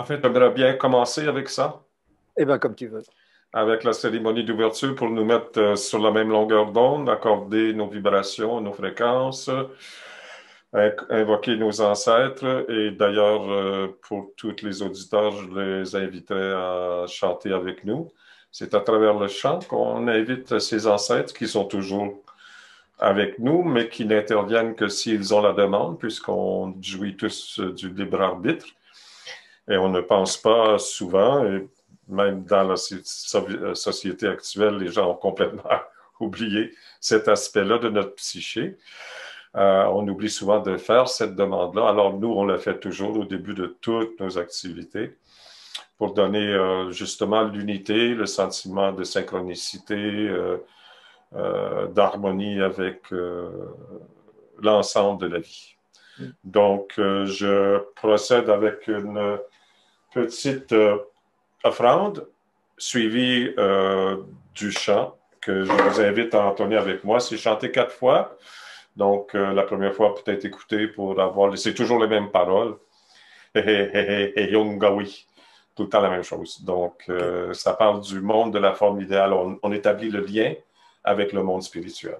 En fait, j'aimerais bien commencer avec ça? Eh bien, comme tu veux. Avec la cérémonie d'ouverture pour nous mettre euh, sur la même longueur d'onde, accorder nos vibrations, nos fréquences, invoquer nos ancêtres. Et d'ailleurs, euh, pour tous les auditeurs, je les inviterai à chanter avec nous. C'est à travers le chant qu'on invite ces ancêtres qui sont toujours avec nous, mais qui n'interviennent que s'ils ont la demande, puisqu'on jouit tous du libre arbitre. Et on ne pense pas souvent, et même dans la société actuelle, les gens ont complètement oublié cet aspect-là de notre psyché. Euh, on oublie souvent de faire cette demande-là. Alors nous, on la fait toujours au début de toutes nos activités pour donner euh, justement l'unité, le sentiment de synchronicité, euh, d'harmonie avec l'ensemble de la vie. Mm. Donc, je procède avec une petite offrande suivie du chant que je vous invite à entonner avec moi. C'est chanté quatre fois. Donc, euh, la première fois, peut-être écouter pour avoir. C'est toujours les mêmes paroles. Et Yongawi. Tout le temps la même chose. Donc, euh, ça parle du monde de la forme idéale. On, établit le lien avec le monde spirituel.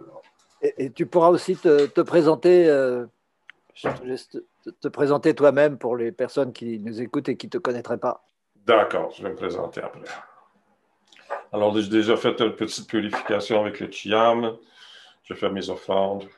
Et, tu pourras aussi te, présenter. Euh, je te laisse te, présenter toi-même pour les personnes qui nous écoutent et qui ne te connaîtraient pas. D'accord, je vais me présenter après. Alors, j'ai déjà fait une petite purification avec le Chiam. J'ai fait mes offrandes.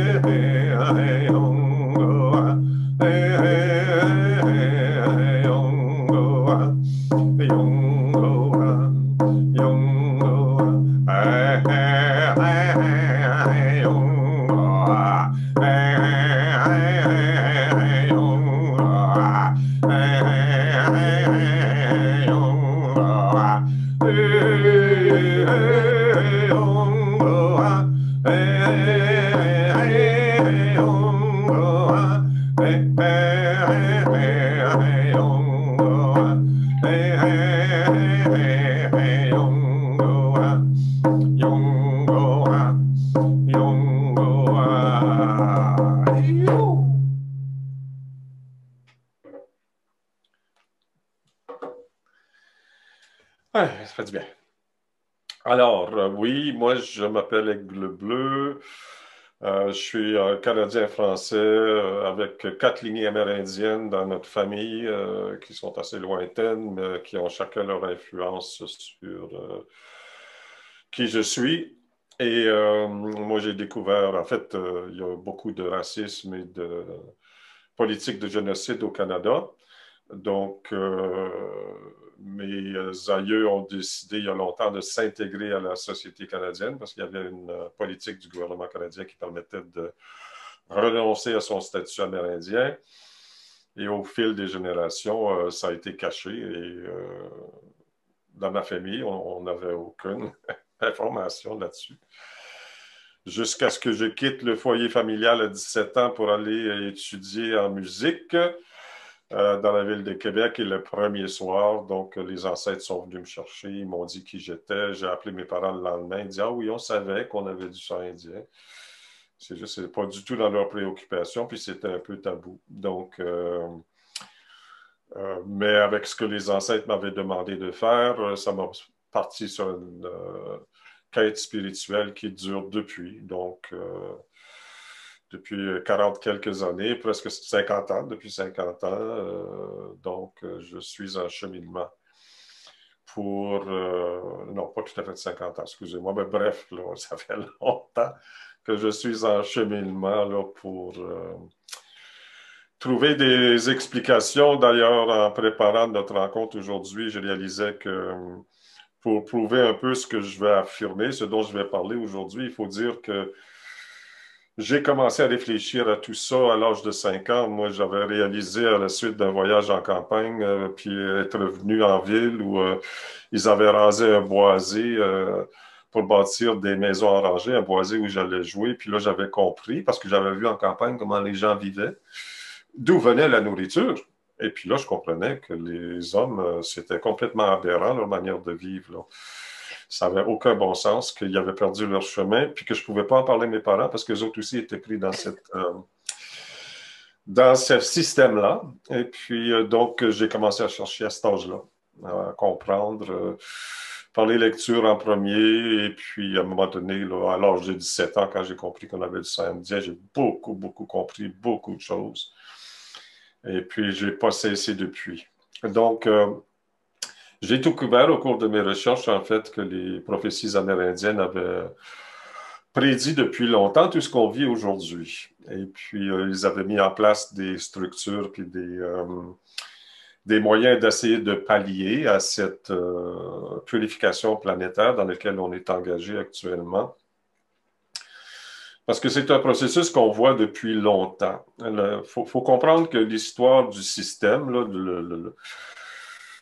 hey hey hey suis un Canadien-Français euh, avec quatre lignées amérindiennes dans notre famille qui sont assez lointaines, mais qui ont chacun leur influence sur qui je suis. Et moi, j'ai découvert, en fait, il y a beaucoup de racisme et de politique de génocide au Canada. Donc, mes euh, aïeux ont décidé il y a longtemps de s'intégrer à la société canadienne parce qu'il y avait une euh, politique du gouvernement canadien qui permettait de renoncer à son statut amérindien. Et au fil des générations, euh, ça a été caché. Et dans ma famille, on n'avait aucune information là-dessus. Jusqu'à ce que je quitte le foyer familial à 17 ans pour aller étudier en musique. Euh, dans la ville de Québec et le premier soir, donc les ancêtres sont venus me chercher, ils m'ont dit qui j'étais, j'ai appelé mes parents le lendemain, ils dit ah oui, on savait qu'on avait du sang indien. C'est juste, c'est pas du tout dans leurs préoccupations, puis c'était un peu tabou. Donc, euh, euh, mais avec ce que les ancêtres m'avaient demandé de faire, ça m'a parti sur une quête spirituelle qui dure depuis. Donc, depuis 40 quelques années, presque 50 ans, depuis 50 ans. Euh, donc, euh, je suis en cheminement pour, euh, non, pas tout à fait 50 ans, excusez-moi, mais bref, ça fait longtemps que je suis en cheminement là, pour trouver des explications. D'ailleurs, en préparant notre rencontre aujourd'hui, je réalisais que pour prouver un peu ce que je vais affirmer, ce dont je vais parler aujourd'hui, il faut dire que j'ai commencé à réfléchir à tout ça à l'âge de 5 ans. Moi, j'avais réalisé à la suite d'un voyage en campagne, euh, puis être venu en ville où euh, ils avaient rasé un boisé euh, pour bâtir des maisons arrangées, un boisé où j'allais jouer. Puis là, j'avais compris, parce que j'avais vu en campagne comment les gens vivaient, d'où venait la nourriture. Et puis là, je comprenais que les hommes, c'était complètement aberrant leur manière de vivre. Ça n'avait aucun bon sens, qu'ils avaient perdu leur chemin, puis que je ne pouvais pas en parler à mes parents parce qu'eux autres aussi étaient pris dans cette. Euh, dans ce système-là. Et puis, euh, donc, j'ai commencé à chercher à cet âge-là, à comprendre euh, par les lectures en premier. Et puis, à un moment donné, à l'âge de 17 ans, quand j'ai compris qu'on avait du sang indien, j'ai beaucoup, beaucoup compris beaucoup de choses. Et puis, je n'ai pas cessé depuis. Donc, j'ai découvert au cours de mes recherches, en fait, que les prophéties amérindiennes avaient prédit depuis longtemps tout ce qu'on vit aujourd'hui. Et puis, euh, ils avaient mis en place des structures puis des, euh, des moyens d'essayer de pallier à cette euh, purification planétaire dans laquelle on est engagé actuellement. Parce que c'est un processus qu'on voit depuis longtemps. Il faut, comprendre que l'histoire du système, là, le,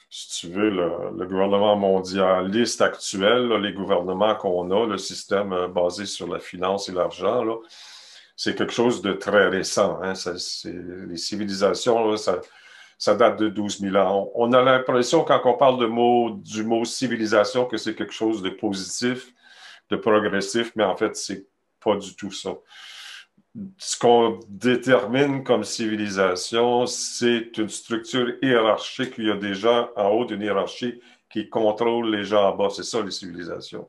si tu veux, le, gouvernement mondialiste actuel, les gouvernements qu'on a, le système euh, basé sur la finance et l'argent, c'est quelque chose de très récent. Hein. les civilisations, ça, ça, date de 12 000 ans. On, a l'impression, quand on parle de mot, du mot civilisation, que c'est quelque chose de positif, de progressif, mais en fait, c'est pas du tout ça ce qu'on détermine comme civilisation, c'est une structure hiérarchique. Il y a des gens en haut d'une hiérarchie qui contrôlent les gens en bas. C'est ça, les civilisations.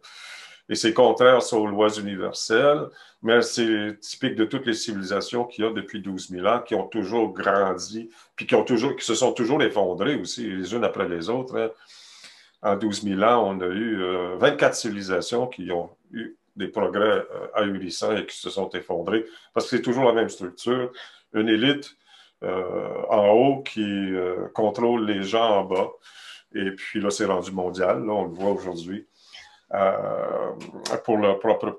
Et c'est contraire aux lois universelles, mais c'est typique de toutes les civilisations qu'il y a depuis 12 000 ans, qui ont toujours grandi, puis qui, ont toujours, qui se sont toujours effondrées aussi, les unes après les autres. Hein. En 12 000 ans, on a eu 24 euh, civilisations qui ont eu des progrès euh, ahurissants et qui se sont effondrés, parce que c'est toujours la même structure, une élite euh, en haut qui euh, contrôle les gens en bas. Et puis là, c'est rendu mondial, là, on le voit aujourd'hui, pour leur propre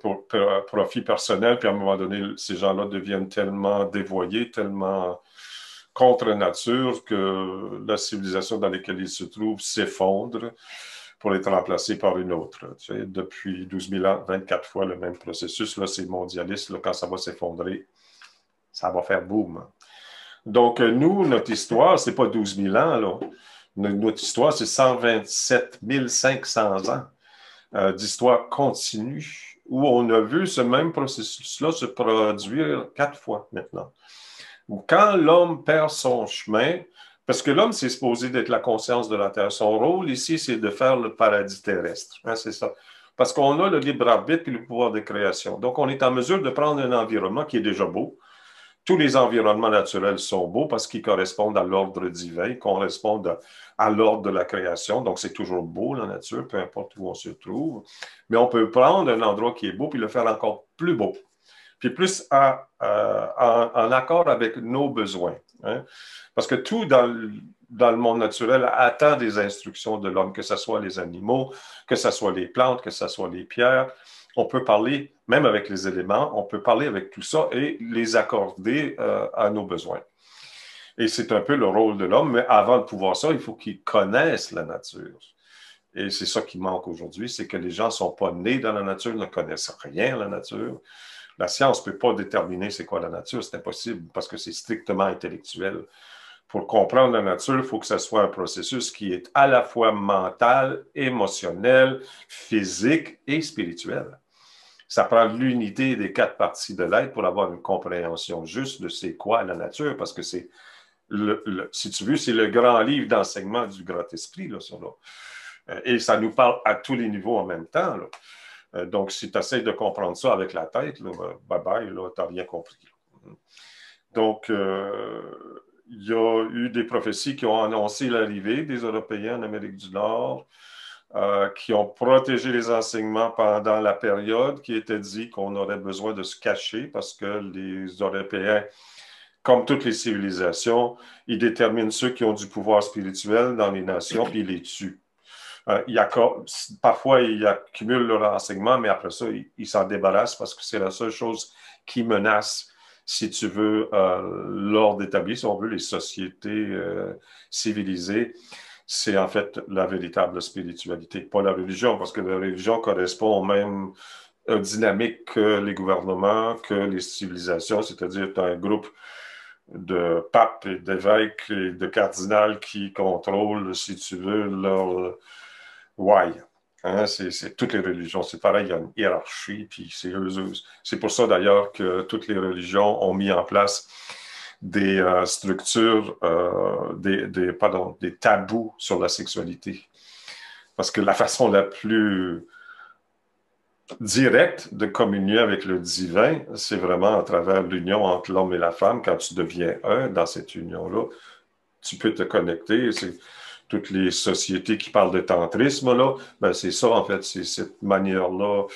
profit personnel. Puis à un moment donné, ces gens-là deviennent tellement dévoyés, tellement contre nature que la civilisation dans laquelle ils se trouvent s'effondre pour être remplacé par une autre. Depuis 12 000 ans, 24 fois le même processus. Là, c'est mondialiste. Là, quand ça va s'effondrer, ça va faire boum. Donc, euh, nous, notre histoire, c'est pas 12 000 ans. Là. Notre histoire, c'est 127 500 ans euh, d'histoire continue où on a vu ce même processus-là se produire quatre fois maintenant. Quand l'homme perd son chemin, parce que l'homme, c'est supposé d'être la conscience de la Terre. Son rôle ici, c'est de faire le paradis terrestre. Hein, c'est ça. parce qu'on a le libre arbitre et le pouvoir de création. Donc, on est en mesure de prendre un environnement qui est déjà beau. Tous les environnements naturels sont beaux parce qu'ils correspondent à l'ordre divin, correspondent à l'ordre de la création. Donc, c'est toujours beau, la nature, peu importe où on se trouve. Mais on peut prendre un endroit qui est beau puis le faire encore plus beau, puis plus en, accord avec nos besoins. Hein. Parce que tout dans le, dans le monde naturel attend des instructions de l'homme, que ce soit les animaux, que ce soit les plantes, que ce soit les pierres. On peut parler, même avec les éléments, on peut parler avec tout ça et les accorder euh, à nos besoins. Et c'est un peu le rôle de l'homme, mais avant de pouvoir ça, il faut qu'il connaisse la nature. Et c'est ça qui manque aujourd'hui, c'est que les gens ne sont pas nés dans la nature, ne connaissent rien à la nature. La science ne peut pas déterminer c'est quoi la nature, c'est impossible parce que c'est strictement intellectuel pour comprendre la nature, il faut que ce soit un processus qui est à la fois mental, émotionnel, physique et spirituel. Ça prend l'unité des quatre parties de l'être pour avoir une compréhension juste de c'est quoi la nature, parce que c'est, le, si tu veux, c'est le grand livre d'enseignement du grand esprit, là, ça, euh, Et ça nous parle à tous les niveaux en même temps. Euh, donc, si tu essaies de comprendre ça avec la tête, là, bye bye, tu n'as rien compris. Donc, euh, il y a eu des prophéties qui ont annoncé l'arrivée des Européens en Amérique du Nord, euh, qui ont protégé les enseignements pendant la période qui était dit qu'on aurait besoin de se cacher parce que les Européens, comme toutes les civilisations, ils déterminent ceux qui ont du pouvoir spirituel dans les nations, puis ils les tuent. Euh, il parfois, ils accumulent leur enseignement, mais après ça, ils s'en débarrassent parce que c'est la seule chose qui menace si tu veux, euh, l'ordre établi, si on veut, les sociétés euh, civilisées, c'est en fait la véritable spiritualité, pas la religion, parce que la religion correspond aux mêmes euh, dynamiques que les gouvernements, que les civilisations, c'est-à-dire un groupe de papes et d'évêques et de cardinals qui contrôlent, si tu veux, leur why, Hein, c'est toutes les religions, c'est pareil, il y a une hiérarchie, puis c'est pour ça d'ailleurs que toutes les religions ont mis en place des euh, structures, euh, des, des, pardon, des tabous sur la sexualité. Parce que la façon la plus directe de communier avec le divin, c'est vraiment à travers l'union entre l'homme et la femme. Quand tu deviens un dans cette union-là, tu peux te connecter toutes les sociétés qui parlent de tantrisme, là, ben c'est ça, en fait, c'est cette manière-là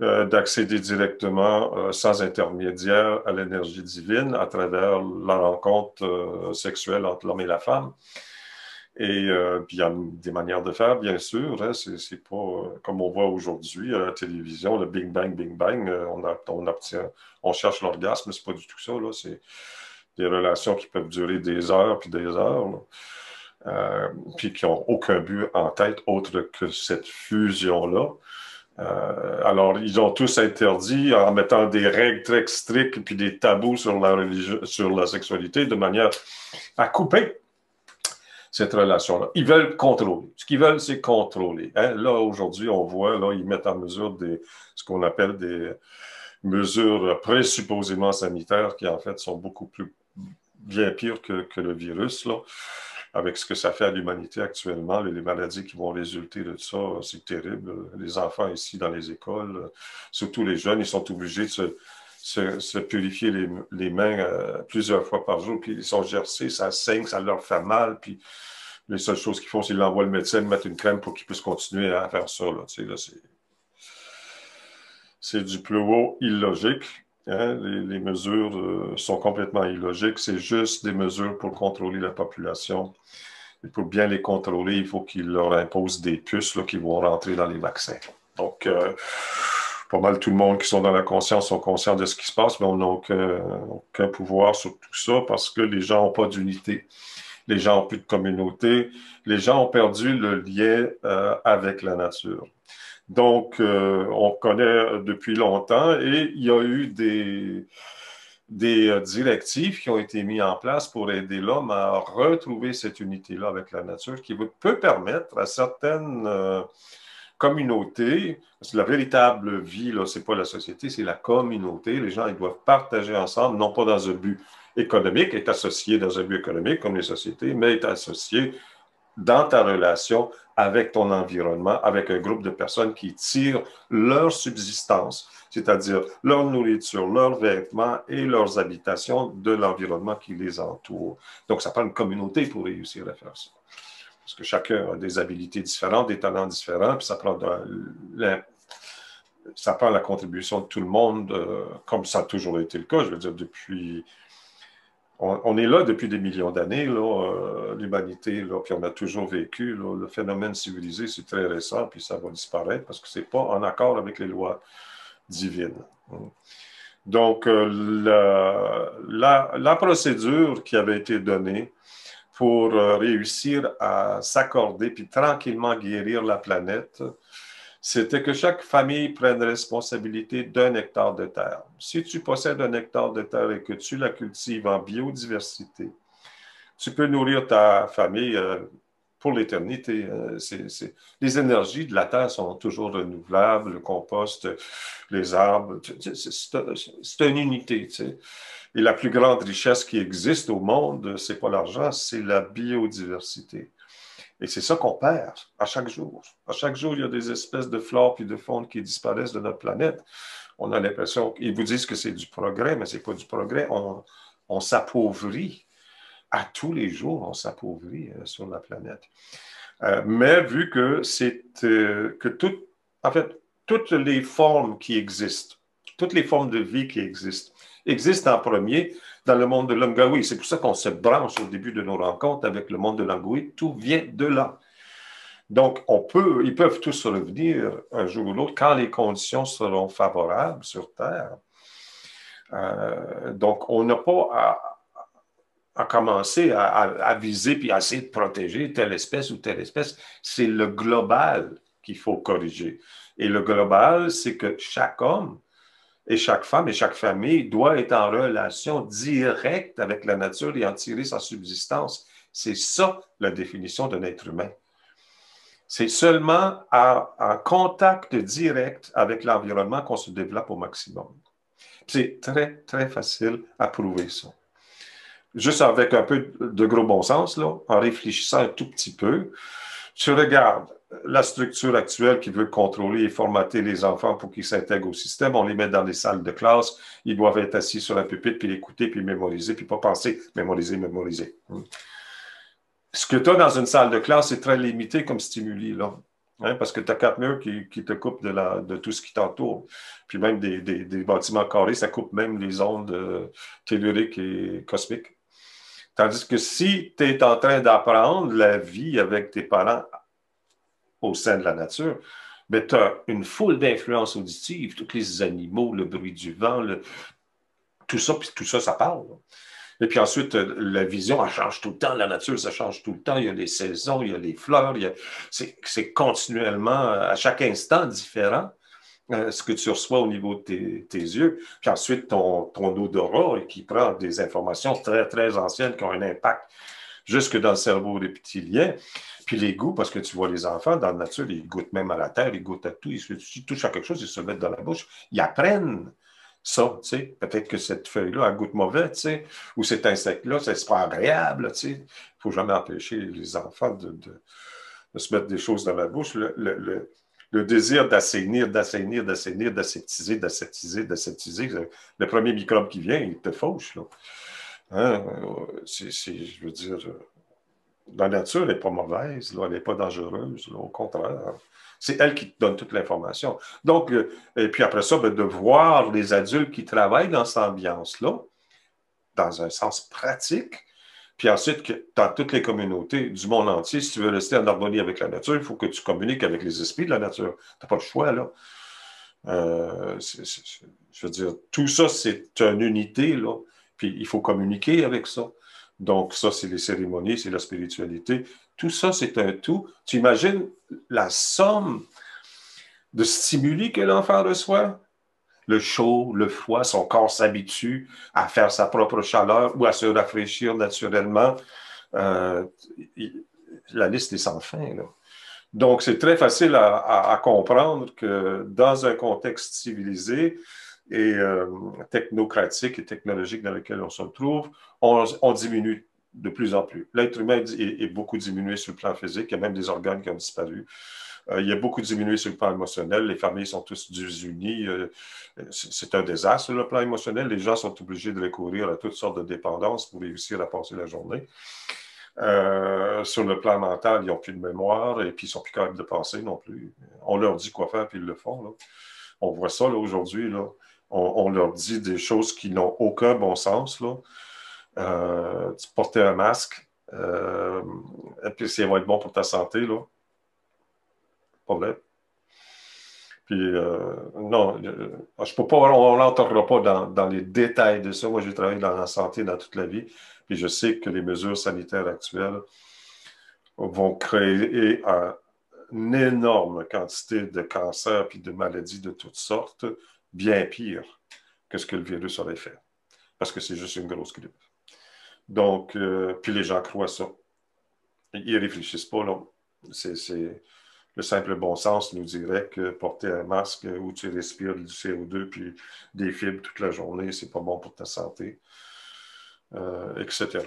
d'accéder directement, euh, sans intermédiaire, à l'énergie divine à travers la rencontre euh, sexuelle entre l'homme et la femme. Et puis, il y a des manières de faire, bien sûr. Hein, c'est pas comme on voit aujourd'hui à la télévision, le Bing Bang, Bing Bang, on, on, obtient, on cherche l'orgasme, c'est pas du tout ça. C'est des relations qui peuvent durer des heures puis des heures. Euh, puis qui n'ont aucun but en tête autre que cette fusion-là. Euh, alors, ils ont tous interdit en mettant des règles très strictes puis des tabous sur la religion, sur la sexualité de manière à couper cette relation-là. Ils veulent contrôler. Ce qu'ils veulent, c'est contrôler. Hein. Là, aujourd'hui, on voit, là, ils mettent en mesure des, ce qu'on appelle des mesures présupposément sanitaires qui, en fait, sont beaucoup plus bien pires que, que le virus. Là avec ce que ça fait à l'humanité actuellement, les, maladies qui vont résulter de ça, c'est terrible. Les enfants ici dans les écoles, surtout les jeunes, ils sont obligés de se, purifier les, mains euh, plusieurs fois par jour, puis ils sont gercés, ça saigne, ça leur fait mal, puis les seules choses qu'ils font, c'est qu'ils envoient le médecin mettre une crème pour qu'ils puissent continuer à faire ça. c'est du plus haut illogique. Hein, les, mesures euh, sont complètement illogiques. C'est juste des mesures pour contrôler la population. Et pour bien les contrôler, il faut qu'ils leur imposent des puces qui vont rentrer dans les vaccins. Donc, euh, pas mal tout le monde qui sont dans la conscience sont conscients de ce qui se passe, mais on n'a aucun, pouvoir sur tout ça parce que les gens n'ont pas d'unité. Les gens n'ont plus de communauté. Les gens ont perdu le lien euh, avec la nature. Donc, euh, on connaît depuis longtemps et il y a eu des, des euh, directives qui ont été mises en place pour aider l'homme à retrouver cette unité-là avec la nature qui peut permettre à certaines euh, communautés, parce que la véritable vie, ce n'est pas la société, c'est la communauté. Les gens, ils doivent partager ensemble, non pas dans un but économique, être associé dans un but économique comme les sociétés, mais être associés dans ta relation avec ton environnement, avec un groupe de personnes qui tirent leur subsistance, c'est-à-dire leur nourriture, leurs vêtements et leurs habitations de l'environnement qui les entoure. Donc, ça prend une communauté pour réussir à faire ça. Parce que chacun a des habilités différentes, des talents différents, puis ça prend la, ça prend la contribution de tout le monde, euh, comme ça a toujours été le cas, je veux dire, depuis on, est là depuis des millions d'années, euh, l'humanité, puis on a toujours vécu. le phénomène civilisé, c'est très récent, puis ça va disparaître parce que ce n'est pas en accord avec les lois divines. Donc, euh, la, procédure qui avait été donnée pour euh, réussir à s'accorder puis tranquillement guérir la planète, c'était que chaque famille prenne responsabilité d'un hectare de terre. Si tu possèdes un hectare de terre et que tu la cultives en biodiversité, tu peux nourrir ta famille euh, pour l'éternité. Euh, les énergies de la terre sont toujours renouvelables, le compost, les arbres, c'est une unité. Et la plus grande richesse qui existe au monde, c'est pas l'argent, c'est la biodiversité. Et c'est ça qu'on perd à chaque jour. À chaque jour, il y a des espèces de flore et de faune qui disparaissent de notre planète. On a l'impression qu'ils vous disent que c'est du progrès, mais ce n'est pas du progrès. On, s'appauvrit. À tous les jours, on s'appauvrit euh, sur la planète. Euh, mais vu que c'est euh, que tout, en fait, toutes les formes qui existent, toutes les formes de vie qui existent, existent en premier dans le monde de l'Angawi. C'est pour ça qu'on se branche au début de nos rencontres avec le monde de l'Angawi. Tout vient de là. Donc, on peut, ils peuvent tous revenir un jour ou l'autre quand les conditions seront favorables sur Terre. Euh, donc, on n'a pas à, commencer à, à, viser puis à essayer de protéger telle espèce ou telle espèce. C'est le global qu'il faut corriger. Et le global, c'est que chaque homme et chaque femme et chaque famille doit être en relation directe avec la nature et en tirer sa subsistance. C'est ça la définition d'un être humain. C'est seulement en contact direct avec l'environnement qu'on se développe au maximum. C'est très, très facile à prouver ça. Juste avec un peu de gros bon sens, en réfléchissant un tout petit peu, tu regardes la structure actuelle qui veut contrôler et formater les enfants pour qu'ils s'intègrent au système, on les met dans des salles de classe, ils doivent être assis sur un pupitre, puis écouter, puis mémoriser, puis pas penser, mémoriser, mémoriser. Ce que tu as dans une salle de classe est très limité comme stimuli, là. Hein, parce que tu as quatre murs qui, te coupent de, la, tout ce qui t'entoure. Puis même des, bâtiments carrés, ça coupe même les ondes euh, telluriques et cosmiques. Tandis que si tu es en train d'apprendre la vie avec tes parents au sein de la nature, mais tu as une foule d'influences auditives, tous les animaux, le bruit du vent, tout ça, puis tout ça, ça parle. Et puis ensuite, euh, la vision, elle change tout le temps, la nature, ça change tout le temps. Il y a les saisons, il y a les fleurs, c'est continuellement, à chaque instant, différent. Euh, ce que tu reçois au niveau de tes, yeux, puis ensuite ton, ton odorat qui prend des informations très, très anciennes qui ont un impact jusque dans le cerveau reptilien. Puis les goûts, parce que tu vois les enfants dans la nature, ils goûtent même à la terre, ils goûtent à tout, ils, touchent à quelque chose, ils se mettent dans la bouche. Ils apprennent ça, tu sais. Peut-être que cette feuille-là, elle goûte mauvais, tu sais, ou cet insecte-là, c'est pas agréable, tu sais. Il ne faut jamais empêcher les enfants de, se mettre des choses dans la bouche. Le, désir d'assainir, d'assainir, d'assainir, d'aseptiser, d'aseptiser, d'aseptiser, le premier microbe qui vient, il te fauche, là. Hein? C'est, je veux dire, la nature n'est pas mauvaise, elle n'est pas dangereuse, au contraire. C'est elle qui te donne toute l'information. Donc, euh, et puis après ça, ben, de voir les adultes qui travaillent dans cette ambiance-là, dans un sens pratique, puis ensuite, dans toutes les communautés du monde entier, si tu veux rester en harmonie avec la nature, il faut que tu communiques avec les esprits de la nature. Tu n'as pas le choix, là. Euh, je veux dire, tout ça, c'est une unité, là. Puis il faut communiquer avec ça. Donc, ça, c'est les cérémonies, c'est la spiritualité. Tout ça, c'est un tout. Tu imagines la somme de stimuli que l'enfant reçoit? Le chaud, le froid, son corps s'habitue à faire sa propre chaleur ou à se rafraîchir naturellement. Euh, la liste est sans fin. Donc, c'est très facile à, comprendre que dans un contexte civilisé, et euh, technocratique et technologique dans lequel on se trouve, on, diminue de plus en plus. L'être humain est, beaucoup diminué sur le plan physique. Il y a même des organes qui ont disparu. Euh, il y a beaucoup diminué sur le plan émotionnel. Les familles sont tous désunies. Euh, c'est un désastre sur le plan émotionnel. Les gens sont obligés de recourir à toutes sortes de dépendances pour réussir à passer la journée. Sur le plan mental, ils n'ont plus de mémoire et puis ils ne sont plus capables de penser non plus. On leur dit quoi faire, puis ils le font. On voit ça aujourd'hui. On, leur dit des choses qui n'ont aucun bon sens. Là. Euh, porter un masque, euh, et puis ça va être bon pour ta santé. Là. Problème. Puis, euh, non, on n'entrera pas dans, dans, les détails de ça. Moi, j'ai travaillé dans la santé dans toute la vie. Puis je sais que les mesures sanitaires actuelles vont créer une énorme quantité de cancers puis de maladies de toutes sortes, bien pire que ce que le virus aurait fait. Parce que c'est juste une grosse grippe. Donc, euh, puis les gens croient ça. Ils ne réfléchissent pas. C'est, le simple bon sens nous dirait que porter un masque où tu respires du CO2 puis des fibres toute la journée, c'est pas bon pour ta santé. Euh, etc.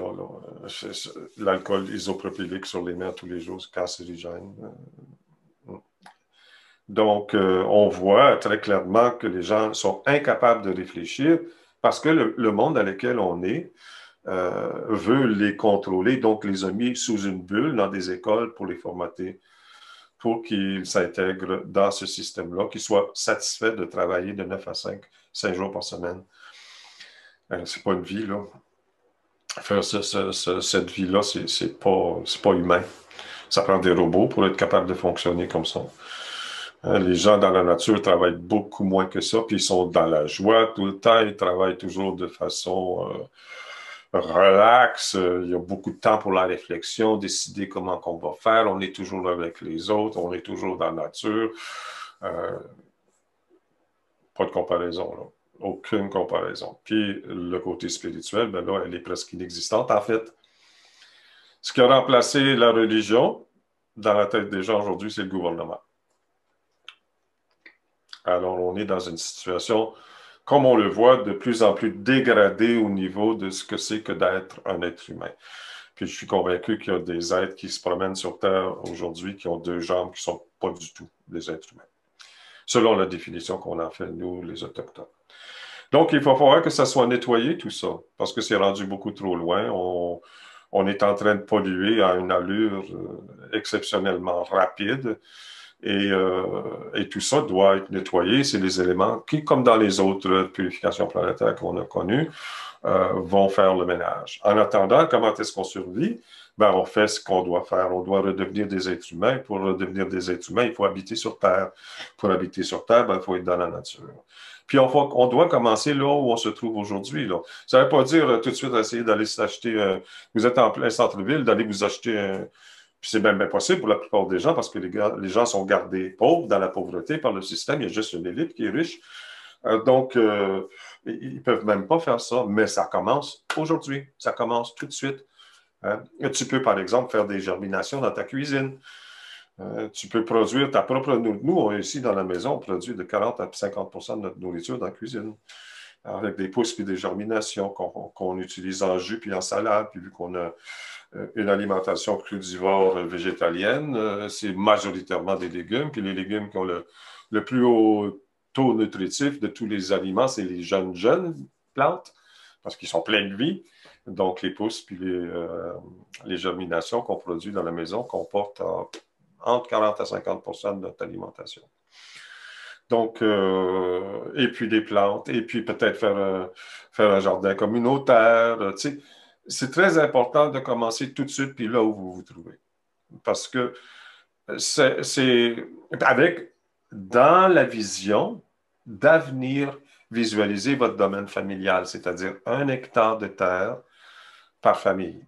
L'alcool isopropylique sur les mains tous les jours, c'est cancérigène. Euh, donc, euh, on voit très clairement que les gens sont incapables de réfléchir parce que le, monde dans lequel on est veut les contrôler, donc les a mis sous une bulle dans des écoles pour les formater, pour qu'ils s'intègrent dans ce système-là, qu'ils soient satisfaits de travailler de 9 à 5, 5 jours par semaine. c'est pas une vie, là faire cette vie-là, c'est pas, pas humain. Ça prend des robots pour être capable de fonctionner comme ça. Hein, les gens dans la nature travaillent beaucoup moins que ça, puis ils sont dans la joie tout le temps, ils travaillent toujours de façon euh, relaxe, il y a beaucoup de temps pour la réflexion, décider comment on va faire, on est toujours avec les autres, on est toujours dans la nature. Euh, pas de comparaison, là aucune comparaison. Puis le côté spirituel, ben là, elle est presque inexistante. En fait, ce qui a remplacé la religion dans la tête des gens aujourd'hui, c'est le gouvernement. Alors, on est dans une situation, comme on le voit, de plus en plus dégradée au niveau de ce que c'est que d'être un être humain. Puis je suis convaincu qu'il y a des êtres qui se promènent sur Terre aujourd'hui qui ont deux jambes qui ne sont pas du tout des êtres humains, selon la définition qu'on a fait, nous, les Autochtones. Donc, il va falloir que ça soit nettoyé, tout ça, parce que c'est rendu beaucoup trop loin. On, est en train de polluer à une allure euh, exceptionnellement rapide. Euh, et, tout ça doit être nettoyé. C'est des éléments qui, comme dans les autres purifications planétaires qu'on a connues, euh, vont faire le ménage. En attendant, comment est-ce qu'on survit? Ben, on fait ce qu'on doit faire. On doit redevenir des êtres humains. Pour redevenir des êtres humains, il faut habiter sur Terre. Pour habiter sur Terre, ben, il faut être dans la nature. Puis on, doit commencer là où on se trouve aujourd'hui. Ça ne veut pas dire euh, tout de suite essayer d'aller s'acheter. Vous êtes en plein centre-ville, d'aller vous acheter un. Puis c'est même impossible pour la plupart des gens parce que les, gens sont gardés pauvres dans la pauvreté par le système. Il y a juste une élite qui est riche. Euh, donc, ils ne peuvent même pas faire ça, mais ça commence aujourd'hui. Ça commence tout de suite. Hein? Tu peux, par exemple, faire des germinations dans ta cuisine. Euh, tu peux produire ta propre nourriture. Nous, ici, dans la maison, on produit de 40 à 50 de notre nourriture dans la cuisine, avec des pousses et des germinations qu'on utilise en jus puis en salade. Puis vu qu'on a euh, une alimentation crudivore végétalienne, euh, c'est majoritairement des légumes. Puis les légumes qui ont le, plus haut taux nutritif de tous les aliments, c'est les jeunes, jeunes plantes, parce qu'ils sont pleins de vie. Donc, les pousses puis les, les germinations qu'on produit dans la maison comportent entre 40 à 50% de notre alimentation. Donc, euh, et puis des plantes, et puis peut-être faire, euh, faire un jardin communautaire. Euh, c'est très important de commencer tout de suite, puis là où vous vous trouvez. Parce que c'est avec, dans la vision d'avenir, visualiser votre domaine familial, c'est-à-dire un hectare de terre par famille.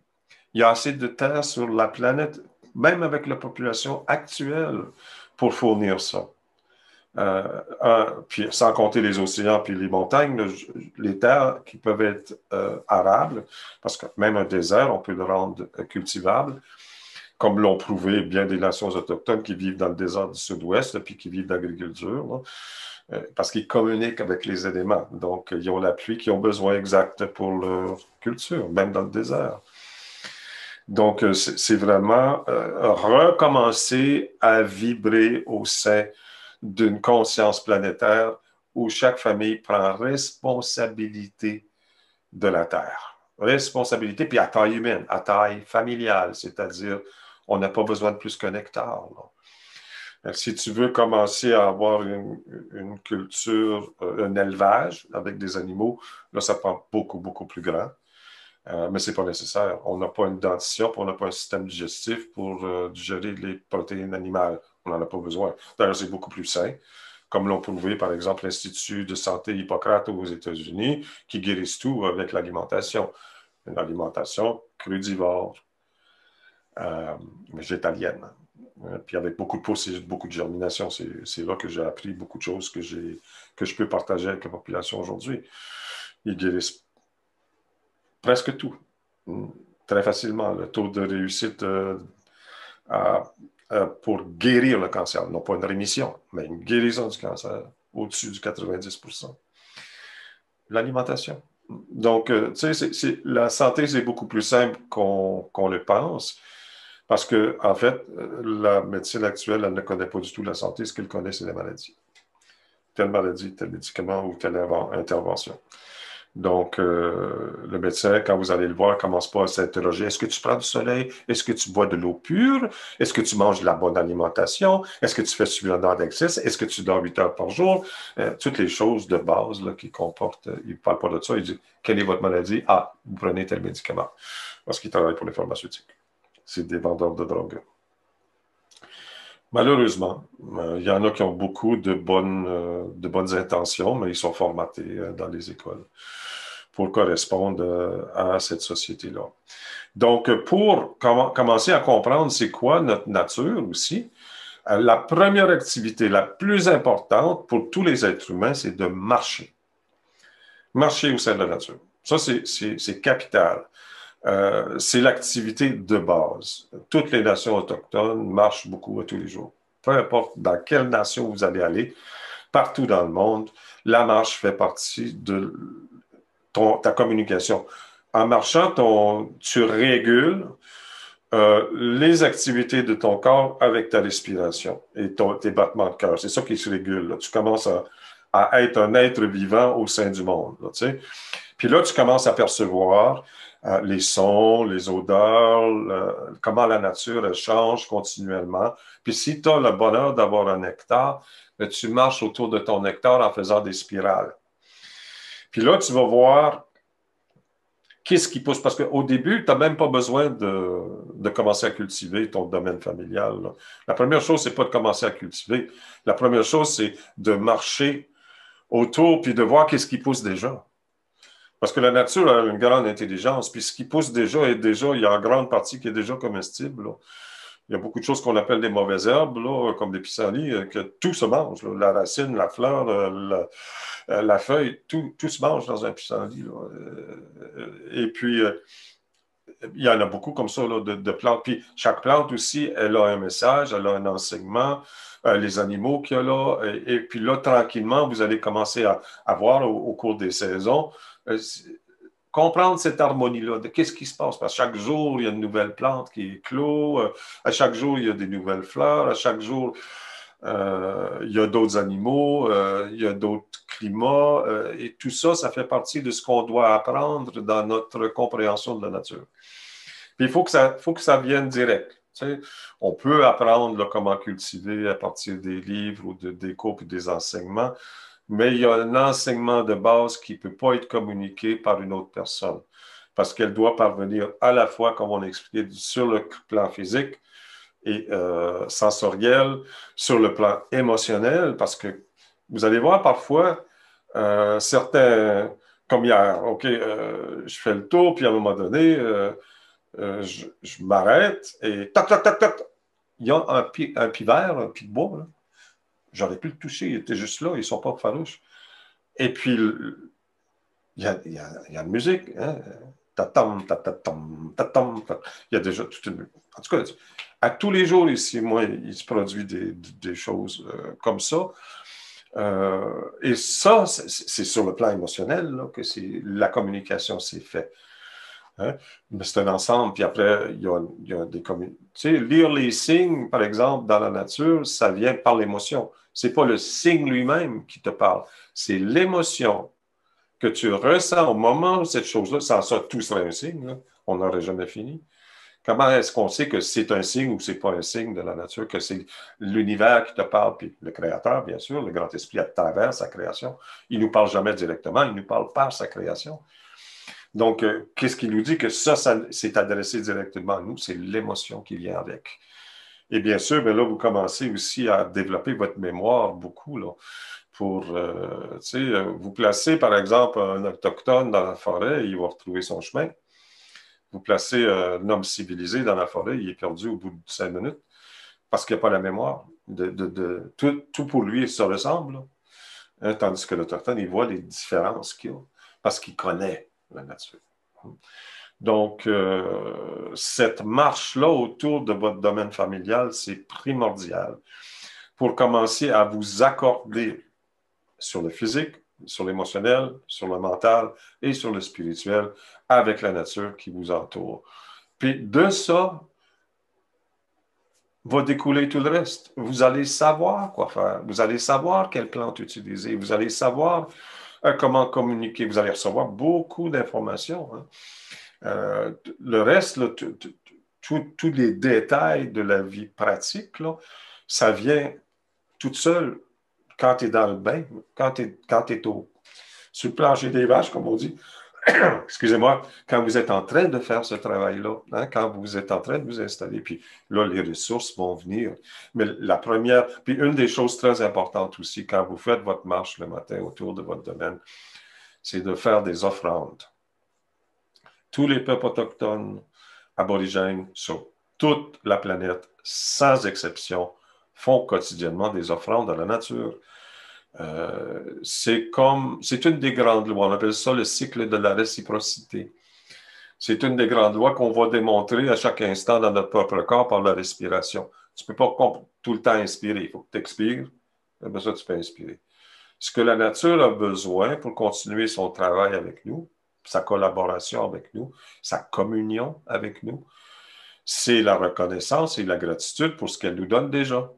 Il y a assez de terre sur la planète même avec la population actuelle, pour fournir ça. Euh, puis sans compter les océans puis les montagnes, les terres qui peuvent être euh, arables, parce que même un désert, on peut le rendre cultivable, comme l'ont prouvé bien des nations autochtones qui vivent dans le désert du sud-ouest puis qui vivent d'agriculture, euh, parce qu'ils communiquent avec les éléments. Donc, ils ont la pluie qu'ils ont besoin exact pour leur culture, même dans le désert. Donc, euh, c'est vraiment euh, recommencer à vibrer au sein d'une conscience planétaire où chaque famille prend responsabilité de la Terre. Responsabilité, puis à taille humaine, à taille familiale, c'est-à-dire on n'a pas besoin de plus hectare. Si tu veux commencer à avoir une, culture, euh, un élevage avec des animaux, là, ça prend beaucoup, beaucoup plus grand. Euh, mais ce n'est pas nécessaire. On n'a pas une dentition, on n'a pas un système digestif pour euh, digérer les protéines animales. On n'en a pas besoin. D'ailleurs, c'est beaucoup plus sain, comme l'ont prouvé, par exemple, l'Institut de santé Hippocrate aux États-Unis, qui guérissent tout avec l'alimentation. Une alimentation crudivore, euh, végétalienne. Puis avec beaucoup de processus, beaucoup de germination, c'est là que j'ai appris beaucoup de choses que, que je peux partager avec la population aujourd'hui. Ils guérissent presque tout, très facilement. Le taux de réussite euh, pour guérir le cancer, non pas une rémission, mais une guérison du cancer au-dessus du 90% L'alimentation. Donc, euh, tu sais, la santé, c'est beaucoup plus simple qu'on le pense. Parce que, en fait, la médecine actuelle, elle ne connaît pas du tout la santé. Ce qu'elle connaît, c'est les maladies. Telle maladie, tel médicament ou telle intervention. Donc, euh, le médecin, quand vous allez le voir, commence pas à s'interroger. Est-ce que tu prends du soleil? Est-ce que tu bois de l'eau pure? Est-ce que tu manges de la bonne alimentation? Est-ce que tu fais suffisamment d'exercice? Est-ce que tu dors 8 heures par jour? Euh, toutes les choses de base là, qui comportent. Euh, il ne parle pas de ça. Il dit, quelle est votre maladie? Ah, vous prenez tel médicament. Parce qu'il travaille pour les pharmaceutiques. C'est des vendeurs de drogue. Malheureusement, il y en a qui ont beaucoup de bonnes, de bonnes intentions, mais ils sont formatés dans les écoles pour correspondre euh, à cette société-là. Donc, pour commencer à comprendre c'est quoi notre nature aussi, euh, la première activité la plus importante pour tous les êtres humains, c'est de marcher. Marcher au sein de la nature. Ça, c'est capital. Euh, c'est l'activité de base. Toutes les nations autochtones marchent beaucoup à tous les jours. Peu importe dans quelle nation vous allez aller, partout dans le monde, la marche fait partie de ta communication. En marchant, tu régules euh, les activités de ton corps avec ta respiration et tes battements de cœur. C'est ça qui se régule. Tu commences à, être un être vivant au sein du monde. Puis là, tu commences à percevoir euh, les sons, les odeurs, comment la nature change continuellement. Puis si tu as le bonheur d'avoir un nectar, ben, tu marches autour de ton nectar en faisant des spirales. Puis là, tu vas voir qu'est-ce qui pousse. Parce qu'au début, tu n'as même pas besoin de, commencer à cultiver ton domaine familial. La première chose, c'est pas de commencer à cultiver. La première chose, c'est de marcher autour puis de voir qu'est-ce qui pousse déjà. Parce que la nature a une grande intelligence, puis ce qui pousse déjà est déjà, il y a en grande partie qui est déjà comestible. Il y a beaucoup de choses qu'on appelle des mauvaises herbes, comme des pissenlits, euh, que tout se mange. La racine, la fleur, euh, euh, la, feuille, tout, tout, se mange dans un pissenlit. Et puis, il y en a beaucoup comme ça de, plantes. Puis chaque plante aussi, elle a un message, elle a un enseignement. les animaux qu'il y a là. Et, puis là, tranquillement, vous allez commencer à, voir au, cours des saisons comprendre cette harmonie-là, de qu'est-ce qui se passe. Parce que chaque jour, il y a une nouvelle plante qui éclot, euh, à chaque jour, il y a des nouvelles fleurs, à chaque jour, euh, il y a d'autres animaux, euh, il y a d'autres climats, et tout ça, ça fait partie de ce qu'on doit apprendre dans notre compréhension de la nature. Puis il faut que ça, faut que ça vienne direct. on peut apprendre comment cultiver à partir des livres ou de, des cours et des enseignements, mais il y a un enseignement de base qui ne peut pas être communiqué par une autre personne. Parce qu'elle doit parvenir à la fois, comme on a expliqué, sur le plan physique et euh, sensoriel, sur le plan émotionnel, parce que vous allez voir parfois euh, certains, comme hier, OK, euh, je fais le tour, puis à un moment donné, je, m'arrête et tac, tac, tac, tac, il y a un pied, un pied vert, un pied de bois, J'aurais pu le toucher, il était juste là, ils ne sont pas farouches. Et puis, il y a, il y a, il y a une musique. Hein? Tatam, tatatam, tatam, Il y a déjà toute une. En tout cas, à tous les jours ici, moi, il se produit des, choses euh, comme ça. Euh, et ça, c'est sur le plan émotionnel que la communication s'est faite. Hein? Mais c'est un ensemble, puis après, il y a, des communes. Tu sais, lire les signes, par exemple, dans la nature, ça vient par l'émotion. Ce n'est pas le signe lui-même qui te parle, c'est l'émotion que tu ressens au moment où cette chose-là, sans ça, tout serait un signe, on n'aurait jamais fini. Comment est-ce qu'on sait que c'est un signe ou c'est pas un signe de la nature, que c'est l'univers qui te parle, puis le Créateur, bien sûr, le Grand Esprit à travers sa création. Il nous parle jamais directement, il nous parle par sa création. Donc, euh, qu'est-ce qui nous dit que ça, c'est adressé directement à nous? C'est l'émotion qui vient avec. Et bien sûr, ben là, vous commencez aussi à développer votre mémoire beaucoup, pour, euh, euh, vous placer, par exemple, un autochtone dans la forêt, il va retrouver son chemin. Vous placez un homme civilisé dans la forêt, il est perdu au bout de cinq minutes parce qu'il n'y a pas la mémoire. De, tout, pour lui se ressemble. Hein, tandis que l'Autochtone, il voit les différences qu'il a parce qu'il connaît la nature. Donc, euh, cette marche-là autour de votre domaine familial, c'est primordial pour commencer à vous accorder sur le physique, sur l'émotionnel, sur le mental et sur le spirituel avec la nature qui vous entoure. Puis de ça va découler tout le reste. Vous allez savoir quoi faire. Vous allez savoir quelle plante utiliser. Vous allez savoir euh, comment communiquer? Vous allez recevoir beaucoup d'informations. Hein. Euh, le reste, tous les détails de la vie pratique, ça vient toute seule quand tu es dans le bain, quand tu es, au, sur le plancher des vaches, comme on dit. Excusez-moi, quand vous êtes en train de faire ce travail-là, hein, quand vous êtes en train de vous installer, puis là, les ressources vont venir. Mais la première, puis une des choses très importantes aussi, quand vous faites votre marche le matin autour de votre domaine, c'est de faire des offrandes. Tous les peuples autochtones, aborigènes, sur toute la planète, sans exception, font quotidiennement des offrandes à la nature. Euh, c'est comme, c'est une des grandes lois, on appelle ça le cycle de la réciprocité. C'est une des grandes lois qu'on va démontrer à chaque instant dans notre propre corps par la respiration. Tu ne peux pas tout le temps inspirer, il faut que tu expires, et ça tu peux inspirer. Ce que la nature a besoin pour continuer son travail avec nous, sa collaboration avec nous, sa communion avec nous, c'est la reconnaissance et la gratitude pour ce qu'elle nous donne déjà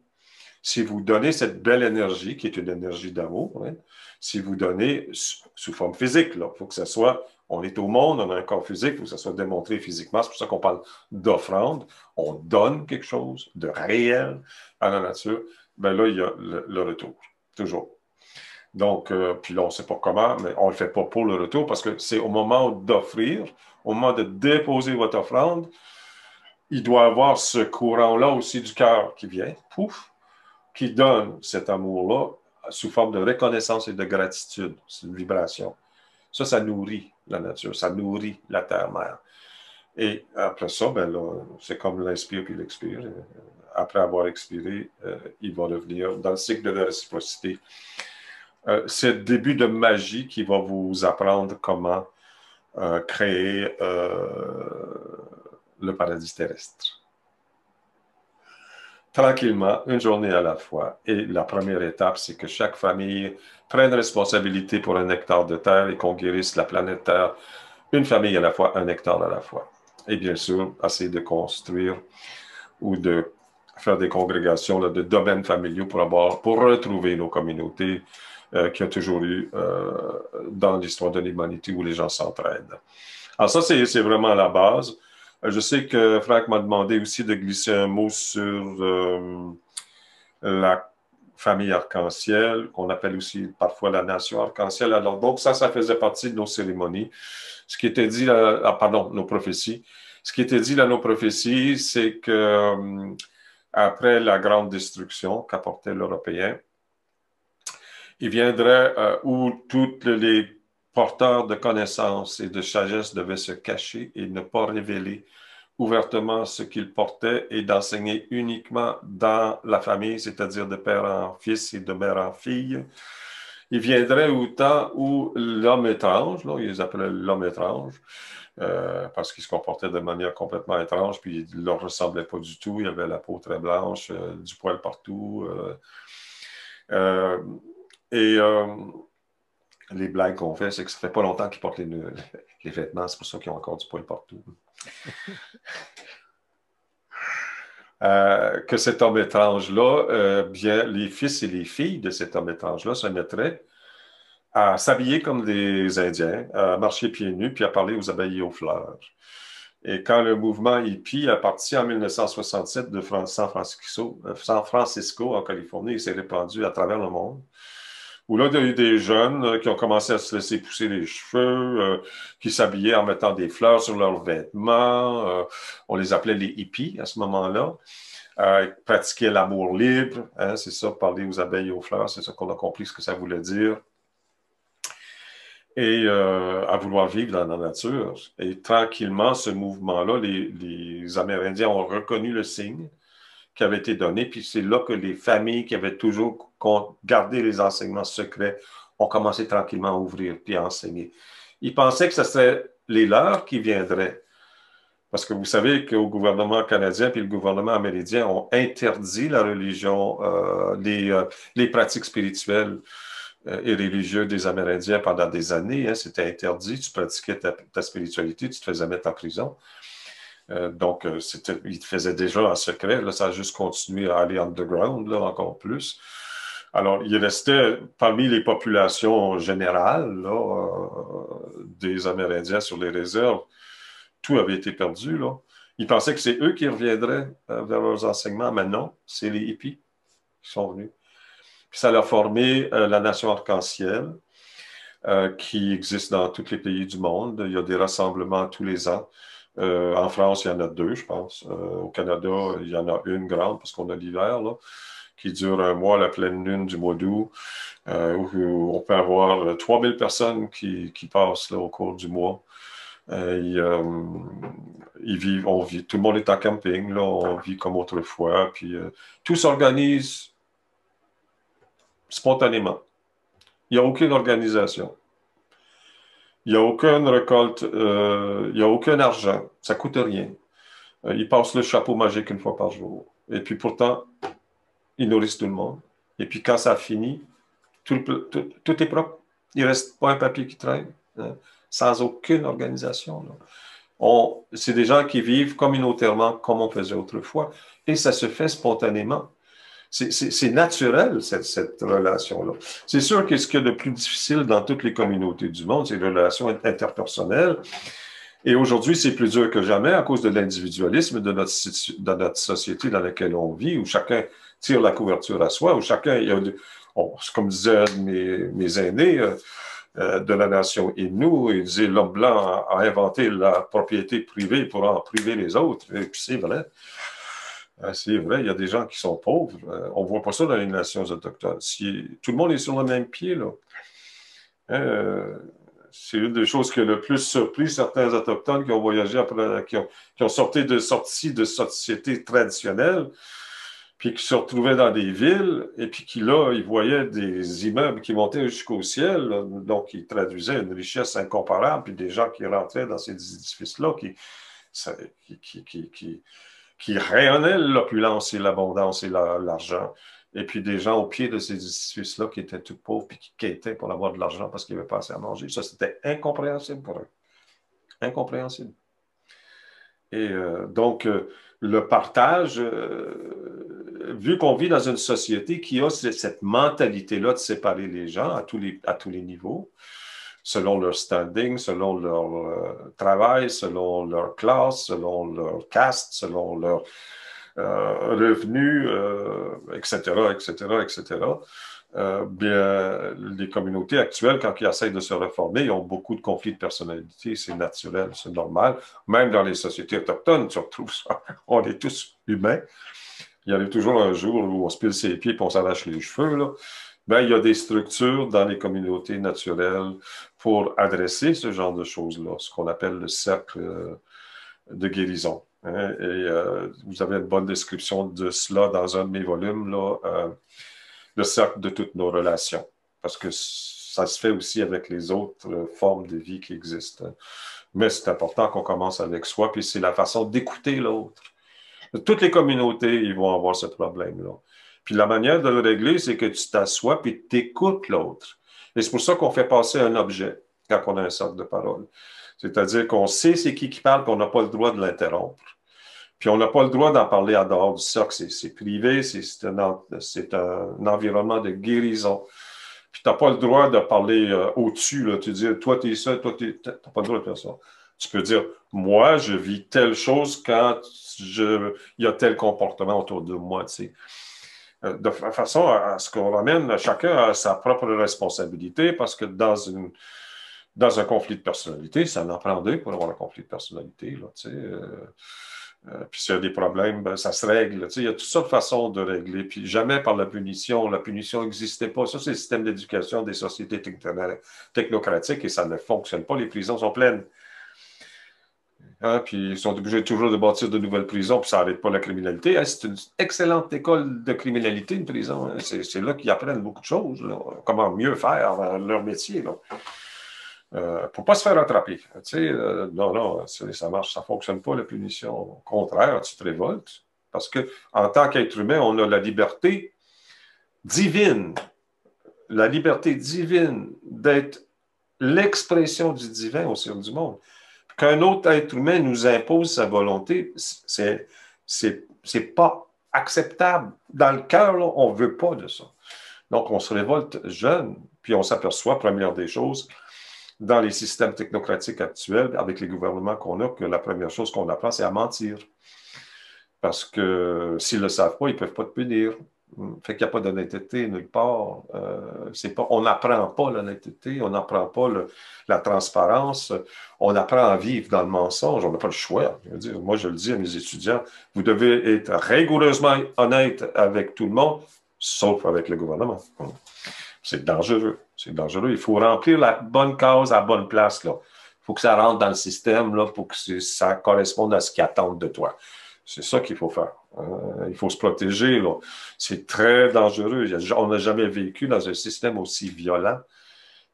si vous donnez cette belle énergie, qui est une énergie d'amour, hein, si vous donnez sous forme physique, il faut que ce soit, on est au monde, on a un corps physique, il faut que ça soit démontré physiquement. C'est pour ça qu'on parle d'offrande. On donne quelque chose de réel à la nature. Ben là, il y a le, retour, toujours. Donc, euh, puis là, on ne sait pas comment, mais on ne le fait pas pour le retour parce que c'est au moment d'offrir, au moment de déposer votre offrande, il doit avoir ce courant-là aussi du cœur qui vient, pouf, qui donne cet amour-là sous forme de reconnaissance et de gratitude. C'est une vibration. Ça, ça nourrit la nature, ça nourrit la terre-mère. Et après ça, ben c'est comme l'inspire puis l'expire. Après avoir expiré, euh, il va revenir dans le cycle de la réciprocité. Euh, c'est le début de magie qui va vous apprendre comment euh, créer le paradis terrestre tranquillement, une journée à la fois. Et la première étape, c'est que chaque famille prenne responsabilité pour un hectare de terre et qu'on guérisse la planète Terre, une famille à la fois, un hectare à la fois. Et bien sûr, essayer de construire ou de faire des congrégations de domaines familiaux pour, avoir, pour retrouver nos communautés euh, qui ont toujours eu euh, dans l'histoire de l'humanité où les gens s'entraident. Alors ça, c'est vraiment la base. Euh, je sais que Franck m'a demandé aussi de glisser un mot sur euh, la famille arc-en-ciel, qu'on appelle aussi parfois la nation arc-en-ciel. Alors, donc, ça, ça faisait partie de nos cérémonies. Ce qui était dit, ah, pardon, nos prophéties. Ce qui était dit dans nos prophéties, c'est que euh, après la grande destruction qu'apportait l'Européen, il viendrait où toutes les porteurs de connaissances et de sagesse devaient se cacher et ne pas révéler ouvertement ce qu'ils portaient et d'enseigner uniquement dans la famille, c'est-à-dire de père en fils et de mère en fille. Il viendrait au temps où l'homme étrange, là, ils appelaient l'homme étrange, euh, parce qu'il se comportait de manière complètement étrange, puis il ne leur ressemblait pas du tout. Il avait la peau très blanche, euh, du poil partout. Euh, et les blagues qu'on fait, c'est que ça fait pas longtemps qu'ils portent les, vêtements, c'est pour ça qu'ils ont encore du poil partout. Euh, que cet homme étrange-là, euh, bien, les fils et les filles de cet homme étrange-là se mettraient à s'habiller comme des Indiens, à marcher pieds nus, puis à parler aux abeilles et aux fleurs. Et quand le mouvement hippie a parti en 1967 de San Francisco, euh, San Francisco en Californie, il s'est répandu à travers le monde, où là, il y a eu des jeunes euh, qui ont commencé à se laisser pousser les cheveux, euh, qui s'habillaient en mettant des fleurs sur leurs vêtements. on les appelait les hippies à ce moment-là. pratiquaient l'amour libre, hein, c'est ça, parler aux abeilles et aux fleurs, c'est ça qu'on a compris ce que ça voulait dire et euh, à vouloir vivre dans la nature. Et tranquillement, ce mouvement-là, les, Amérindiens ont reconnu le signe qui avait été donné, puis c'est là que les familles qui avaient toujours gardé les enseignements secrets ont commencé tranquillement à ouvrir puis à enseigner. Ils pensaient que ce serait les leurs qui viendraient. Parce que vous savez qu'au gouvernement canadien puis le gouvernement amérindien ont interdit la religion, euh, les, euh, les pratiques spirituelles euh, et religieux des Amérindiens pendant des années. Hein, c'était interdit. Tu pratiquais ta, spiritualité, tu te faisais mettre en prison. Euh, donc, euh, il faisait déjà en secret. Là, ça a juste continué à aller underground, là, encore plus. Alors, il restait parmi les populations générales là, des Amérindiens sur les réserves, tout avait été perdu. Là. Ils pensaient que c'est eux qui reviendraient vers leurs enseignements, mais non, c'est les hippies qui sont venus ça a formé euh, la nation arc-en-ciel, euh, qui existe dans tous les pays du monde. Il y a des rassemblements tous les ans. Euh, en France, il y en a deux, je pense. au Canada, il y en a une grande, parce qu'on a l'hiver, qui dure un mois, la pleine lune du mois d'août, où on peut avoir 3000 personnes qui, passent au cours du mois. ils, vivent, on vit, tout le monde est en camping, là, on vit comme autrefois, puis tout s'organise spontanément. Il n'y a aucune organisation. Il n'y a aucune récolte, euh, il n'y a aucun argent, ça ne coûte rien. Euh, ils passent le chapeau magique une fois par jour. Et puis pourtant, ils nourrissent tout le monde. Et puis quand ça finit, tout, est propre. Il ne reste pas un papier qui traîne, hein, sans aucune organisation. C'est des gens qui vivent communautairement comme on faisait autrefois. Et ça se fait spontanément. C'est naturel, cette, relation-là. C'est sûr que ce qu'il y a de plus difficile dans toutes les communautés du monde, c'est les relations interpersonnelles. Et aujourd'hui, c'est plus dur que jamais à cause de l'individualisme de notre, notre société dans laquelle on vit, où chacun tire la couverture à soi, où chacun, il y a comme disaient mes, aînés euh, euh, de la nation Innu, ils disaient l'homme blanc a, inventé la propriété privée pour en priver les autres. Et puis c'est vrai. C'est vrai, il y a des gens qui sont pauvres. Euh, on ne voit pas ça dans les nations autochtones. Si, tout le monde est sur le même pied, là. Euh, c'est une des choses qui a le plus surpris certains autochtones qui ont voyagé après, qui ont, sorti de sorties de sociétés traditionnelles, puis qui se retrouvaient dans des villes, et puis qui là, ils voyaient des immeubles qui montaient jusqu'au ciel, donc ils traduisaient une richesse incomparable, puis des gens qui rentraient dans ces édifices-là, qui, qui, qui qui rayonnait l'opulence et l'abondance et l'argent. Et puis des gens au pied de ces édifices-là qui étaient tout pauvres et qui quêtaient pour avoir de l'argent parce qu'ils n'avaient pas assez à manger. Ça, c'était incompréhensible pour eux. Incompréhensible. Et euh, donc, euh, le partage, euh, vu qu'on vit dans une société qui a cette mentalité-là de séparer les gens à tous les, à tous les niveaux, selon leur standing, selon leur euh, travail, selon leur classe, selon leur caste, selon leur euh, revenu, etc., etc., etc. bien, les communautés actuelles, quand ils essayent de se réformer, ils ont beaucoup de conflits de personnalité. C'est naturel, c'est normal. Même dans les sociétés autochtones, tu retrouves ça. On est tous humains. Il y a toujours un jour où on se pile ses pieds et on s'arrache les cheveux. Là. Ben, il y a des structures dans les communautés naturelles pour adresser ce genre de choses-là, ce qu'on appelle le cercle euh, de guérison. Hein. Et euh, vous avez une bonne description de cela dans un de mes volumes, là, euh, le cercle de toutes nos relations, parce que ça se fait aussi avec les autres formes de vie qui existent. Mais c'est important qu'on commence avec soi, puis c'est la façon d'écouter l'autre. Toutes les communautés, ils vont avoir ce problème-là. Puis la manière de le régler, c'est que tu t'assois puis tu écoutes l'autre. Et c'est pour ça qu'on fait passer un objet quand on a un cercle de parole. C'est-à-dire qu'on sait c'est qui qui parle, qu'on n'a pas le droit de l'interrompre. Puis on n'a pas le droit d'en parler à dehors du cercle. C'est privé, c'est un, environnement de guérison. Puis tu n'as pas le droit de parler euh, au-dessus. Tu dis, toi, tu es ça, toi, tu n'as pas le droit de faire ça. Tu peux dire, moi, je vis telle chose quand il y a tel comportement autour de moi. Tu sais. Euh, de façon à ce qu'on ramène chacun à sa propre responsabilité parce que dans une dans un conflit de personnalité, ça en prend deux pour avoir un conflit de personnalité. Là, euh, euh, puis s'il y a des problèmes, ben, ça se règle. il y a toutes sortes de façons de régler. Puis jamais par la punition. La punition n'existait pas. Ça, c'est le système d'éducation des sociétés technocratiques et ça ne fonctionne pas. Les prisons sont pleines. Hein, puis ils sont obligés toujours de bâtir de nouvelles prisons, puis ça n'arrête pas la criminalité. Hein, c'est une excellente école de criminalité, une prison. Hein. C'est là qu'ils apprennent beaucoup de choses. Comment mieux faire leur métier. Euh, pour ne pas se faire attraper. Tu sais, euh, non, non, ça marche, ça ne fonctionne pas, la punition. Au contraire, tu te révoltes. Parce qu'en tant qu'être humain, on a la liberté divine, la liberté divine d'être l'expression du divin au sein du monde. Qu'un autre être humain nous impose sa volonté, c'est, c'est, pas acceptable. Dans le cœur, on ne veut pas de ça. Donc, on se révolte jeune, puis on s'aperçoit, première des choses, dans les systèmes technocratiques actuels, avec les gouvernements qu'on a, que la première chose qu'on apprend, c'est à mentir. Parce que s'ils ne le savent pas, ils ne peuvent pas te punir. Fait qu'il n'y a pas d'honnêteté nulle part. Euh, pas, on n'apprend pas l'honnêteté, on n'apprend pas la transparence, on apprend à vivre dans le mensonge, on n'a pas le choix. moi, je le dis à mes étudiants, vous devez être rigoureusement honnête avec tout le monde, sauf avec le gouvernement. C'est dangereux. C'est dangereux. Il faut remplir la bonne cause à la bonne place. Il faut que ça rentre dans le système là, pour que ça corresponde à ce qu'ils attendent de toi. C'est ça qu'il faut faire. Euh, il faut se protéger. C'est très dangereux. On n'a jamais vécu dans un système aussi violent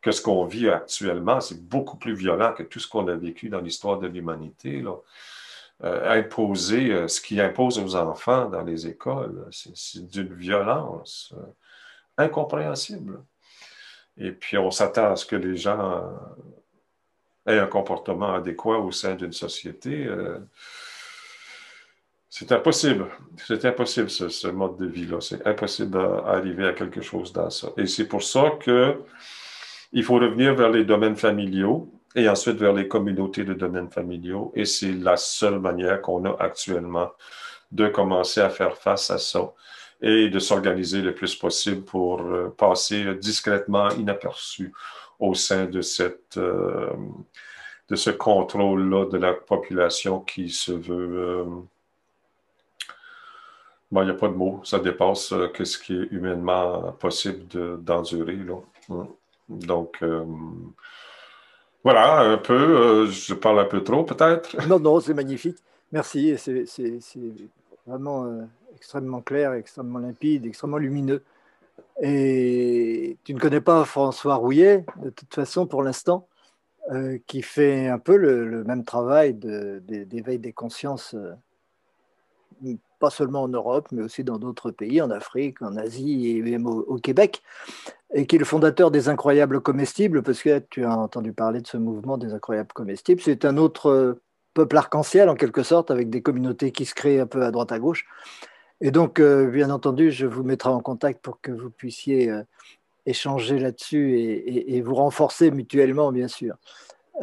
que ce qu'on vit actuellement. C'est beaucoup plus violent que tout ce qu'on a vécu dans l'histoire de l'humanité. Euh, imposer euh, ce qui impose aux enfants dans les écoles, c'est d'une violence incompréhensible. Et puis, on s'attend à ce que les gens euh, aient un comportement adéquat au sein d'une société. C'est impossible. C'est impossible, ce, mode de vie-là. C'est impossible d'arriver à quelque chose dans ça. Et c'est pour ça qu'il faut revenir vers les domaines familiaux et ensuite vers les communautés de domaines familiaux. Et c'est la seule manière qu'on a actuellement de commencer à faire face à ça et de s'organiser le plus possible pour euh, passer discrètement inaperçu au sein de, cette, euh, de ce contrôle-là de la population qui se veut... Euh, bon, il n'y a pas de mots, ça dépasse ce qui est humainement possible d'endurer. Mm. Donc, voilà, un peu, je parle un peu trop peut-être. Non, non, c'est magnifique. Merci, c'est vraiment extrêmement clair, extrêmement limpide, extrêmement lumineux. Et tu ne connais pas François Rouillet, de toute façon, pour l'instant, euh, qui fait un peu le, même travail d'éveil des consciences, euh, pas seulement en Europe, mais aussi dans d'autres pays, en Afrique, en Asie et même au, Québec, et qui est le fondateur des Incroyables Comestibles, parce que tu as entendu parler de ce mouvement des Incroyables Comestibles. C'est un autre peuple arc-en-ciel, en quelque sorte, avec des communautés qui se créent un peu à droite à gauche. Et donc, euh, bien entendu, je vous mettrai en contact pour que vous puissiez euh, échanger là-dessus et, vous renforcer mutuellement, bien sûr.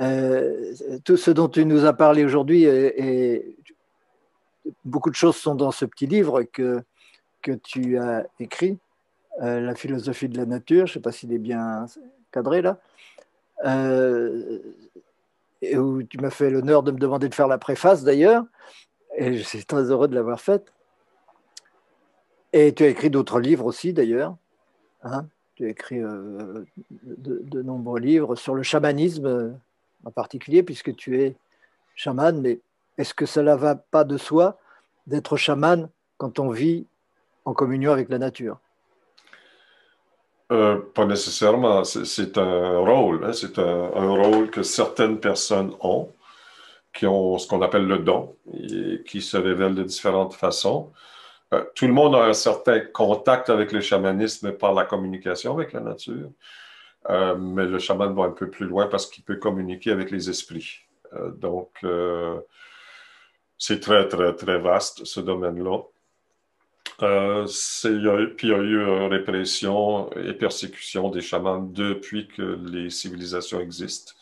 Euh, tout ce dont tu nous as parlé aujourd'hui, et, beaucoup de choses sont dans ce petit livre que, que tu as écrit, La philosophie de la nature. Je ne sais pas s'il est bien cadré là. et où tu m'as fait l'honneur de me demander de faire la préface d'ailleurs. Et je suis très heureux de l'avoir faite. Et tu as écrit d'autres livres aussi, d'ailleurs. Hein. tu as écrit euh, de, nombreux livres sur le chamanisme euh, en particulier, puisque tu es chaman. Mais est-ce que cela va pas de soi d'être chaman quand on vit en communion avec la nature? Euh, Pas nécessairement. C'est un rôle. Hein. C'est un, rôle que certaines personnes ont, qui ont ce qu'on appelle le don, et qui se révèlent de différentes façons. Euh, tout le monde a un certain contact avec le chamanisme par la communication avec la nature. Euh, mais le chaman va un peu plus loin parce qu'il peut communiquer avec les esprits. Donc, c'est très, très, très vaste, ce domaine-là. puis il y a eu répression et persécution des chamans depuis que les civilisations existent.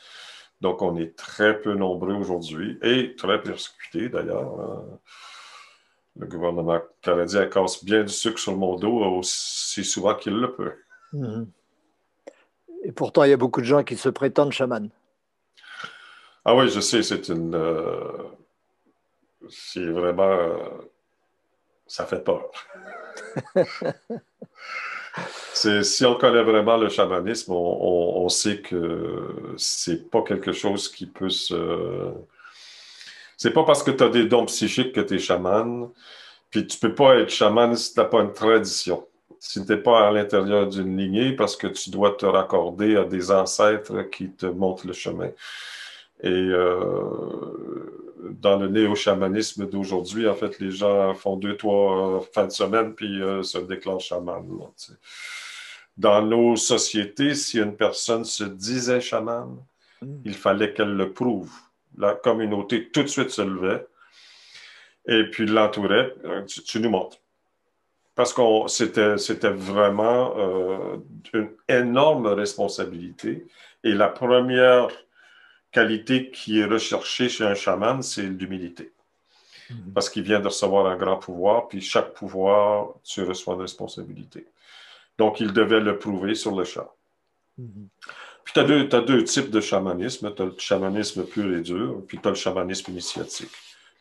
Donc, on est très peu nombreux aujourd'hui et très persécutés d'ailleurs. Hein. Le gouvernement canadien casse bien du sucre sur mon dos aussi souvent qu'il le peut. Mhm. Et pourtant, il y a beaucoup de gens qui se prétendent chamans. Ah oui, je sais, c'est une. C'est vraiment. Euh, ça fait peur. si on connaît vraiment le chamanisme, on, sait que c'est pas quelque chose qui peut se. C'est pas parce que tu as des dons psychiques que tu es chaman. Puis tu peux pas être chaman si tu n'as pas une tradition si tu n'es pas à l'intérieur d'une lignée, parce que tu dois te raccorder à des ancêtres qui te montrent le chemin. Et euh, dans le néo-chamanisme d'aujourd'hui, en fait, les gens font deux, trois fins de semaine, puis euh, se déclenchent chaman. dans nos sociétés, si une personne se disait chaman, mm. il fallait qu'elle le prouve. La communauté tout de suite se levait et puis l'entourait. Tu, tu nous montres parce que c'était vraiment euh, une énorme responsabilité. Et la première qualité qui est recherchée chez un chaman, c'est l'humilité. Mhm. Parce qu'il vient de recevoir un grand pouvoir, puis chaque pouvoir, tu reçois une responsabilité. Donc, il devait le prouver sur le champ. Mhm. Puis, tu as, deux types de chamanisme. Tu as le chamanisme pur et dur, puis tu as le chamanisme initiatique.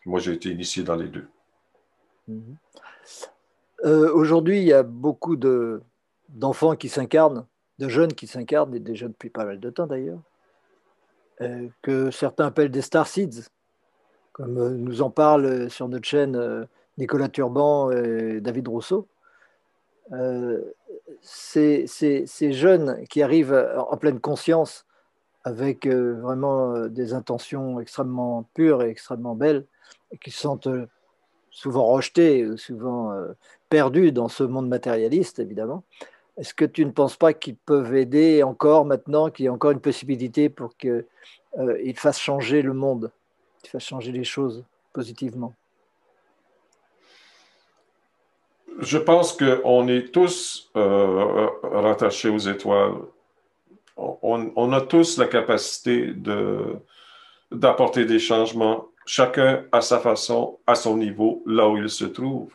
moi, j'ai été initié dans les deux. Mhm. Euh, aujourd'hui, il y a beaucoup d'enfants qui s'incarnent, de jeunes qui s'incarnent, et des jeunes depuis pas mal de temps d'ailleurs, que certains appellent des star seeds, comme euh, nous en parlent sur notre chaîne Nicolas Turban et David Rousseau. Ces, ces, jeunes qui arrivent en pleine conscience avec vraiment des intentions extrêmement pures et extrêmement belles, et qui se sentent souvent rejetés, souvent perdus dans ce monde matérialiste, évidemment. Est-ce que tu ne penses pas qu'ils peuvent aider encore maintenant, qu'il y a encore une possibilité pour qu'ils euh, fassent changer le monde, qu'ils fassent changer les choses positivement? Je pense qu'on est tous euh, rattachés aux étoiles. On, a tous la capacité d'apporter des changements, chacun à sa façon, à son niveau, là où il se trouve.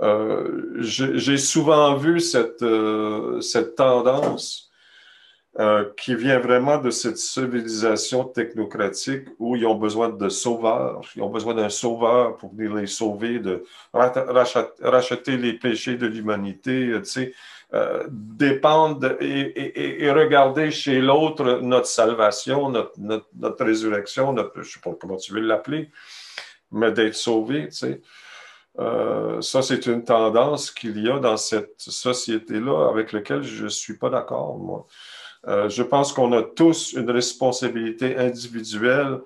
Euh, j'ai souvent vu cette, euh, cette tendance euh, qui vient vraiment de cette civilisation technocratique où ils ont besoin de sauveurs, ils ont besoin d'un sauveur pour venir les sauver, de racheter les péchés de l'humanité, tu sais, dépendre et, regarder chez l'autre notre salvation, notre, résurrection, je ne sais pas comment tu veux l'appeler, mais d'être sauvé, tu sais. Euh, ça, c'est une tendance qu'il y a dans cette société-là avec laquelle je ne suis pas d'accord, moi. Euh, je pense qu'on a tous une responsabilité individuelle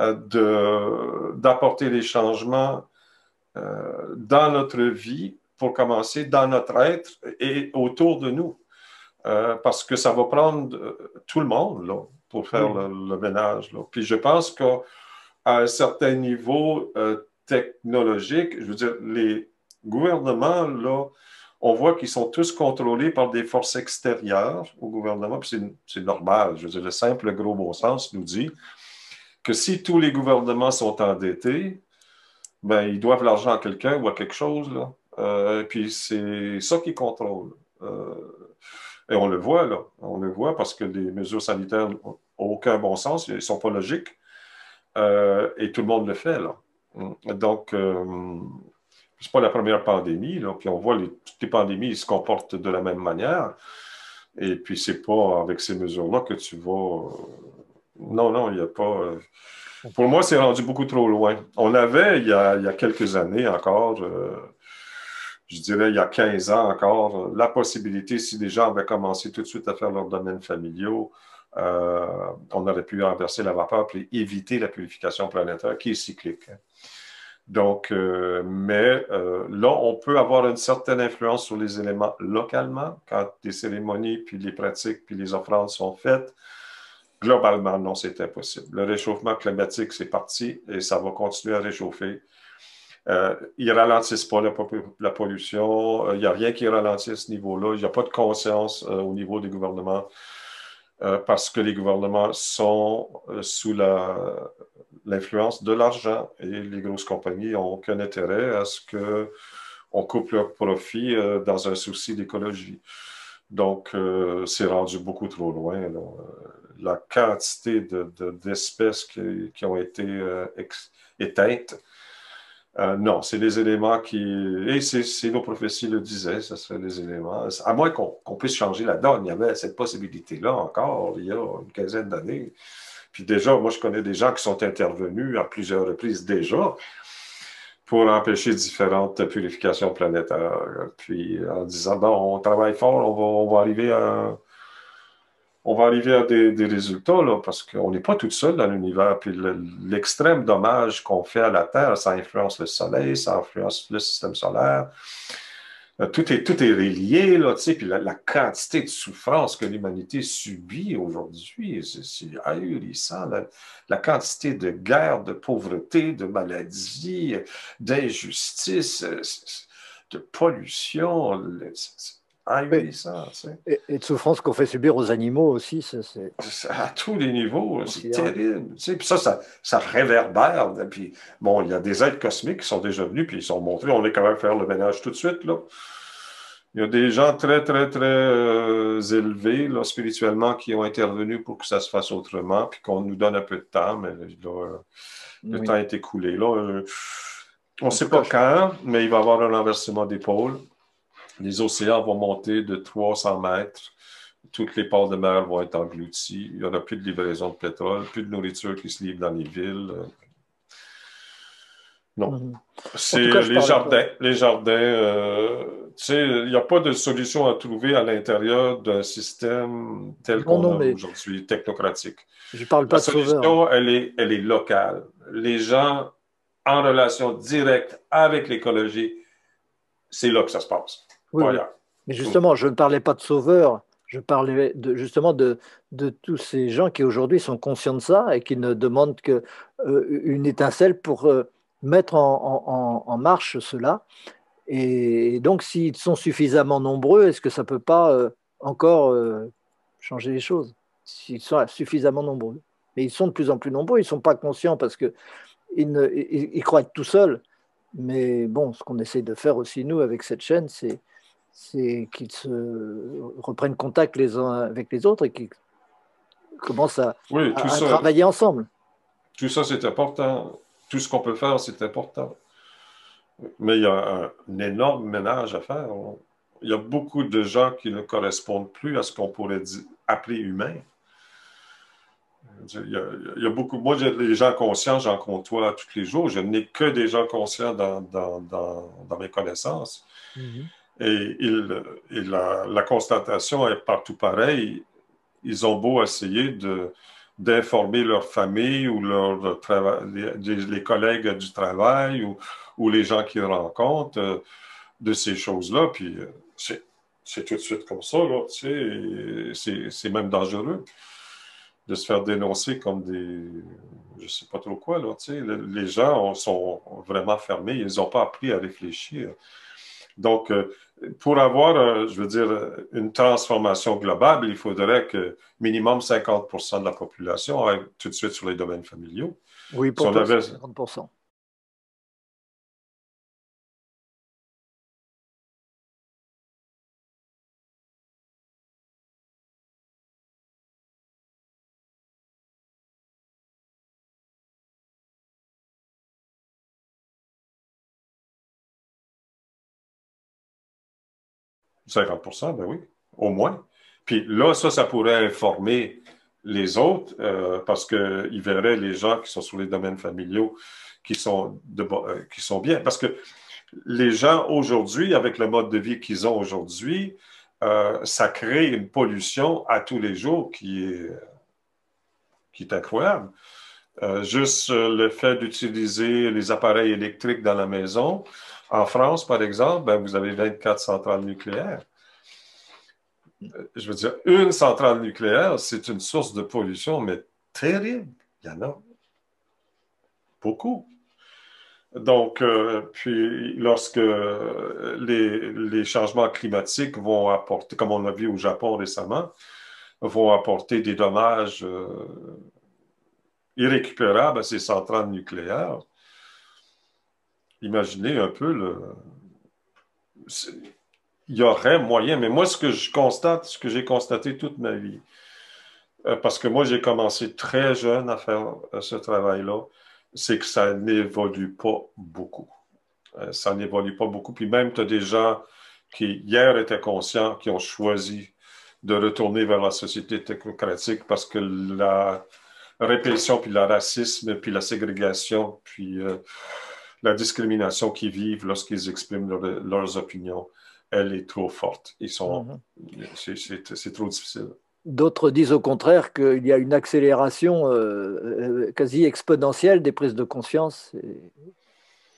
euh, d'apporter des changements dans notre vie, pour commencer, dans notre être et autour de nous. parce que ça va prendre tout le monde là, pour faire le, le, ménage. Là. Puis je pense qu'à un certain niveau, technologique, je veux dire, les gouvernements, là, on voit qu'ils sont tous contrôlés par des forces extérieures au gouvernement, puis c'est normal. Je veux dire, le simple gros bon sens nous dit que si tous les gouvernements sont endettés, ben, ils doivent l'argent à quelqu'un ou à quelque chose, là. Euh, puis c'est ça qui contrôle. Euh, et on le voit, là. On le voit parce que les mesures sanitaires n'ont aucun bon sens, ils ne sont pas logiques. Euh, et tout le monde le fait, là. Donc, euh, c'est pas la première pandémie, là, puis on voit les, toutes les pandémies se comportent de la même manière. Et puis, c'est pas avec ces mesures-là que tu vas. Euh, non, non, il n'y a pas. Euh, pour moi, c'est rendu beaucoup trop loin. On avait, il y a, quelques années encore, euh, je dirais il y a 15 ans encore, la possibilité, si les gens avaient commencé tout de suite à faire leurs domaines familiaux, on aurait pu renverser la vapeur et éviter la purification planétaire qui est cyclique. Donc, euh, mais euh, là, on peut avoir une certaine influence sur les éléments localement quand les cérémonies, puis les pratiques, puis les offrandes sont faites. Globalement, non, c'est impossible. Le réchauffement climatique, c'est parti et ça va continuer à réchauffer. Euh, ils ralentissent pas la, pollution. Il n'y a rien qui ralentit à ce niveau-là. Il n'y a pas de conscience au niveau des gouvernements parce que les gouvernements sont sous la, l'influence de l'argent et les grosses compagnies n'ont aucun intérêt à ce qu'on coupe leur profit euh, dans un souci d'écologie. Donc, euh, c'est rendu beaucoup trop loin. La quantité d'espèces qui, ont été euh, éteintes, non, c'est les éléments qui. Et c'est nos prophéties le disaient, ce seraient les éléments. À moins qu'on puisse changer la donne. Il y avait cette possibilité-là encore il y a une quinzaine d'années. Puis déjà, moi, je connais des gens qui sont intervenus à plusieurs reprises déjà pour empêcher différentes purifications planétaires. Puis en disant, bon, on travaille fort, on va, arriver à, on va arriver à des, résultats, là, parce qu'on n'est pas tout seul dans l'univers. Puis l'extrême dommage qu'on fait à la Terre, ça influence le Soleil, ça influence le système solaire. Euh, tout est, tout est relié, là, tu sais, puis la, quantité de souffrance que l'humanité subit aujourd'hui, c'est ahurissant. La, la, quantité de guerre, de pauvreté, de maladie, d'injustice, euh, de pollution, Tu sais. et, de souffrance qu'on fait subir aux animaux aussi. c'est À tous les niveaux, c'est terrible. Tu sais, puis ça, ça, ça réverbère. Puis, bon, il y a des êtres cosmiques qui sont déjà venus, puis ils sont montrés. On est quand même faire le ménage tout de suite, là. Il y a des gens très, très, très euh, élevés là, spirituellement qui ont intervenu pour que ça se fasse autrement, puis qu'on nous donne un peu de temps, mais là, le temps est écoulé. Là, euh, on ne sait pas quand, mais il va y avoir un renversement d'épaule. Les océans vont monter de 300 mètres. Toutes les ports de mer vont être engloutis. Il n'y aura plus de livraison de pétrole, plus de nourriture qui se livre dans les villes. Non. Mhm. C'est les jardins. Les jardins, euh, tu sais, il n'y a pas de solution à trouver à l'intérieur d'un système tel qu'on a aujourd'hui, technocratique. Je parle pas La solution, elle est, elle est locale. Les gens en relation directe avec l'écologie, c'est là que ça se passe. Mais justement, je ne parlais pas de sauveurs, je parlais de, justement de, de tous ces gens qui aujourd'hui sont conscients de ça et qui ne demandent qu'une euh, étincelle pour euh, mettre en, marche cela. Et donc, s'ils sont suffisamment nombreux, est-ce que ça ne peut pas euh, encore changer les choses? S'ils sont suffisamment nombreux. Mais ils sont de plus en plus nombreux, ils ne sont pas conscients parce qu'ils ils, croient être tout seuls. Mais bon, ce qu'on essaie de faire aussi, nous, avec cette chaîne, c'est, c'est qu'ils se reprennent contact les uns avec les autres et qu'ils commencent à, à travailler ensemble. Tout ça, c'est important tout ce qu'on peut faire, c'est important. Mais il y a un, énorme ménage à faire. Il y a beaucoup de gens qui ne correspondent plus à ce qu'on pourrait appeler humain. Il y, a, beaucoup. Moi, j'ai des gens conscients, j'en côtoie tous les jours. Je n'ai que des gens conscients dans, dans, mes connaissances. Mm-hmm. Et, la, constatation est partout pareille. Ils ont beau essayer d'informer leur famille ou leur les, collègues du travail ou, les gens qu'ils rencontrent euh, de ces choses-là. Puis euh, c'est tout de suite comme ça, là, c'est même dangereux de se faire dénoncer comme des, je sais pas trop quoi, là, les gens sont vraiment fermés, ils n'ont pas appris à réfléchir. Donc, euh, pour avoir, euh, je veux dire, une transformation globale, il faudrait que minimum 50% de la population aille tout de suite sur les domaines familiaux. Oui, pour si 50 50% ben oui, au moins. Puis là, ça, ça pourrait informer les autres euh, parce qu'ils verraient les gens qui sont sur les domaines familiaux qui sont, euh, qui sont bien. Parce que les gens aujourd'hui, avec le mode de vie qu'ils ont aujourd'hui, euh, ça crée une pollution à tous les jours qui est, qui est incroyable. Juste le fait d'utiliser les appareils électriques dans la maison. En France, par exemple, ben, vous avez 24 centrales nucléaires. Je veux dire, une centrale nucléaire, c'est une source de pollution, mais terrible. Il y en a beaucoup. Donc, euh, puis lorsque les, les, changements climatiques vont apporter, comme on l'a vu au Japon récemment, vont apporter des dommages euh, irrécupérables à ces centrales nucléaires, imaginez un peu le... Il y aurait moyen, mais moi, ce que je constate, ce que j'ai constaté toute ma vie, euh, parce que moi, j'ai commencé très jeune à faire ce travail-là, c'est que ça n'évolue pas beaucoup. Euh, ça n'évolue pas beaucoup. Puis même, tu as des gens qui, hier, étaient conscients, qui ont choisi de retourner vers la société technocratique parce que la répression, puis le racisme, puis la ségrégation, puis euh, la discrimination qu'ils vivent lorsqu'ils expriment leurs opinions, elle est trop forte. Ils sont, mm-hmm. c'est trop difficile. D'autres disent au contraire qu'il y a une accélération euh, euh, quasi exponentielle des prises de conscience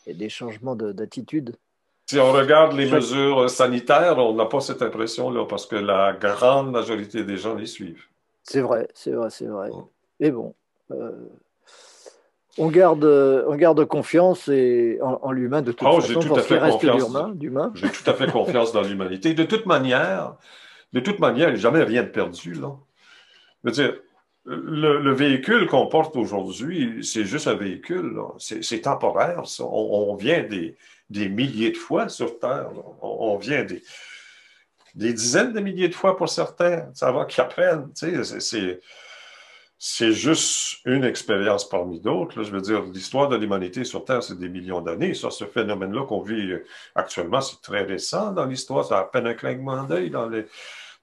et, des changements d'attitude. Si on regarde les mesures sanitaires, on n'a pas cette impression-là parce que la grande majorité des gens les suivent. C'est vrai, c'est vrai, c'est vrai. Mais bon, euh, on, garde, on garde confiance et en, l'humain de toute oh, façon tout d'humain. J'ai tout à fait confiance dans l'humanité. De toute manière, de toute manière, il n'y a jamais rien de perdu. Là. Je veux dire, le, véhicule qu'on porte aujourd'hui, c'est juste un véhicule. C'est temporaire. On, vient des, milliers de fois sur Terre. On, vient des, dizaines de milliers de fois pour certains. Ça va qu'ils apprennent. C'est juste une expérience parmi d'autres. Je veux dire, l'histoire de l'humanité sur Terre, c'est des millions d'années. Ce phénomène-là qu'on vit actuellement, c'est très récent dans l'histoire. A à peine un clinquement d'œil dans les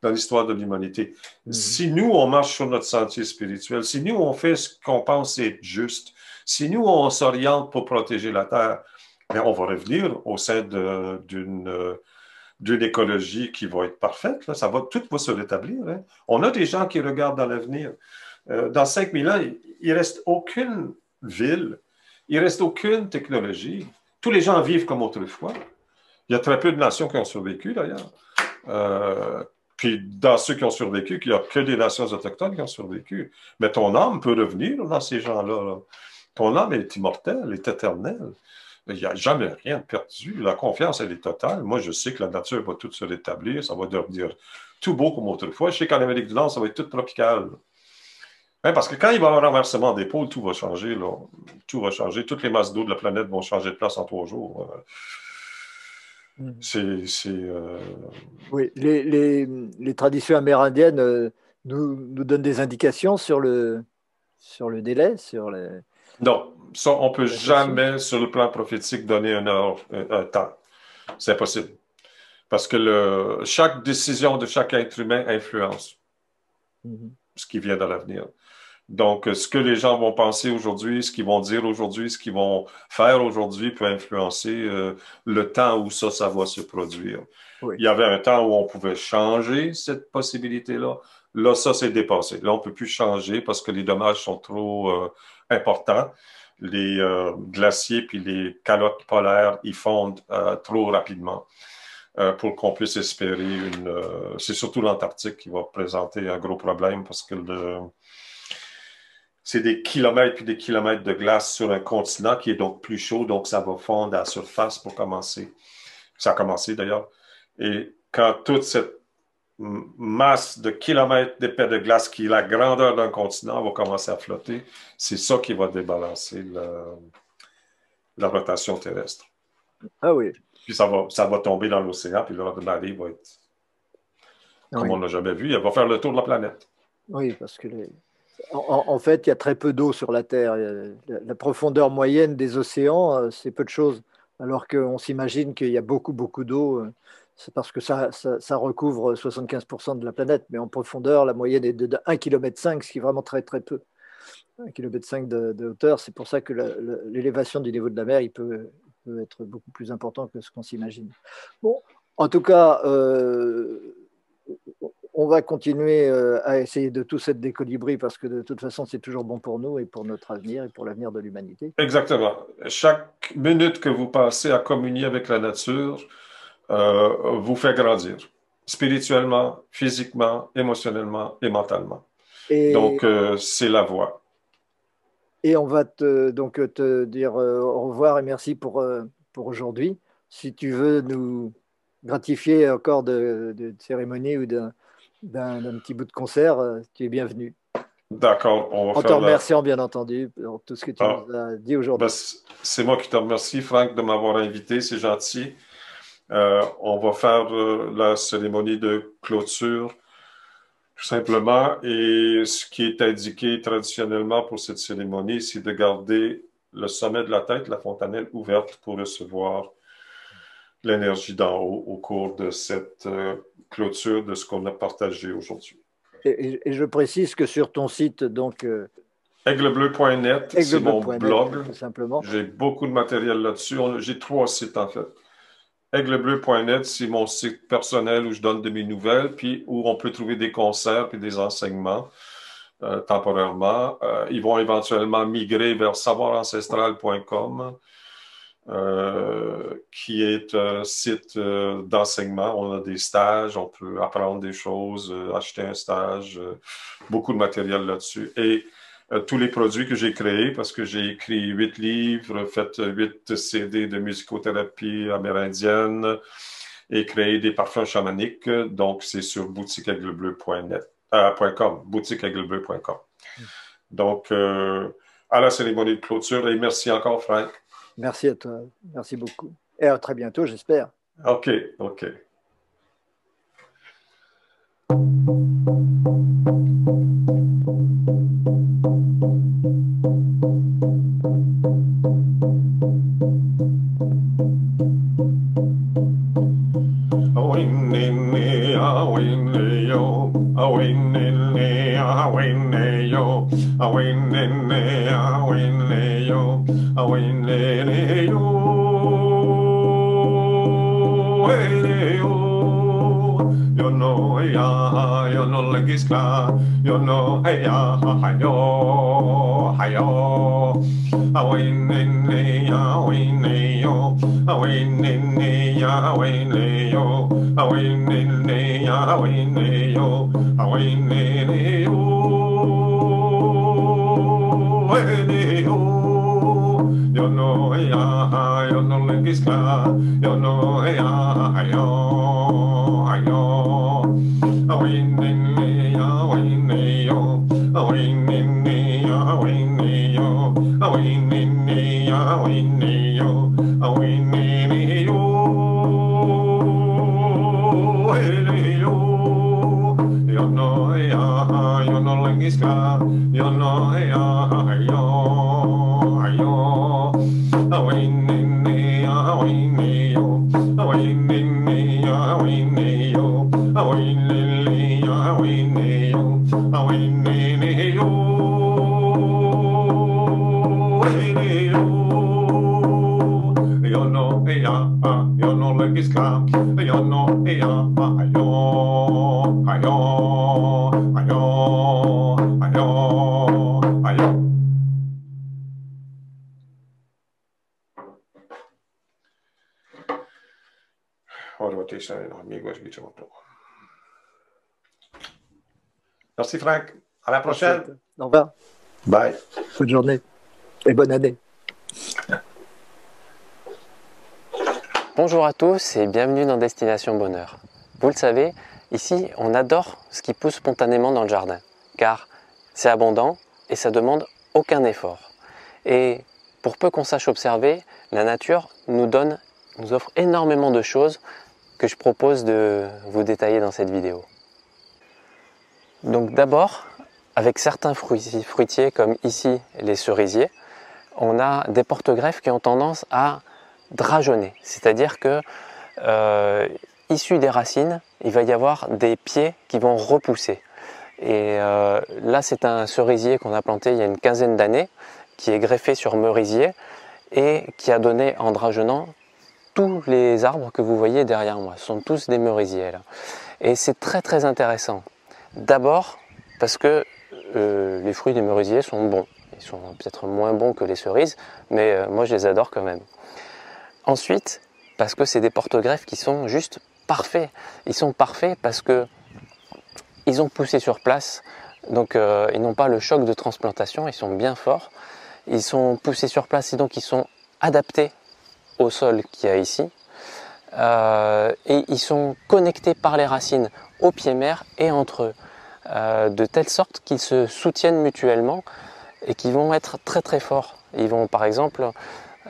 dans l'histoire de l'humanité. Mhm. Si nous, on marche sur notre sentier spirituel, si nous, on fait ce qu'on pense être juste, si nous, on s'oriente pour protéger la Terre, bien, on va revenir au sein d'une d'une écologie qui va être parfaite. Là. Ça va, tout va se rétablir. Hein. On a des gens qui regardent dans l'avenir. Euh, dans 5000 ans, il ne reste aucune ville, il ne reste aucune technologie. Tous les gens vivent comme autrefois. Il y a très peu de nations qui ont survécu, d'ailleurs. Euh, puis dans ceux qui ont survécu, il n'y a que des nations autochtones qui ont survécu. Mais ton âme peut revenir dans ces gens-là. Ton âme est immortelle, est éternelle. Il n'y a jamais rien de perdu. La confiance, elle est totale. Moi, je sais que la nature va tout se rétablir. Ça va devenir tout beau comme autrefois. Je sais qu'en Amérique du Nord, ça va être tout tropical. Hein, parce que quand il va y avoir un renversement des pôles, tout va changer. Tout va changer. Toutes les masses d'eau de la planète vont changer de place en trois jours. Mm. C'est. Euh, oui, les, les, les, traditions amérindiennes euh, nous, nous, donnent des indications sur le, sur le délai, sur les. Non, ça, on ne peut jamais, sur le plan prophétique, donner un, heure, un, temps. C'est impossible. Parce que le, chaque décision de chaque être humain influence mm-hmm. ce qui vient dans l'avenir. Donc, ce que les gens vont penser aujourd'hui, ce qu'ils vont dire aujourd'hui, ce qu'ils vont faire aujourd'hui peut influencer euh, le temps où ça, ça va se produire. Il y avait un temps où on pouvait changer cette possibilité-là. Là, ça, c'est dépassé. Là, on ne peut plus changer parce que les dommages sont trop euh, importants. Les euh, glaciers puis les calottes polaires, ils fondent trop rapidement. pour qu'on puisse espérer une... c'est surtout l'Antarctique qui va présenter un gros problème parce que le, c'est des kilomètres puis des kilomètres de glace sur un continent qui est donc plus chaud, donc ça va fondre à la surface pour commencer. Ça a commencé d'ailleurs. Et quand toute cette masse de kilomètres d'épais de glace qui est la grandeur d'un continent va commencer à flotter, c'est ça qui va débalancer la, rotation terrestre. Ah oui. Puis ça va, ça va tomber dans l'océan, puis le marée va être comme on n'a jamais vu. Elle va faire le tour de la planète. Oui, parce que les, en, fait, il y a très peu d'eau sur la Terre. La, profondeur moyenne des océans, euh, c'est peu de choses. Alors qu'on s'imagine qu'il y a beaucoup, beaucoup d'eau. Euh, c'est parce que ça, recouvre 75% de la planète. Mais en profondeur, la moyenne est de 1,5 km, ce qui est vraiment très, très peu. 1,5 km de, de hauteur. C'est pour ça que l'élévation du niveau de la mer, il peut, être beaucoup plus important que ce qu'on s'imagine. Bon, en tout cas, euh, on, va continuer euh, à essayer de tous être des colibris parce que de toute façon, c'est toujours bon pour nous et pour notre avenir et pour l'avenir de l'humanité. Exactement. Chaque minute que vous passez à communier avec la nature euh, vous fait grandir spirituellement, physiquement, émotionnellement et mentalement. donc, euh, c'est la voie. Et on va te, donc te dire au revoir et merci pour, pour aujourd'hui. Si tu veux nous gratifier encore de, de cérémonie ou d'un d'un petit bout de concert, euh, tu es bienvenu. D'accord. On en te remerciant, bien entendu, pour tout ce que tu ah. nous as dit aujourd'hui. Ben, c'est moi qui te remercie, Franck, de m'avoir invité. C'est gentil. Euh, on va faire euh, la cérémonie de clôture, tout simplement. Et ce qui est indiqué traditionnellement pour cette cérémonie, c'est de garder le sommet de la tête, la fontanelle ouverte pour recevoir l'énergie d'en haut au cours de cette clôture de ce qu'on a partagé aujourd'hui. Et, je précise que sur ton site, donc. Euh, Aiglebleu.net, c'est mon blog. simplement. J'ai beaucoup de matériel là-dessus. J'ai trois sites en fait. Aiglebleu.net, c'est mon site personnel où je donne de mes nouvelles, puis où on peut trouver des concerts et des enseignements euh, temporairement. Euh, ils vont éventuellement migrer vers savoirancestral.com. Euh, qui est un site euh, d'enseignement. On a des stages, on peut apprendre des choses, euh, acheter un stage, beaucoup de matériel là-dessus. Et tous les produits que j'ai créés, parce que j'ai écrit huit livres, fait huit CD de musicothérapie amérindienne et créé des parfums chamaniques. Donc, c'est sur boutiqueaiglebleu.net, .com, boutiqueaiglebleu.com. Hmm. Donc, à la cérémonie de clôture et merci encore, Frank. Merci à toi. Merci beaucoup. Et à très bientôt, j'espère. OK, OK. no ya ah, yo no legis kla yo no ya ah, hayo hayo awin ah, ne ya awin ne yo. Awin ne ya awin ne yo. Awin ne ya awin ne yo. Awin ne ne yo. Ne yo. Yo no ya yo no legis kla yo no ya hayo Merci Franck. À la prochaine. Au revoir. Bye. Bonne journée et bonne année. Bonjour à tous et bienvenue dans Destination Bonheur. Vous le savez, ici on adore ce qui pousse spontanément dans le jardin, car c'est abondant et ça demande aucun effort. Et pour peu qu'on sache observer, la nature nous donne, nous offre énormément de choses que je propose de vous détailler dans cette vidéo. Donc d'abord, avec certains fruitiers comme ici les cerisiers, on a des porte-greffes qui ont tendance à drageonner, c'est-à-dire que euh, issus des racines, il va y avoir des pieds qui vont repousser. Et euh, là, c'est un cerisier qu'on a planté il y a une quinzaine d'années, qui est greffé sur merisier et qui a donné en drageonnant tous les arbres que vous voyez derrière moi. Ce sont tous des merisiers. Et c'est très très intéressant. D'abord parce que euh, les fruits des merisiers sont bons. Ils sont peut-être moins bons que les cerises, mais euh, moi je les adore quand même. Ensuite, parce que c'est des porte-greffes qui sont juste parfaits. Ils sont parfaits parce que ils ont poussé sur place, donc euh, ils n'ont pas le choc de transplantation, ils sont bien forts. Ils sont poussés sur place et donc ils sont adaptés au sol qu'il y a ici. Et ils sont connectés par les racines au pied mère et entre eux. Euh, de telle sorte qu'ils se soutiennent mutuellement et qu'ils vont être très très forts. Ils vont par exemple,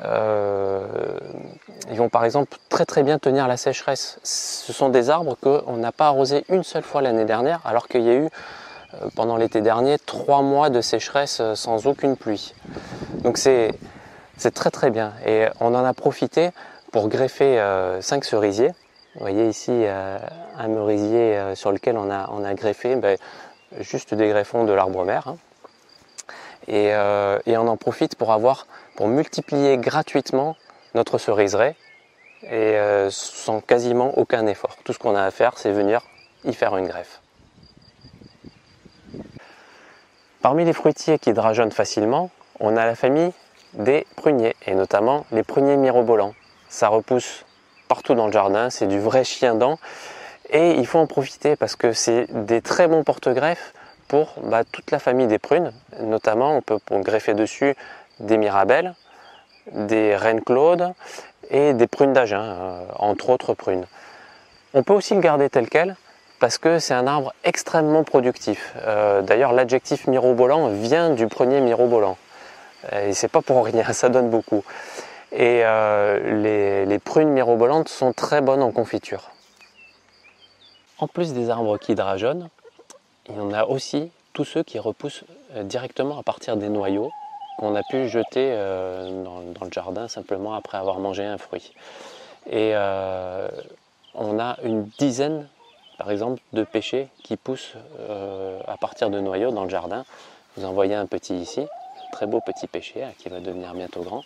euh, ils vont par exemple très très bien tenir la sécheresse. Ce sont des arbres qu'on n'a pas arrosé une seule fois l'année dernière, alors qu'il y a eu euh, pendant l'été dernier trois mois de sécheresse sans aucune pluie. Donc c'est très très bien et on en a profité pour greffer cinq cerisiers vous voyez ici euh, un merisier euh, sur lequel on a, greffé ben, juste des greffons de l'arbre mère. Hein. Euh, et, on en profite pour avoir, pour multiplier gratuitement notre cerisier et sans quasiment aucun effort. Tout ce qu'on a à faire, c'est venir y faire une greffe. Parmi les fruitiers qui drageonnent facilement, on a la famille des pruniers, et notamment les pruniers mirobolants. Ça repousse partout dans le jardin, c'est du vrai chien dent. Et il faut en profiter parce que c'est des très bons porte-greffes pour bah, toute la famille des prunes. Notamment, on peut greffer dessus des mirabelles, des reines claudes et des prunes d'Agen, euh, entre autres prunes. On peut aussi le garder tel quel parce que c'est un arbre extrêmement productif. Euh, d'ailleurs, l'adjectif mirobolant vient du premier mirobolant. Et c'est pas pour rien, ça donne beaucoup. Et euh, les, prunes mirobolantes sont très bonnes en confiture. En plus des arbres qui drageonnent, il y en a aussi tous ceux qui repoussent euh, directement à partir des noyaux qu'on a pu jeter euh, dans, le jardin simplement après avoir mangé un fruit. Et on a une dizaine, par exemple, de pêchers qui poussent à partir de noyaux dans le jardin. Vous en voyez un petit ici, très beau petit pêcher qui va devenir bientôt grand.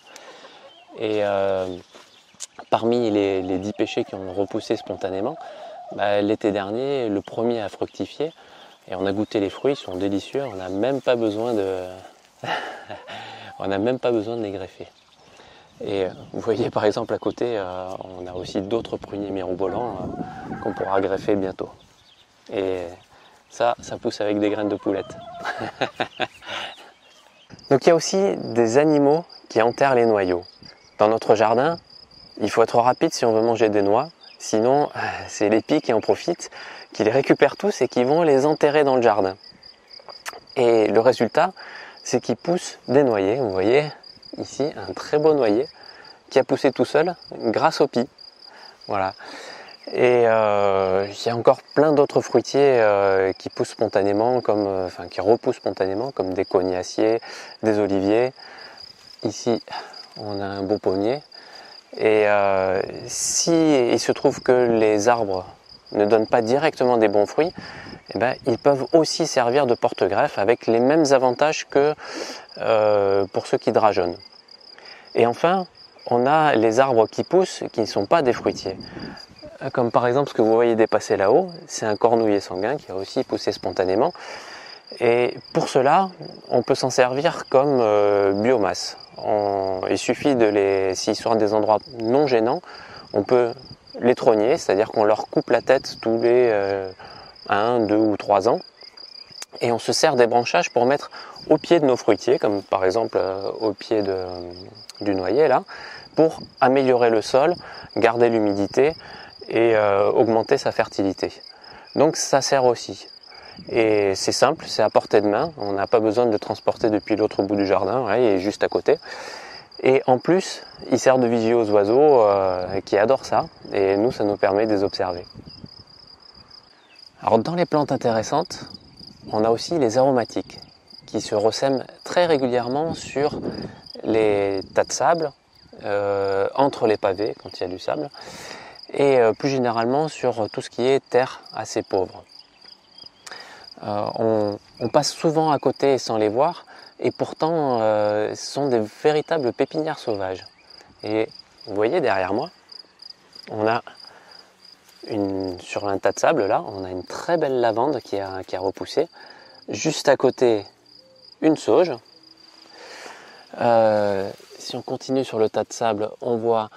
Et euh, parmi les, dix péchés qui ont repoussé spontanément, bah, l'été dernier, le premier a fructifié. Et on a goûté les fruits, ils sont délicieux, on n'a même pas besoin de. on n'a même pas besoin de les greffer. Et vous voyez par exemple à côté, euh, on a aussi d'autres pruniers mirobolants euh, qu'on pourra greffer bientôt. Et ça, ça pousse avec des graines de poulette. Donc il y a aussi des animaux qui enterrent les noyaux. Dans notre jardin, il faut être rapide si on veut manger des noix, sinon euh, c'est les pies qui en profitent, qui les récupèrent tous et qui vont les enterrer dans le jardin. Et le résultat, c'est qu'ils poussent des noyers. Vous voyez ici un très beau noyer qui a poussé tout seul grâce aux pies. Voilà. Et euh, il y a encore plein d'autres fruitiers euh, qui poussent spontanément, comme, qui repoussent spontanément, comme des cognaciers, des oliviers. Ici, on a un beau pommier. Et euh, si il se trouve que les arbres ne donnent pas directement des bons fruits, eh ben, ils peuvent aussi servir de porte-greffe avec les mêmes avantages que euh, pour ceux qui drageonnent. Et enfin, on a les arbres qui poussent qui ne sont pas des fruitiers. Comme par exemple ce que vous voyez dépasser là-haut, c'est un cornouiller sanguin qui a aussi poussé spontanément. Et pour cela, on peut s'en servir comme euh, biomasse. Il suffit de les, s'ils sont à des endroits non gênants, on peut les trogner, c'est-à-dire qu'on leur coupe la tête tous les 1, euh, 2 ou 3 ans. Et on se sert des branchages pour mettre au pied de nos fruitiers, comme par exemple euh, au pied du noyer là, pour améliorer le sol, garder l'humidité et augmenter sa fertilité. Donc ça sert aussi. Et c'est simple, c'est à portée de main. On n'a pas besoin de le transporter depuis l'autre bout du jardin, il est juste à côté. Et en plus, il sert de vigie aux oiseaux euh, qui adorent ça. Et nous, ça nous permet de les observer. Alors dans les plantes intéressantes, on a aussi les aromatiques qui se ressèment très régulièrement sur les tas de sable, euh, entre les pavés quand il y a du sable, et euh, plus généralement sur tout ce qui est terre assez pauvre. Euh, on, passe souvent à côté sans les voir, et pourtant euh, ce sont des véritables pépinières sauvages. Et vous voyez derrière moi, on a sur un tas de sable là, on a une très belle lavande qui a, qui a repoussé. Juste à côté, une sauge. Euh, si on continue sur le tas de sable, on voit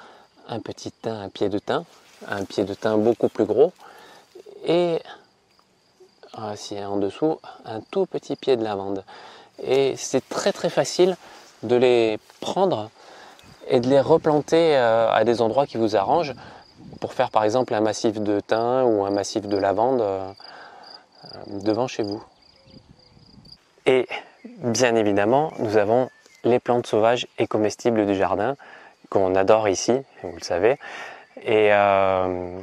un petit thym, un pied de thym, un pied de thym beaucoup plus gros. Et en dessous, un tout petit pied de lavande. Et c'est très très facile de les prendre et de les replanter euh, à des endroits qui vous arrangent pour faire par exemple un massif de thym ou un massif de lavande euh, devant chez vous. Et bien évidemment, nous avons les plantes sauvages et comestibles du jardin qu'on adore ici, vous le savez. Et, euh,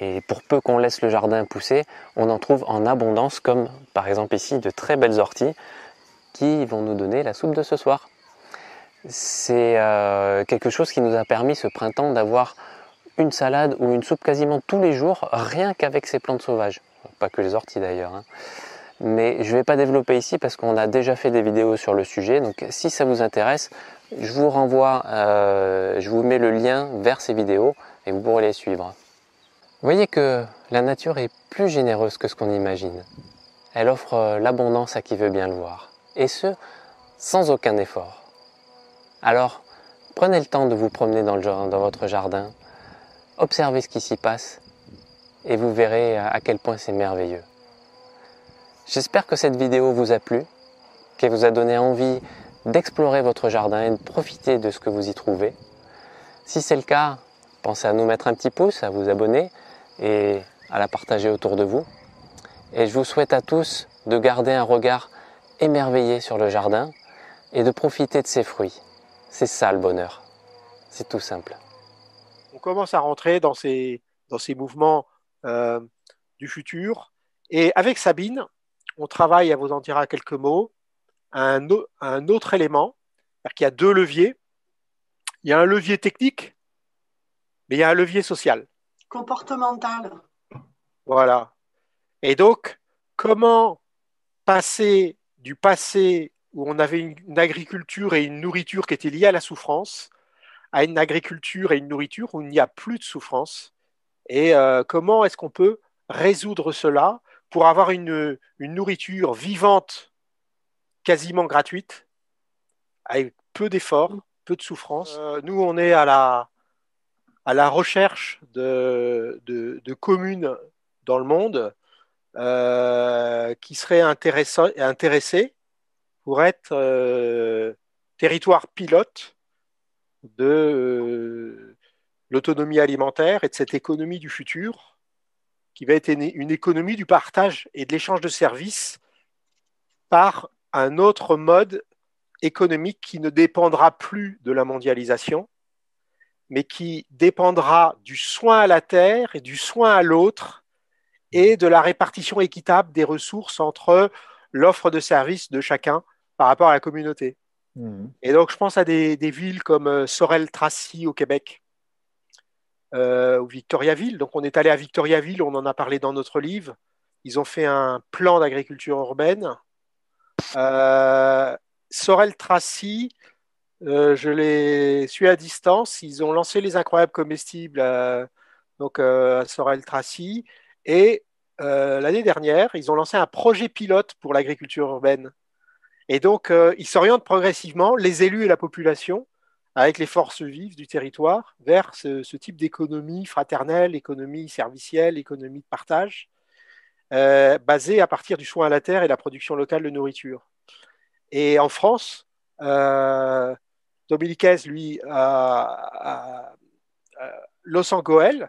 et pour peu qu'on laisse le jardin pousser, on en trouve en abondance, comme par exemple ici de très belles orties qui vont nous donner la soupe de ce soir. C'est euh, quelque chose qui nous a permis ce printemps d'avoir une salade ou une soupe quasiment tous les jours, rien qu'avec ces plantes sauvages. Pas que les orties d'ailleurs. Hein. Mais je ne vais pas développer ici parce qu'on a déjà fait des vidéos sur le sujet. Donc si ça vous intéresse, je vous renvoie, euh, je vous mets le lien vers ces vidéos et vous pourrez les suivre. Voyez que la nature est plus généreuse que ce qu'on imagine. Elle offre euh, l'abondance à qui veut bien le voir. Et ce, sans aucun effort. Alors, prenez le temps de vous promener dans, dans votre jardin, observez ce qui s'y passe et vous verrez à quel point c'est merveilleux. J'espère que cette vidéo vous a plu, qu'elle vous a donné envie d'explorer votre jardin et de profiter de ce que vous y trouvez. Si c'est le cas, pensez à nous mettre un petit pouce, à vous abonner et à la partager autour de vous. Et je vous souhaite à tous de garder un regard émerveillé sur le jardin et de profiter de ses fruits. C'est ça le bonheur. C'est tout simple. On commence à rentrer dans ces, dans ces mouvements euh, du futur. Et avec Sabine, on travaille, à vous en dira quelques mots, un, un autre élément, c'est-à-dire qu'il y a deux leviers. Il y a un levier technique, mais il y a un levier social. Comportemental. Voilà. Et donc, comment passer du passé où on avait une, agriculture et une nourriture qui étaient liées à la souffrance à une agriculture et une nourriture où il n'y a plus de souffrance? Et euh, comment est-ce qu'on peut résoudre cela pour avoir une, nourriture vivante, quasiment gratuite, avec peu d'efforts, peu de souffrance? Euh, nous, on est à la, à la recherche de, communes dans le monde euh, qui seraient intéressées pour être euh, territoire pilote de l'autonomie alimentaire et de cette économie du futur qui va être une économie du partage et de l'échange de services par un autre mode économique qui ne dépendra plus de la mondialisation, mais qui dépendra du soin à la terre et du soin à l'autre et de la répartition équitable des ressources entre l'offre de services de chacun par rapport à la communauté. Mmh. Et donc, je pense à des, des villes comme euh, Sorel-Tracy au Québec, euh, ou Victoriaville. Donc on est allé à Victoriaville, on en a parlé dans notre livre. Ils ont fait un plan d'agriculture urbaine. Euh, Sorel Tracy, euh, je les suis à distance. Ils ont lancé les incroyables comestibles à Sorel Tracy. Et l'année dernière, ils ont lancé un projet pilote pour l'agriculture urbaine. Et donc, ils s'orientent progressivement, les élus et la population, avec les forces vives du territoire vers ce, type d'économie fraternelle, économie servicielle, économie de partage, euh, basée à partir du soin à la terre et la production locale de nourriture. Et en France, Dominiquez, lui, a, Los Angeles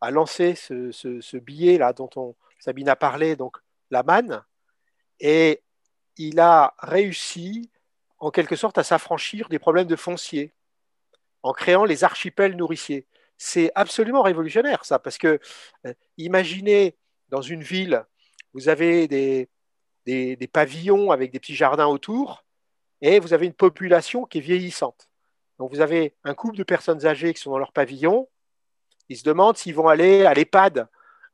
a lancé ce, billet là dont on, Sabine a parlé, donc la manne, et il a réussi en quelque sorte à s'affranchir des problèmes de foncier en créant les archipels nourriciers. C'est absolument révolutionnaire, ça, parce que euh, imaginez dans une ville, vous avez des, pavillons avec des petits jardins autour, et vous avez une population qui est vieillissante. Donc vous avez un couple de personnes âgées qui sont dans leur pavillon, ils se demandent s'ils vont aller à l'EHPAD,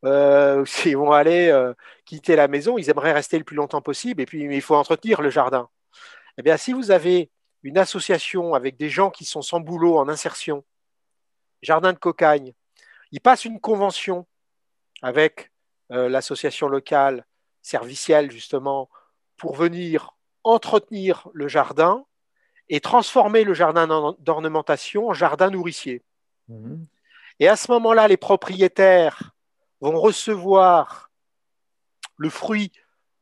euh, s'ils vont aller euh, quitter la maison, ils aimeraient rester le plus longtemps possible, et puis il faut entretenir le jardin. Eh bien, si vous avez une association avec des gens qui sont sans boulot en insertion, jardin de cocagne, ils passent une convention avec euh, l'association locale servicielle, justement, pour venir entretenir le jardin et transformer le jardin d'ornementation en jardin nourricier. Mhm. Et à ce moment-là, les propriétaires vont recevoir le fruit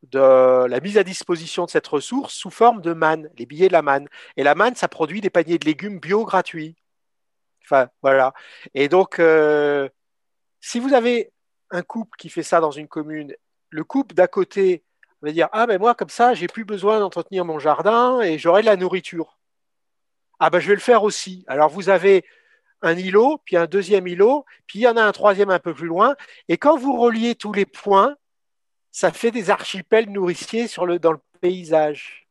de la mise à disposition de cette ressource sous forme de manne, les billets de la manne. Et la manne, ça produit des paniers de légumes bio gratuits. Enfin, voilà. Et donc, euh, si vous avez un couple qui fait ça dans une commune, le couple d'à côté va dire Ah, ben moi, comme ça, j'ai plus besoin d'entretenir mon jardin et j'aurai de la nourriture. Ah, ben je vais le faire aussi. Alors, vous avez un îlot, puis un deuxième îlot, puis il y en a un troisième un peu plus loin. Et quand vous reliez tous les points, ça fait des archipels nourriciers dans le paysage.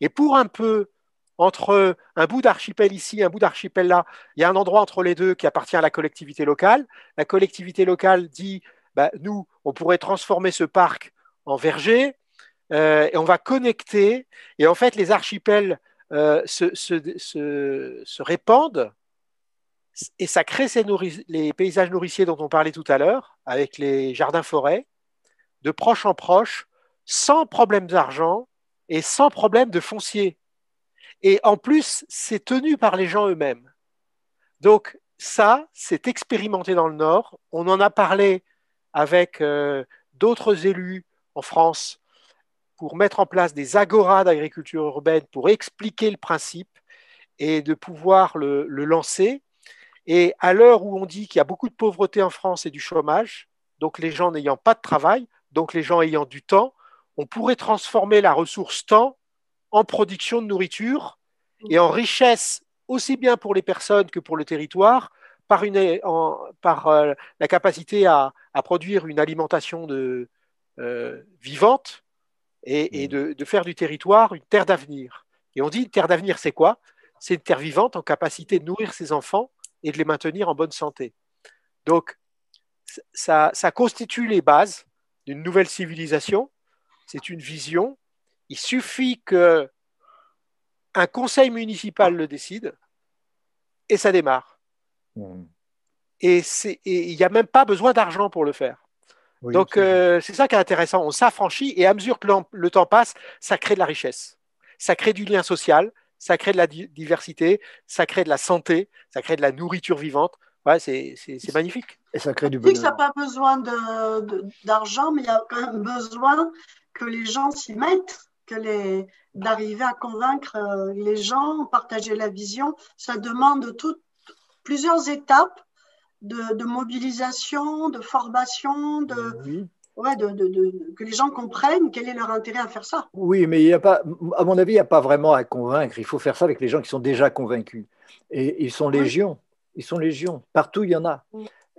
Et pour un peu, entre un bout d'archipel ici, un bout d'archipel là, il y a un endroit entre les deux qui appartient à la collectivité locale. La collectivité locale dit, bah, nous, on pourrait transformer ce parc en verger, euh, et on va connecter, et en fait, les archipels euh, se, répandent et ça crée ces les paysages nourriciers dont on parlait tout à l'heure, avec les jardins-forêts, de proche en proche, sans problème d'argent et sans problème de foncier. Et en plus, c'est tenu par les gens eux-mêmes. Donc ça, c'est expérimenté dans le Nord. On en a parlé avec euh, d'autres élus en France pour mettre en place des agoras d'agriculture urbaine pour expliquer le principe et de pouvoir le lancer. Et à l'heure où on dit qu'il y a beaucoup de pauvreté en France et du chômage, donc les gens n'ayant pas de travail, donc les gens ayant du temps, on pourrait transformer la ressource temps en production de nourriture et en richesse aussi bien pour les personnes que pour le territoire par, euh, la capacité à, produire une alimentation de, vivante et, mmh. de, de, faire du territoire une terre d'avenir. Et on dit une terre d'avenir, c'est quoi? C'est une terre vivante en capacité de nourrir ses enfants et de les maintenir en bonne santé. Donc, ça, ça constitue les bases d'une nouvelle civilisation. C'est une vision. Il suffit que un conseil municipal le décide et ça démarre. Mmh. Et il n'y a même pas besoin d'argent pour le faire. Donc, euh, c'est ça qui est intéressant. On s'affranchit et à mesure que le temps passe, ça crée de la richesse. Ça crée du lien social, ça crée de la diversité, ça crée de la santé, ça crée de la nourriture vivante. Ouais, c'est magnifique. Et ça crée du bonheur. ça n'a pas besoin d'argent, mais il y a quand même besoin que les gens s'y mettent, que les d'arriver à convaincre euh, les gens, partager la vision. Ça demande plusieurs étapes de, de, mobilisation, de formation, de, oui ouais, de, de, que les gens comprennent quel est leur intérêt à faire ça. Oui, mais il y a pas, à mon avis, il n'y a pas vraiment à convaincre. Il faut faire ça avec les gens qui sont déjà convaincus. Et ils sont légions. Ils sont légions. Partout, il y en a.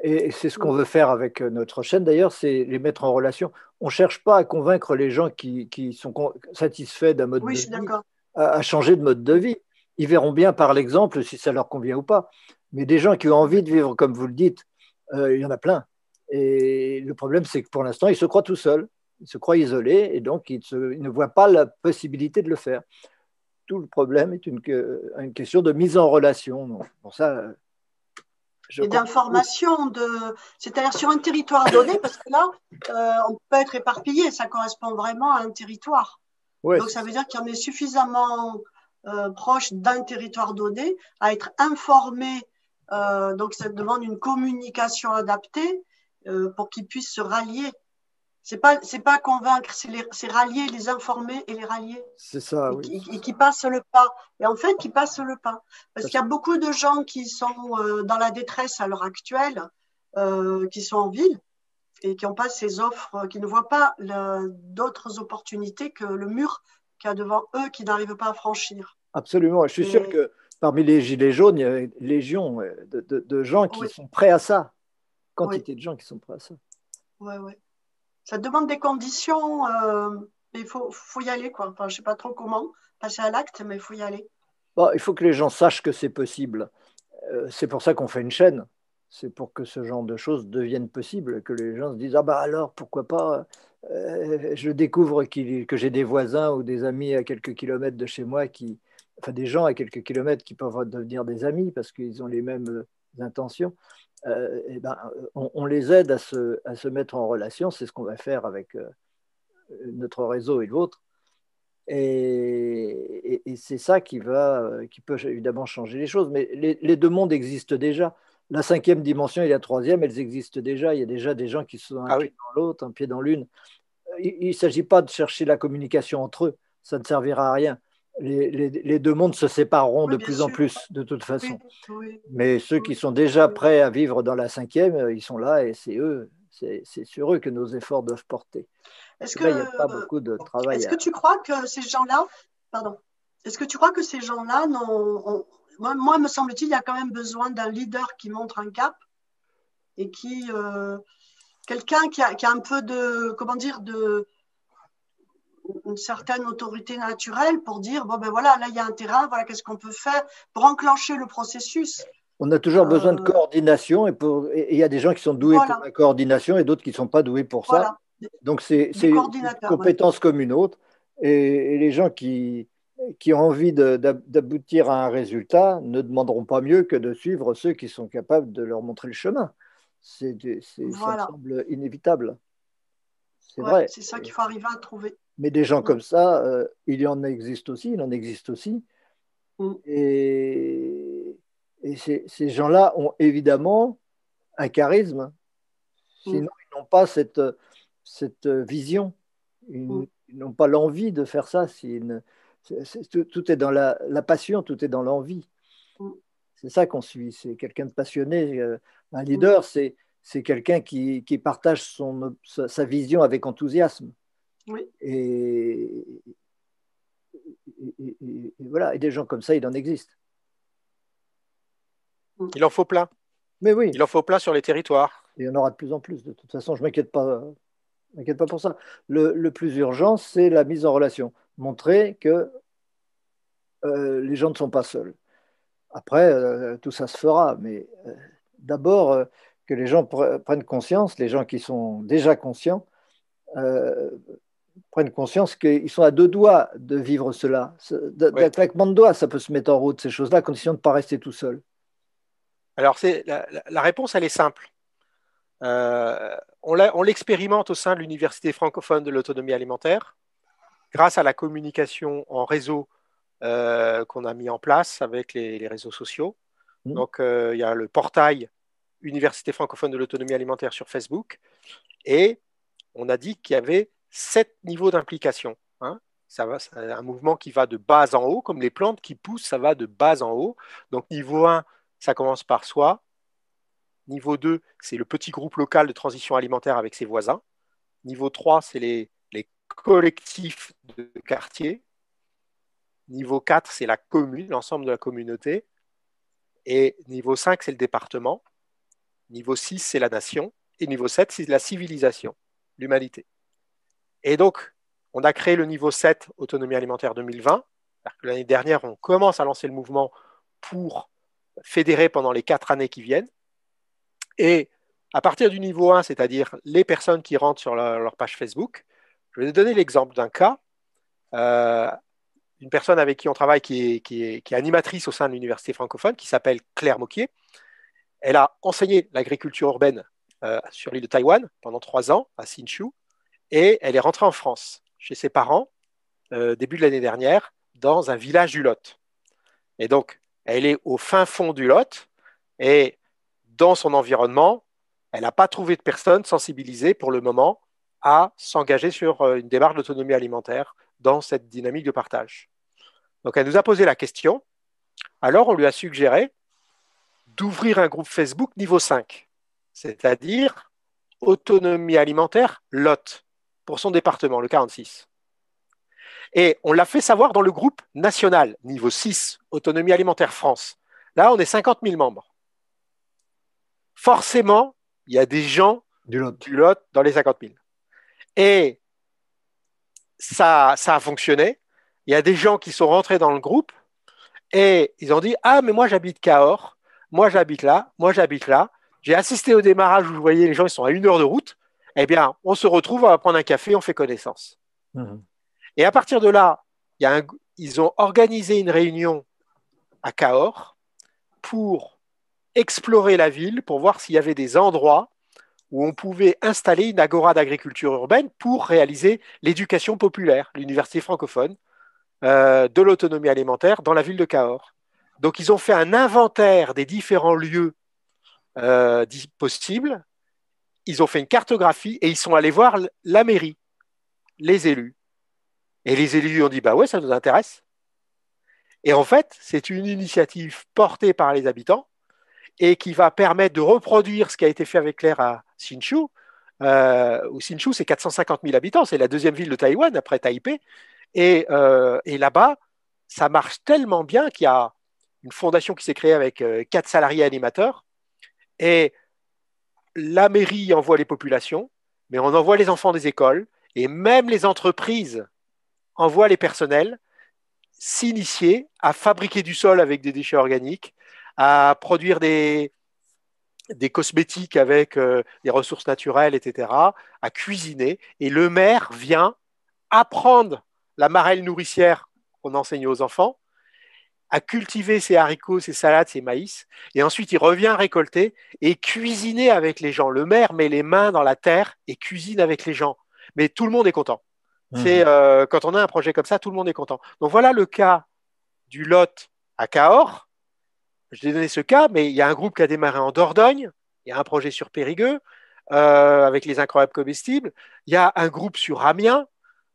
Et c'est ce qu'on veut faire avec notre chaîne, d'ailleurs, c'est les mettre en relation. On ne cherche pas à convaincre les gens qui, qui sont satisfaits d'un mode de vie à, à, changer de mode de vie. Ils verront bien par l'exemple si ça leur convient ou pas. Mais des gens qui ont envie de vivre comme vous le dites, euh, il y en a plein. Et le problème, c'est que pour l'instant, il se croit tout seul, il se croit isolé, et donc il, ne voit pas la possibilité de le faire. Tout le problème est une, une question de mise en relation. pour ça, et d'information, de... c'est-à-dire sur un territoire donné, parce que là, euh, on peut être éparpillé, ça correspond vraiment à un territoire. Donc ça veut dire qu'il y en est suffisamment euh, proche d'un territoire donné à être informé. Euh, donc ça demande une communication adaptée euh, pour qu'ils puissent se rallier. C'est pas c'est pas convaincre, c'est rallier, les informer et les rallier. C'est ça, oui. Et, qui passent le pas. Et en fait, qui passent le pas. Parce qu'il y a beaucoup de gens qui sont euh, dans la détresse à l'heure actuelle, qui sont en ville et qui n'ont pas ces offres, qui ne voient pas d'autres opportunités que le mur qu'il y a devant eux, qui n'arrivent pas à franchir. Absolument. Je suis sûr que parmi les gilets jaunes, il y a une légion de, gens qui sont prêts à ça quantité de gens qui sont prêts à ça. Ouais, ouais. Ça demande des conditions, euh, mais il faut, faut, y aller. Quoi. Enfin, je ne sais pas trop comment passer à l'acte, mais il faut y aller. Bon, il faut que les gens sachent que c'est possible. Euh, c'est pour ça qu'on fait une chaîne. C'est pour que ce genre de choses deviennent possibles, que les gens se disent Ah, bah alors, pourquoi pas euh, Je découvre que j'ai des voisins ou des amis à quelques kilomètres de chez moi qui enfin des gens à quelques kilomètres qui peuvent devenir des amis parce qu'ils ont les mêmes intentions, eh ben, on, les aide à se, à se mettre en relation. C'est ce qu'on va faire avec notre réseau et l'autre. Et, c'est ça qui, va, qui peut évidemment changer les choses. Mais les, deux mondes existent déjà. La cinquième dimension et la troisième, elles existent déjà. Il y a déjà des gens qui sont un ah pied dans l'autre, un pied dans l'une. Il ne s'agit pas de chercher la communication entre eux. Ça ne servira à rien. Les, deux mondes se sépareront de plus en plus, de toute façon. Mais ceux qui sont déjà prêts à vivre dans la cinquième, ils sont là et c'est eux, c'est sur eux que nos efforts doivent porter. Est-ce que, il a pas beaucoup de travail. Est-ce que tu crois que ces gens-là, pardon, est-ce que tu crois que ces gens-là n'ont, moi, me semble-t-il, il y a quand même besoin d'un leader qui montre un cap et qui, euh, quelqu'un qui a, un peu de, comment dire, de une certaine autorité naturelle pour dire bon ben voilà là il y a un terrain voilà qu'est-ce qu'on peut faire pour enclencher le processus on a toujours besoin de euh, coordination et il y a des gens qui sont doués pour la coordination et d'autres qui ne sont pas doués pour ça. Donc c'est une compétence comme une autre. Et, les gens qui, qui ont envie d'aboutir à un résultat ne demanderont pas mieux que de suivre ceux qui sont capables de leur montrer le chemin. C'est ça semble inévitable. C'est vrai. C'est ça qu'il faut arriver à trouver. Mais des gens comme ça, euh, il y en existe aussi, il en existe aussi. Mm. Et, et ces, ces gens-là ont évidemment un charisme. Mm. Sinon, ils n'ont pas cette, cette vision. Mm. Ils, n'ont pas l'envie de faire ça. tout, est dans la, passion, tout est dans l'envie. Mm. C'est ça qu'on suit. C'est quelqu'un de passionné. Euh, un leader, mm. c'est, c'est quelqu'un qui, qui partage son, sa, vision avec enthousiasme. Oui. Et, et, voilà. Et des gens comme ça, il en existe. Il en faut plein. Mais oui. Il en faut plein sur les territoires. il y en aura de plus en plus. De toute façon, je ne m'inquiète pas T'inquiète pas pour ça. Le, plus urgent, c'est la mise en relation. Montrer que euh, les gens ne sont pas seuls. Après, euh, tout ça se fera, mais euh, d'abord que les gens prennent conscience, les gens qui sont déjà conscients, prennent conscience qu'ils sont à deux doigts de vivre cela. D'un claquement de doigts, ça peut se mettre en route, ces choses-là, à condition de ne pas rester tout seul. Alors, la, la, réponse, elle est simple. Euh, on l'expérimente au sein de l'Université francophone de l'autonomie alimentaire grâce à la communication en réseau euh, qu'on a mis en place avec les, réseaux sociaux. Mmh. Donc, euh, il y a le portail Université francophone de l'autonomie alimentaire sur Facebook et on a dit qu'il y avait sept niveaux d'implication. Hein. Ça va, un mouvement qui va de bas en haut, comme les plantes qui poussent, ça va de bas en haut. Donc, niveau 1, ça commence par soi. Niveau 2, c'est le petit groupe local de transition alimentaire avec ses voisins. Niveau 3, c'est les, collectifs de quartier. Niveau 4, c'est la commune, l'ensemble de la communauté. Et niveau 5, c'est le département. Niveau 6, c'est la nation. Et niveau 7, c'est la civilisation, l'humanité. Et donc, on a créé le niveau 7, autonomie alimentaire 2020. L'année dernière, on commence à lancer le mouvement pour fédérer pendant les quatre années qui viennent. Et à partir du niveau 1, c'est-à-dire les personnes qui rentrent sur leur, page Facebook, je vais donner l'exemple d'un cas. Euh, une personne avec qui on travaille qui est, animatrice au sein de l'université francophone, qui s'appelle Claire Moquier. Elle a enseigné l'agriculture urbaine euh, sur l'île de Taïwan pendant trois ans à Hsinchu et elle est rentrée en France chez ses parents euh, début de l'année dernière dans un village du Lot. Et donc, elle est au fin fond du Lot et dans son environnement, elle n'a pas trouvé de personnes sensibilisées pour le moment à s'engager sur euh, une démarche d'autonomie alimentaire dans cette dynamique de partage. Donc elle nous a posé la question. Alors on lui a suggéré d'ouvrir un groupe Facebook niveau 5, c'est-à-dire autonomie alimentaire Lot pour son département, le 46. Et on l'a fait savoir dans le groupe national, niveau 6, autonomie alimentaire France. Là, on est 50 000 membres forcément, il y a des gens du lot, dans les 50 000. Et ça, ça a fonctionné. Il y a des gens qui sont rentrés dans le groupe et ils ont dit Ah, mais moi j'habite Cahors, moi j'habite là, moi j'habite là. J'ai assisté au démarrage où vous voyez les gens, ils sont à une heure de route. Eh bien, on se retrouve, on va prendre un café, on fait connaissance. Mmh. Et à partir de là, il y a ils ont organisé une réunion à Cahors pour explorer la ville, pour voir s'il y avait des endroits où on pouvait installer une agora d'agriculture urbaine pour réaliser l'éducation populaire, l'université francophone, euh, de l'autonomie alimentaire dans la ville de Cahors. Donc ils ont fait un inventaire des différents lieux euh, possibles, ils ont fait une cartographie et ils sont allés voir la mairie, les élus. Et les élus ont dit, bah ouais, ça nous intéresse. Et en fait, c'est une initiative portée par les habitants et qui va permettre de reproduire ce qui a été fait avec l'air à Hsinchu. Euh, où c'est 450 000 habitants, c'est la deuxième ville de Taïwan après Taipei. Et, euh, et là-bas, ça marche tellement bien qu'il y a une fondation qui s'est créée avec euh, quatre salariés animateurs. Et la mairie envoie les populations, mais on envoie les enfants des écoles, et même les entreprises envoient les personnels s'initier à fabriquer du sol avec des déchets organiques, à produire des, cosmétiques avec euh, des ressources naturelles, etc., à cuisiner. Et le maire vient apprendre la marelle nourricière qu'on enseigne aux enfants, à cultiver ses haricots, ses salades, ses maïs, et ensuite il revient récolter et cuisiner avec les gens. Le maire met les mains dans la terre et cuisine avec les gens. Mais tout le monde est content. C'est mmh. euh, quand on a un projet comme ça, tout le monde est content. Donc voilà le cas du Lot à Cahors. Je t'ai donné ce cas, mais il y a un groupe qui a démarré en Dordogne. Il y a un projet sur Périgueux euh, avec les incroyables comestibles. Il y a un groupe sur Amiens.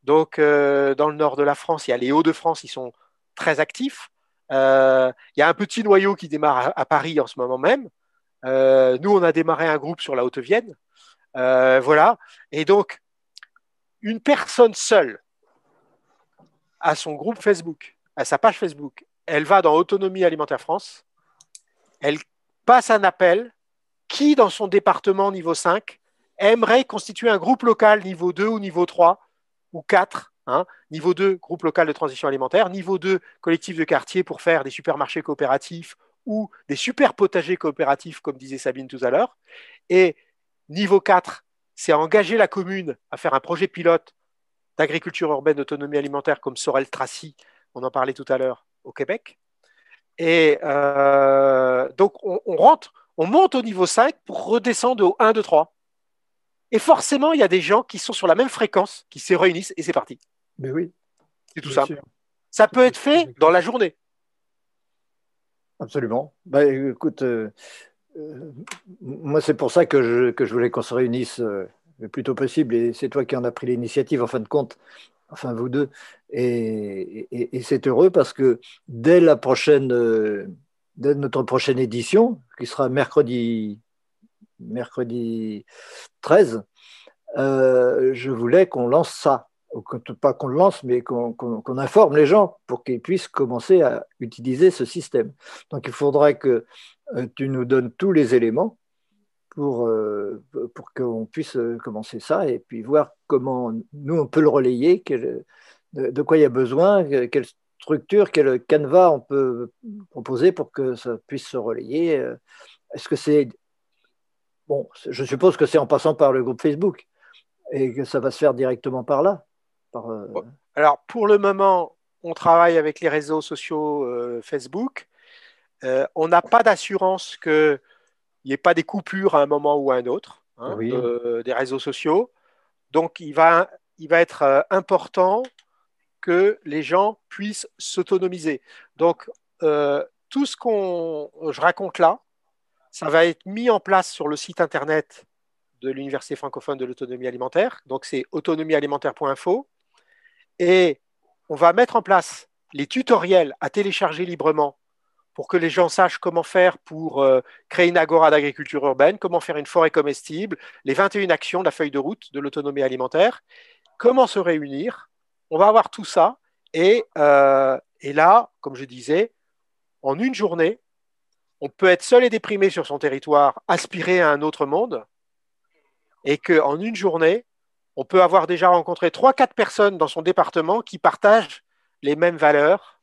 Donc euh, dans le nord de la France, il y a les Hauts-de-France, ils sont très actifs. Il y a un petit noyau qui démarre à, Paris en ce moment même. nous, on a démarré un groupe sur la Haute-Vienne. voilà. Et donc, une personne seule à son groupe Facebook, à sa page Facebook, elle va dans Autonomie Alimentaire France, elle passe un appel qui, dans son département niveau 5, aimerait constituer un groupe local niveau 2 ou niveau 3 ou 4, hein, niveau 2, groupe local de transition alimentaire, niveau 2, collectif de quartier pour faire des supermarchés coopératifs ou des super potagers coopératifs, comme disait Sabine tout à l'heure, et niveau 4, c'est engager la commune à faire un projet pilote d'agriculture urbaine d'autonomie alimentaire comme Sorel Tracy, on en parlait tout à l'heure, au Québec. Et euh, donc, on, rentre, on monte au niveau 5 pour redescendre au 1, 2, 3. Et forcément, il y a des gens qui sont sur la même fréquence, qui se réunissent et c'est parti. Mais oui. C'est tout simple. Ça peut être fait dans la journée. Absolument. Bah, écoute, euh, euh, moi, c'est pour ça que je, que je voulais qu'on se réunisse euh, le plus tôt possible. Et c'est toi qui en as pris l'initiative, en fin de compte, enfin vous deux. Et, et, c'est heureux parce que dès la prochaine, dès notre prochaine édition, qui sera mercredi, mercredi 13, je voulais qu'on lance ça. Pas qu'on le lance, mais qu'on informe les gens pour qu'ils puissent commencer à utiliser ce système. Donc il faudrait que euh, tu nous donnes tous les éléments pour, euh, pour qu'on puisse euh, commencer ça et puis voir comment nous, on peut le relayer, de, quoi il y a besoin, quelle structure, quel canevas on peut proposer pour que ça puisse se relayer. Est-ce que c'est... Bon, je suppose que c'est en passant par le groupe Facebook et que ça va se faire directement par là. Alors, pour le moment, on travaille avec les réseaux sociaux Facebook. Euh, on n'a pas d'assurance qu'il n'y ait pas des coupures à un moment ou à un autre hein, des réseaux sociaux. Donc, il va, il va être euh, important que les gens puissent s'autonomiser. Donc, euh, tout ce qu'on je raconte là, ça va être mis en place sur le site internet de l'Université francophone de l'autonomie alimentaire. Donc, c'est autonomiealimentaire.info. Et on va mettre en place les tutoriels à télécharger librement pour que les gens sachent comment faire pour euh, créer une agora d'agriculture urbaine, comment faire une forêt comestible, les 21 actions de la feuille de route de l'autonomie alimentaire, comment se réunir. On va avoir tout ça. Et, euh, et là, comme je disais, en une journée, on peut être seul et déprimé sur son territoire, aspirer à un autre monde, et qu'en une journée, on peut avoir déjà rencontré 3-4 personnes dans son département qui partagent les mêmes valeurs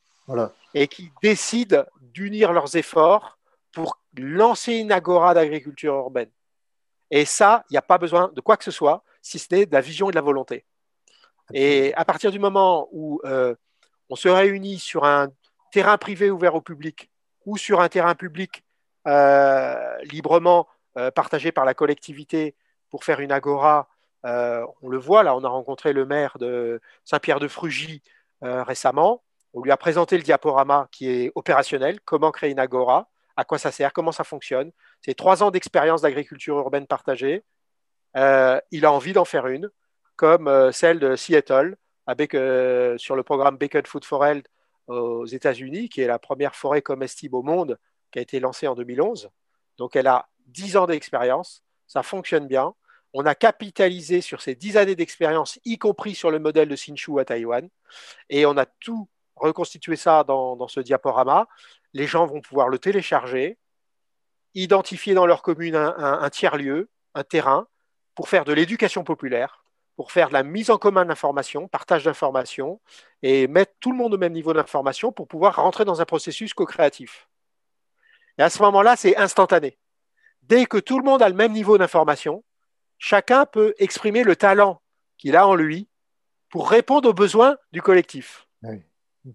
et qui décident d'unir leurs efforts pour lancer une agora d'agriculture urbaine. Et ça, il n'y a pas besoin de quoi que ce soit, si ce n'est de la vision et de la volonté. Et à partir du moment où euh, on se réunit sur un terrain privé ouvert au public ou sur un terrain public euh, librement euh, partagé par la collectivité pour faire une agora. Euh, on le voit, là, on a rencontré le maire de Saint-Pierre-de-Frugy récemment. On lui a présenté le diaporama qui est opérationnel, comment créer une agora, à quoi ça sert, comment ça fonctionne. C'est trois ans d'expérience d'agriculture urbaine partagée. il a envie d'en faire une, comme celle de Seattle, sur le programme Bacon Food for aux États-Unis, qui est la première forêt comestible au monde, qui a été lancée en 2011. Donc elle a 10 ans d'expérience, ça fonctionne bien. On a capitalisé sur ces 10 années d'expérience, y compris sur le modèle de Sinshu à Taïwan, et on a tout reconstitué ça dans, ce diaporama. Les gens vont pouvoir le télécharger, identifier dans leur commune un tiers-lieu, un terrain, pour faire de l'éducation populaire pour faire de la mise en commun d'informations, partage d'informations, et mettre tout le monde au même niveau d'information pour pouvoir rentrer dans un processus co-créatif. Et à ce moment-là, c'est instantané. Dès que tout le monde a le même niveau d'information, chacun peut exprimer le talent qu'il a en lui pour répondre aux besoins du collectif. Oui,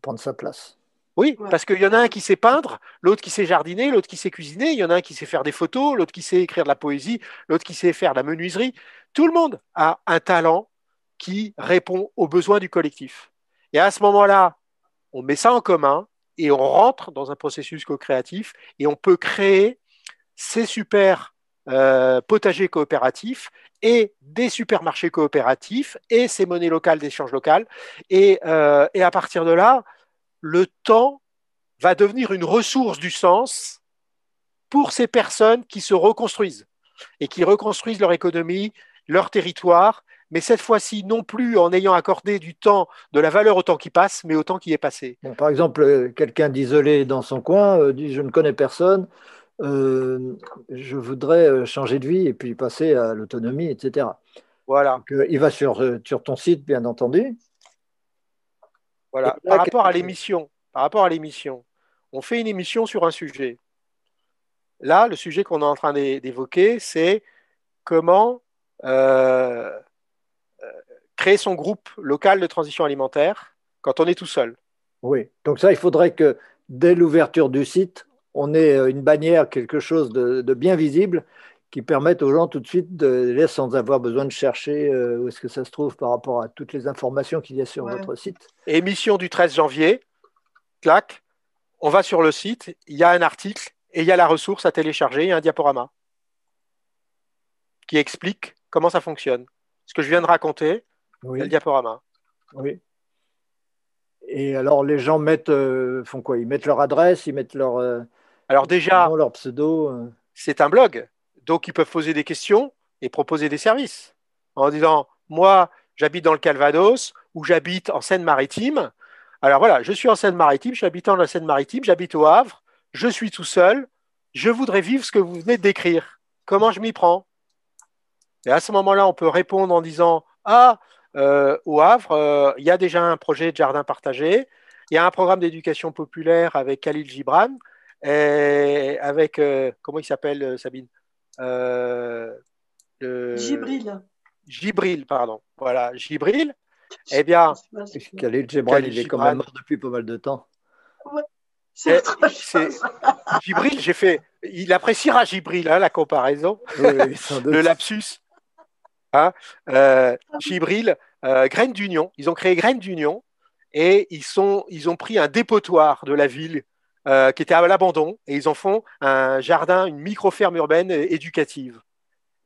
prendre sa place. Oui, parce qu'il y en a un qui sait peindre, l'autre qui sait jardiner, l'autre qui sait cuisiner, il y en a un qui sait faire des photos, l'autre qui sait écrire de la poésie, l'autre qui sait faire de la menuiserie. Tout le monde a un talent qui répond aux besoins du collectif. Et à ce moment-là, on met ça en commun et on rentre dans un processus co-créatif et on peut créer ces super euh, potagers coopératifs et des supermarchés coopératifs et ces monnaies locales d'échange local. Et, euh, et à partir de là, le temps va devenir une ressource du sens pour ces personnes qui se reconstruisent et qui reconstruisent leur économie, leur territoire, mais cette fois-ci non plus en ayant accordé du temps, de la valeur au temps qui passe, mais au temps qui est passé. par exemple, euh, quelqu'un d'isolé dans son coin euh, dit je ne connais personne, euh, je voudrais changer de vie et puis passer à l'autonomie, etc. Voilà. il va sur, sur ton site, bien entendu. Voilà. par rapport à l'émission, par rapport à l'émission, on fait une émission sur un sujet. Là, le sujet qu'on est en train d'évoquer, c'est comment euh, euh, créer son groupe local de transition alimentaire quand on est tout seul. Oui, donc ça, il faudrait que dès l'ouverture du site, on ait euh, une bannière, quelque chose de, bien visible qui permette aux gens tout de suite de les sans avoir besoin de chercher où est-ce que ça se trouve par rapport à toutes les informations qu'il y a sur votre site. Émission du 13 janvier, clac, on va sur le site, il y a un article et il y a la ressource à télécharger, il y a un diaporama qui explique comment ça fonctionne. Ce que je viens de raconter, le diaporama. Oui. Et alors, les gens mettent, euh, font quoi? Ils mettent leur adresse, ils mettent leur. Euh, alors, déjà, leur pseudo. Euh. C'est un blog. Donc, ils peuvent poser des questions et proposer des services. En disant Moi, j'habite dans le Calvados ou j'habite en Seine-Maritime. Alors voilà, je suis en Seine-Maritime, j'habite en Seine-Maritime, j'habite au Havre, je suis tout seul, je voudrais vivre ce que vous venez de décrire. Comment je m'y prends? Et à ce moment-là, on peut répondre en disant Ah, euh, au Havre, euh, il y a déjà un projet de jardin partagé, il y a un programme d'éducation populaire avec Khalil Gibran, et avec, euh, comment il s'appelle, Sabine? Gibril. Gibril, pardon. Voilà, Gibril. Eh bien, Khalil Gibran, il est quand même mort depuis pas mal de temps. C'est Gibril, j'ai fait. Il appréciera Gibril, hein, la comparaison, le lapsus. Hein, euh, Gibril, euh, Graines d'Union. Ils ont créé Graines d'Union et ils, sont, ils ont pris un dépotoir de la ville euh, qui était à l'abandon et ils en font un jardin, une micro-ferme urbaine éducative.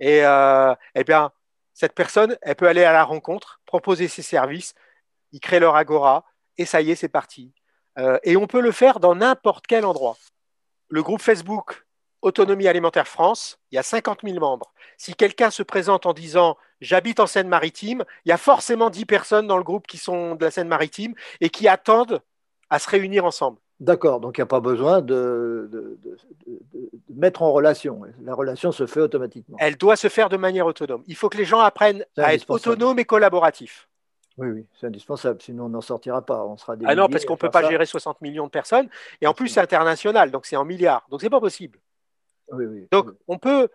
Et eh bien, cette personne, elle peut aller à la rencontre, proposer ses services, ils créent leur agora et ça y est, c'est parti. et on peut le faire dans n'importe quel endroit. Le groupe Facebook Autonomie alimentaire France, il y a 50 000 membres. Si quelqu'un se présente en disant j'habite en Seine-Maritime, il y a forcément 10 personnes dans le groupe qui sont de la Seine-Maritime et qui attendent à se réunir ensemble. D'accord, donc il n'y a pas besoin de, mettre en relation. La relation se fait automatiquement. Elle doit se faire de manière autonome. Il faut que les gens apprennent à être autonomes et collaboratifs. Oui, oui, c'est indispensable, sinon on n'en sortira pas. On sera ah non, parce qu'on ne peut pas gérer 60 millions de personnes. Et en plus, c'est international, donc c'est en milliards. Donc c'est pas possible. Donc, on peut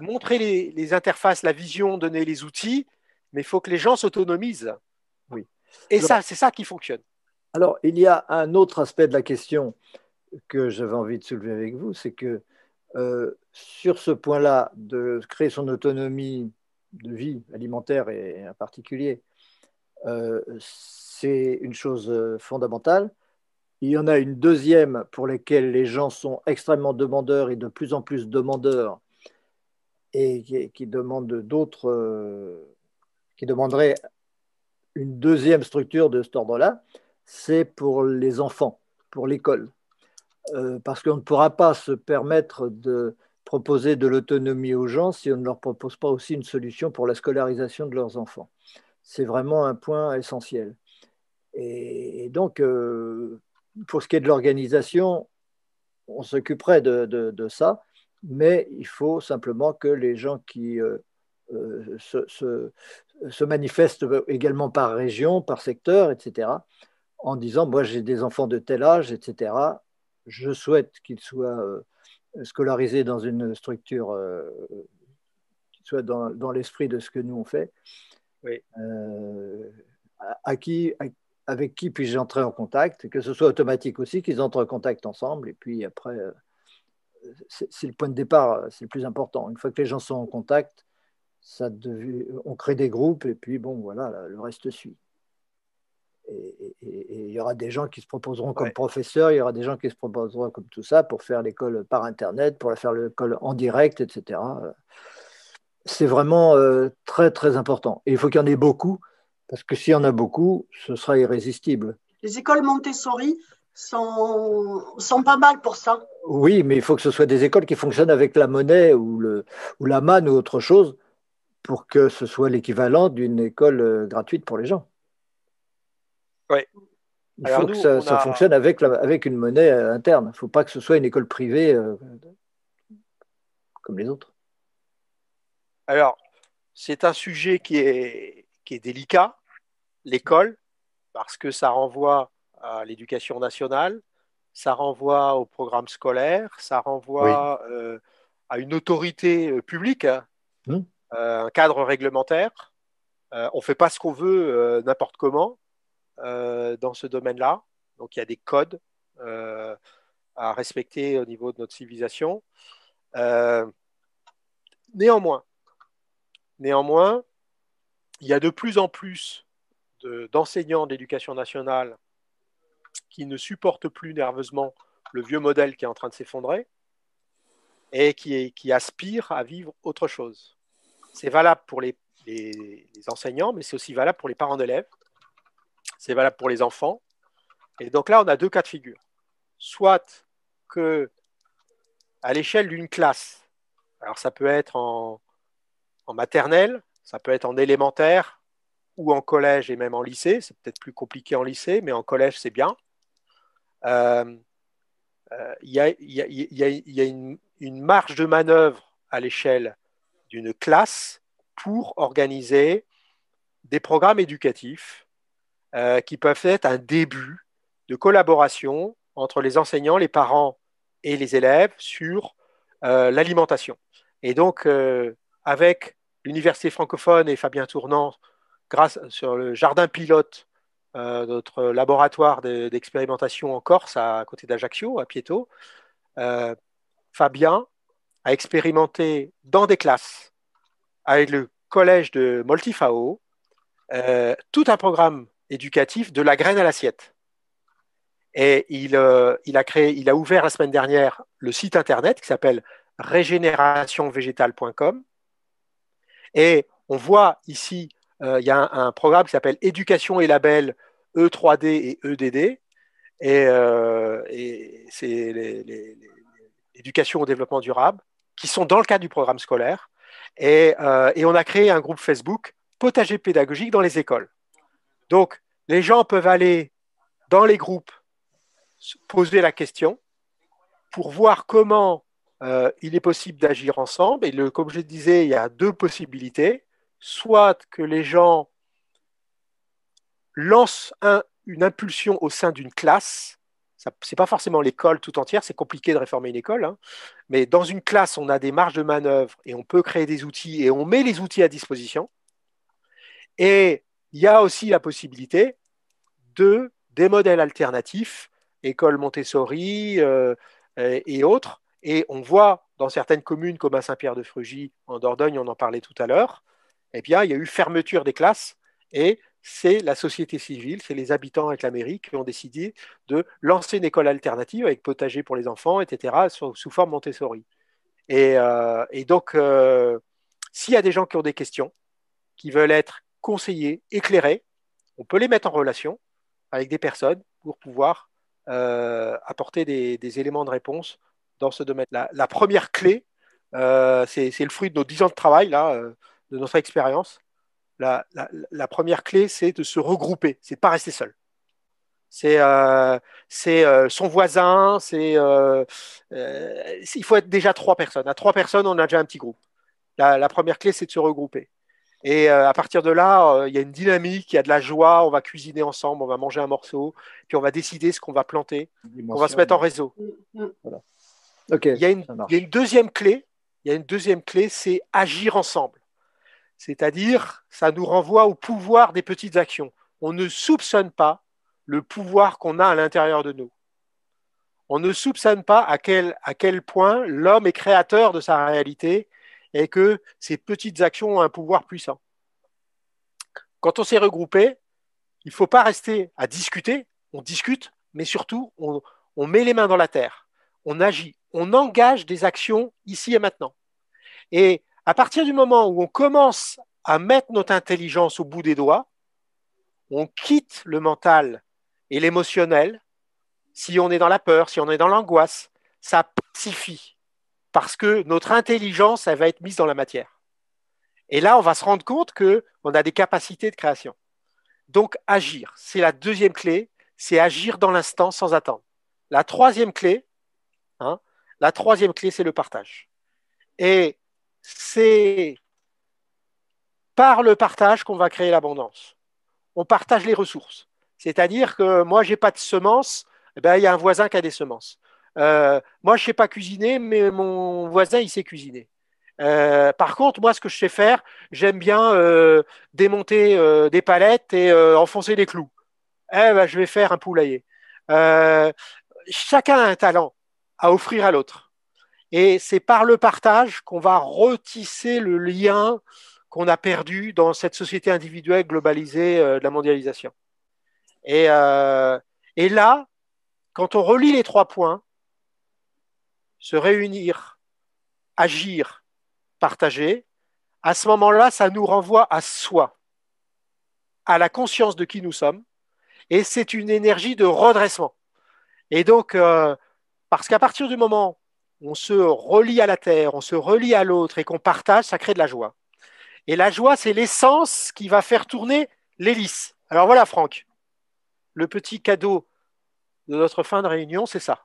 montrer les, interfaces, la vision, donner les outils, mais il faut que les gens s'autonomisent. Oui. Et ça, c'est ça qui fonctionne. Alors, il y a un autre aspect de la question que j'avais envie de soulever avec vous, c'est que euh, sur ce point-là, de créer son autonomie de vie alimentaire et en particulier, euh, c'est une chose euh, fondamentale. Il y en a une deuxième pour laquelle les gens sont extrêmement demandeurs et de plus en plus demandeurs et qui, demandent d'autres, qui demanderaient une deuxième structure de cet ordre-là, c'est pour les enfants, pour l'école. Euh, parce qu'on ne pourra pas se permettre de proposer de l'autonomie aux gens si on ne leur propose pas aussi une solution pour la scolarisation de leurs enfants. C'est vraiment un point essentiel. Et, donc, euh, pour ce qui est de l'organisation, on s'occuperait de, ça, mais il faut simplement que les gens qui euh, se, manifestent également par région, par secteur, etc., en disant, moi j'ai des enfants de tel âge, etc., je souhaite qu'ils soient euh, scolarisés dans une structure euh, qui soit dans, l'esprit de ce que nous on fait. Euh, à, qui, avec qui puis-je entrer en contact, que ce soit automatique aussi, qu'ils entrent en contact ensemble, et puis après, c'est le point de départ, c'est le plus important. Une fois que les gens sont en contact, ça on crée des groupes, et puis bon, voilà, le reste suit et, il y aura des gens qui se proposeront comme professeurs, il y aura des gens qui se proposeront comme tout ça pour faire l'école par Internet, pour faire l'école en direct, etc. C'est vraiment euh, très, très important. Et il faut qu'il y en ait beaucoup, parce que s'il y en a beaucoup, ce sera irrésistible. Les écoles Montessori sont, sont pas mal pour ça. Oui, mais il faut que ce soit des écoles qui fonctionnent avec la monnaie ou, le, ou la manne ou autre chose pour que ce soit l'équivalent d'une école euh, gratuite pour les gens. Il faut que ça, fonctionne avec, avec une monnaie euh, interne. Il ne faut pas que ce soit une école privée euh, comme les autres. Alors, c'est un sujet qui est, qui est délicat, l'école, parce que ça renvoie à l'éducation nationale, ça renvoie au programme scolaire, ça renvoie euh, à une autorité publique, hein. mmh. un cadre réglementaire. on ne fait pas ce qu'on veut n'importe comment. Euh, dans ce domaine-là. Donc il y a des codes euh, à respecter au niveau de notre civilisation. Euh, néanmoins, néanmoins, il y a de plus en plus d'enseignants d'éducation nationale qui ne supportent plus nerveusement le vieux modèle qui est en train de s'effondrer et qui, aspirent à vivre autre chose. C'est valable pour les enseignants, mais c'est aussi valable pour les parents d'élèves c'est valable pour les enfants. Et donc là, on a deux cas de figure. Soit que à l'échelle d'une classe, alors ça peut être en, maternelle, ça peut être en élémentaire ou en collège et même en lycée. C'est peut-être plus compliqué en lycée, mais en collège, c'est bien. Il y, a, une, une marge de manœuvre à l'échelle d'une classe pour organiser des programmes éducatifs euh, qui peuvent être un début de collaboration entre les enseignants, les parents et les élèves sur euh, l'alimentation. Et donc, euh, avec l'Université francophone et Fabien Tournant, grâce sur le jardin pilote, notre laboratoire d'expérimentation en Corse, à côté d'Ajaccio, à Pieto, Fabien a expérimenté dans des classes avec le collège de Moltifao tout un programme éducatif de la graine à l'assiette. Et il, euh, il, a créé, il a ouvert la semaine dernière le site internet qui s'appelle régénérationvégétale.com. Et on voit ici, euh, il y a un, programme qui s'appelle Éducation et label E3D et EDD. Et, euh, et c'est l'éducation au développement durable, qui sont dans le cadre du programme scolaire. Et on a créé un groupe Facebook potager pédagogique dans les écoles. Donc, les gens peuvent aller dans les groupes poser la question pour voir comment euh, il est possible d'agir ensemble. Et comme je disais, il y a deux possibilités. Soit que les gens lancent une impulsion au sein d'une classe. Ce n'est pas forcément l'école tout entière, c'est compliqué de réformer une école. Hein. Mais dans une classe, on a des marges de manœuvre et on peut créer des outils et on met les outils à disposition. Et il y a aussi la possibilité de des modèles alternatifs, école Montessori et autres. Et on voit dans certaines communes comme à Saint-Pierre-de-Frugy, en Dordogne, on en parlait tout à l'heure, eh bien, il y a eu fermeture des classes et c'est la société civile, c'est les habitants avec la mairie qui ont décidé de lancer une école alternative avec potager pour les enfants, etc., sous, forme Montessori. Et, euh, donc, euh, s'il y a des gens qui ont des questions, qui veulent être conseillés, éclairés, on peut les mettre en relation avec des personnes pour pouvoir euh, apporter des, éléments de réponse dans ce domaine. La, première clé, c'est le fruit de nos dix ans de travail, là, de notre expérience la, première clé, c'est de se regrouper, c'est pas rester seul. C'est euh, euh, son voisin, c'est euh, il faut être déjà trois personnes. À trois personnes, on a déjà un petit groupe. La, première clé, c'est de se regrouper. Et à partir de là, il y a une dynamique, il y a de la joie, on va cuisiner ensemble, on va manger un morceau, puis on va décider ce qu'on va planter, on va se mettre en réseau. il, y a une, il y a une deuxième clé, il y a une deuxième clé, c'est agir ensemble. C'est-à-dire, ça nous renvoie au pouvoir des petites actions. On ne soupçonne pas le pouvoir qu'on a à l'intérieur de nous. On ne soupçonne pas à quel, à quel point l'homme est créateur de sa réalité et que ces petites actions ont un pouvoir puissant. Quand on s'est regroupé, il ne faut pas rester à discuter, on discute, mais surtout, on, met les mains dans la terre, on agit, on engage des actions ici et maintenant. Et à partir du moment où on commence à mettre notre intelligence au bout des doigts, on quitte le mental et l'émotionnel. Si on est dans la peur, si on est dans l'angoisse, ça pacifie parce que notre intelligence, elle va être mise dans la matière. Et là, on va se rendre compte qu'on a des capacités de création. Donc, agir, c'est la deuxième clé, c'est agir dans l'instant sans attendre. La troisième clé, hein, la troisième clé, c'est le partage. Et c'est par le partage qu'on va créer l'abondance. On partage les ressources. C'est-à-dire que moi, je n'ai pas de semences, eh ben, il y a un voisin qui a des semences. Euh, moi, je ne sais pas cuisiner, mais mon voisin, il sait cuisiner. Euh, par contre, moi, ce que je sais faire, j'aime bien euh, démonter des palettes et enfoncer des clous. Eh ben, je vais faire un poulailler. chacun a un talent à offrir à l'autre. Et c'est par le partage qu'on va retisser le lien qu'on a perdu dans cette société individuelle globalisée de la mondialisation. Et, et, là, quand on relie les trois points, se réunir, agir, partager, à ce moment-là, ça nous renvoie à soi, à la conscience de qui nous sommes, et c'est une énergie de redressement. Et donc, euh, parce qu'à partir du moment on se relie à la terre, on se relie à l'autre et qu'on partage, ça crée de la joie. Et la joie, c'est l'essence qui va faire tourner l'hélice. Alors voilà, Franck, le petit cadeau de notre fin de réunion, c'est ça.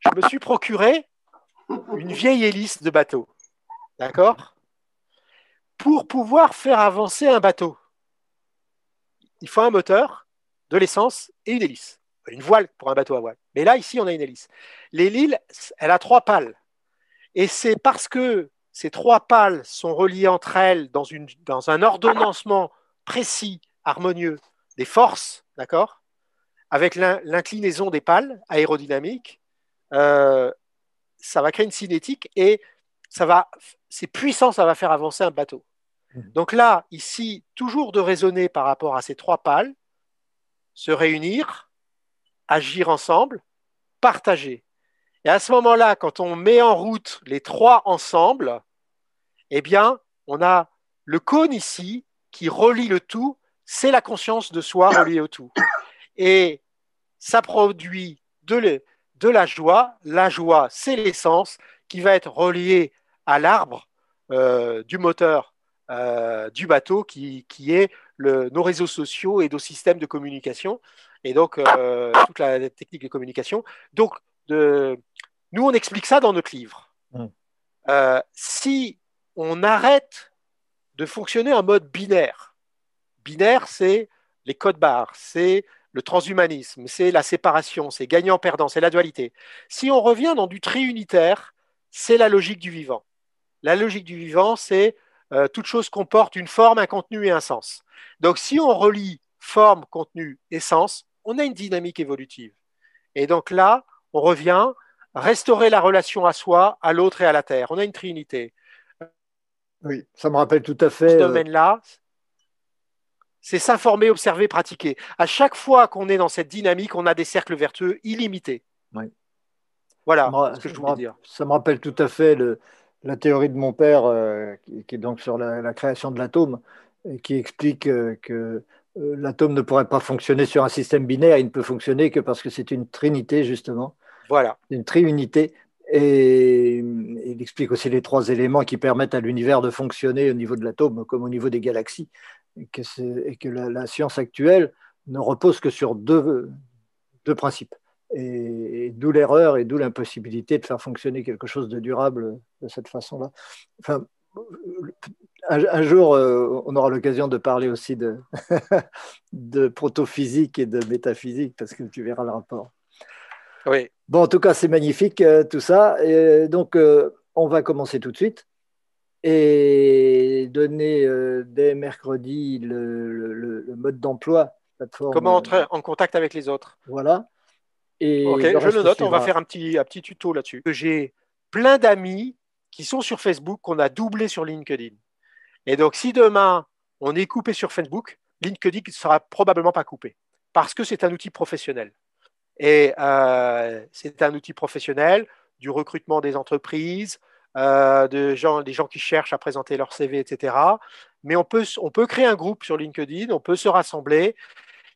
Je me suis procuré une vieille hélice de bateau. D'accord? Pour pouvoir faire avancer un bateau, il faut un moteur, de l'essence et une hélice une voile pour un bateau à voile. Mais là, ici, on a une hélice. L'hélice, elle a trois pales. Et c'est parce que ces trois pales sont reliées entre elles dans, un ordonnancement précis, harmonieux des forces, d'accord? Avec l'inclinaison des pales aérodynamiques, euh, ça va créer une cinétique et ça va, c'est puissant, ça va faire avancer un bateau. Mmh. Donc là, ici, toujours de raisonner par rapport à ces trois pales, se réunir, agir ensemble, partager. Et à ce moment-là, quand on met en route les trois ensemble, eh bien, on a le cône ici qui relie le tout, c'est la conscience de soi reliée au tout. Et ça produit de, de la joie. La joie, c'est l'essence qui va être reliée à l'arbre euh, du moteur euh, du bateau qui, qui est le, nos réseaux sociaux et nos systèmes de communication et donc euh, toute la technique de communication. Donc, de, nous, on explique ça dans notre livre. Mm. Si on arrête de fonctionner en mode binaire, binaire, c'est les codes barres, c'est le transhumanisme, c'est la séparation, c'est gagnant-perdant, c'est la dualité. Si on revient dans du tri-unitaire, c'est la logique du vivant. La logique du vivant, c'est euh, toute chose comporte une forme, un contenu et un sens. Donc si on relie forme, contenu, essence, on a une dynamique évolutive. Et donc là, on revient, restaurer la relation à soi, à l'autre et à la terre. On a une trinité. Oui, ça me rappelle tout à fait. Ce euh, domaine-là, c'est s'informer, observer, pratiquer. À chaque fois qu'on est dans cette dynamique, on a des cercles vertueux illimités. Oui. Voilà ce que je voulais dire. Ça me rappelle tout à fait la théorie de mon père, euh, qui, est donc sur la, création de l'atome, qui explique euh, que l'atome ne pourrait pas fonctionner sur un système binaire, il ne peut fonctionner que parce que c'est une trinité, justement. Voilà. Une triunité. Et il explique aussi les trois éléments qui permettent à l'univers de fonctionner au niveau de l'atome comme au niveau des galaxies. Et que, la, science actuelle ne repose que sur deux, deux principes. Et, d'où l'erreur et d'où l'impossibilité de faire fonctionner quelque chose de durable de cette façon-là. Enfin, un, jour, euh, on aura l'occasion de parler aussi de, de protophysique et de métaphysique, parce que tu verras le rapport. Oui. Bon, en tout cas, c'est magnifique euh, tout ça. Et donc, euh, on va commencer tout de suite et donner euh, dès mercredi le, mode d'emploi. Comment entrer en contact avec les autres? Voilà. Et ok, je le note. On va faire un petit, un petit tuto là-dessus. J'ai plein d'amis qui sont sur Facebook qu'on a doublé sur LinkedIn. Et donc, si demain on est coupé sur Facebook, LinkedIn ne sera probablement pas coupé parce que c'est un outil professionnel. Et euh, c'est un outil professionnel du recrutement des entreprises, euh, de gens, des gens qui cherchent à présenter leur CV, etc. Mais on peut, on peut créer un groupe sur LinkedIn, on peut se rassembler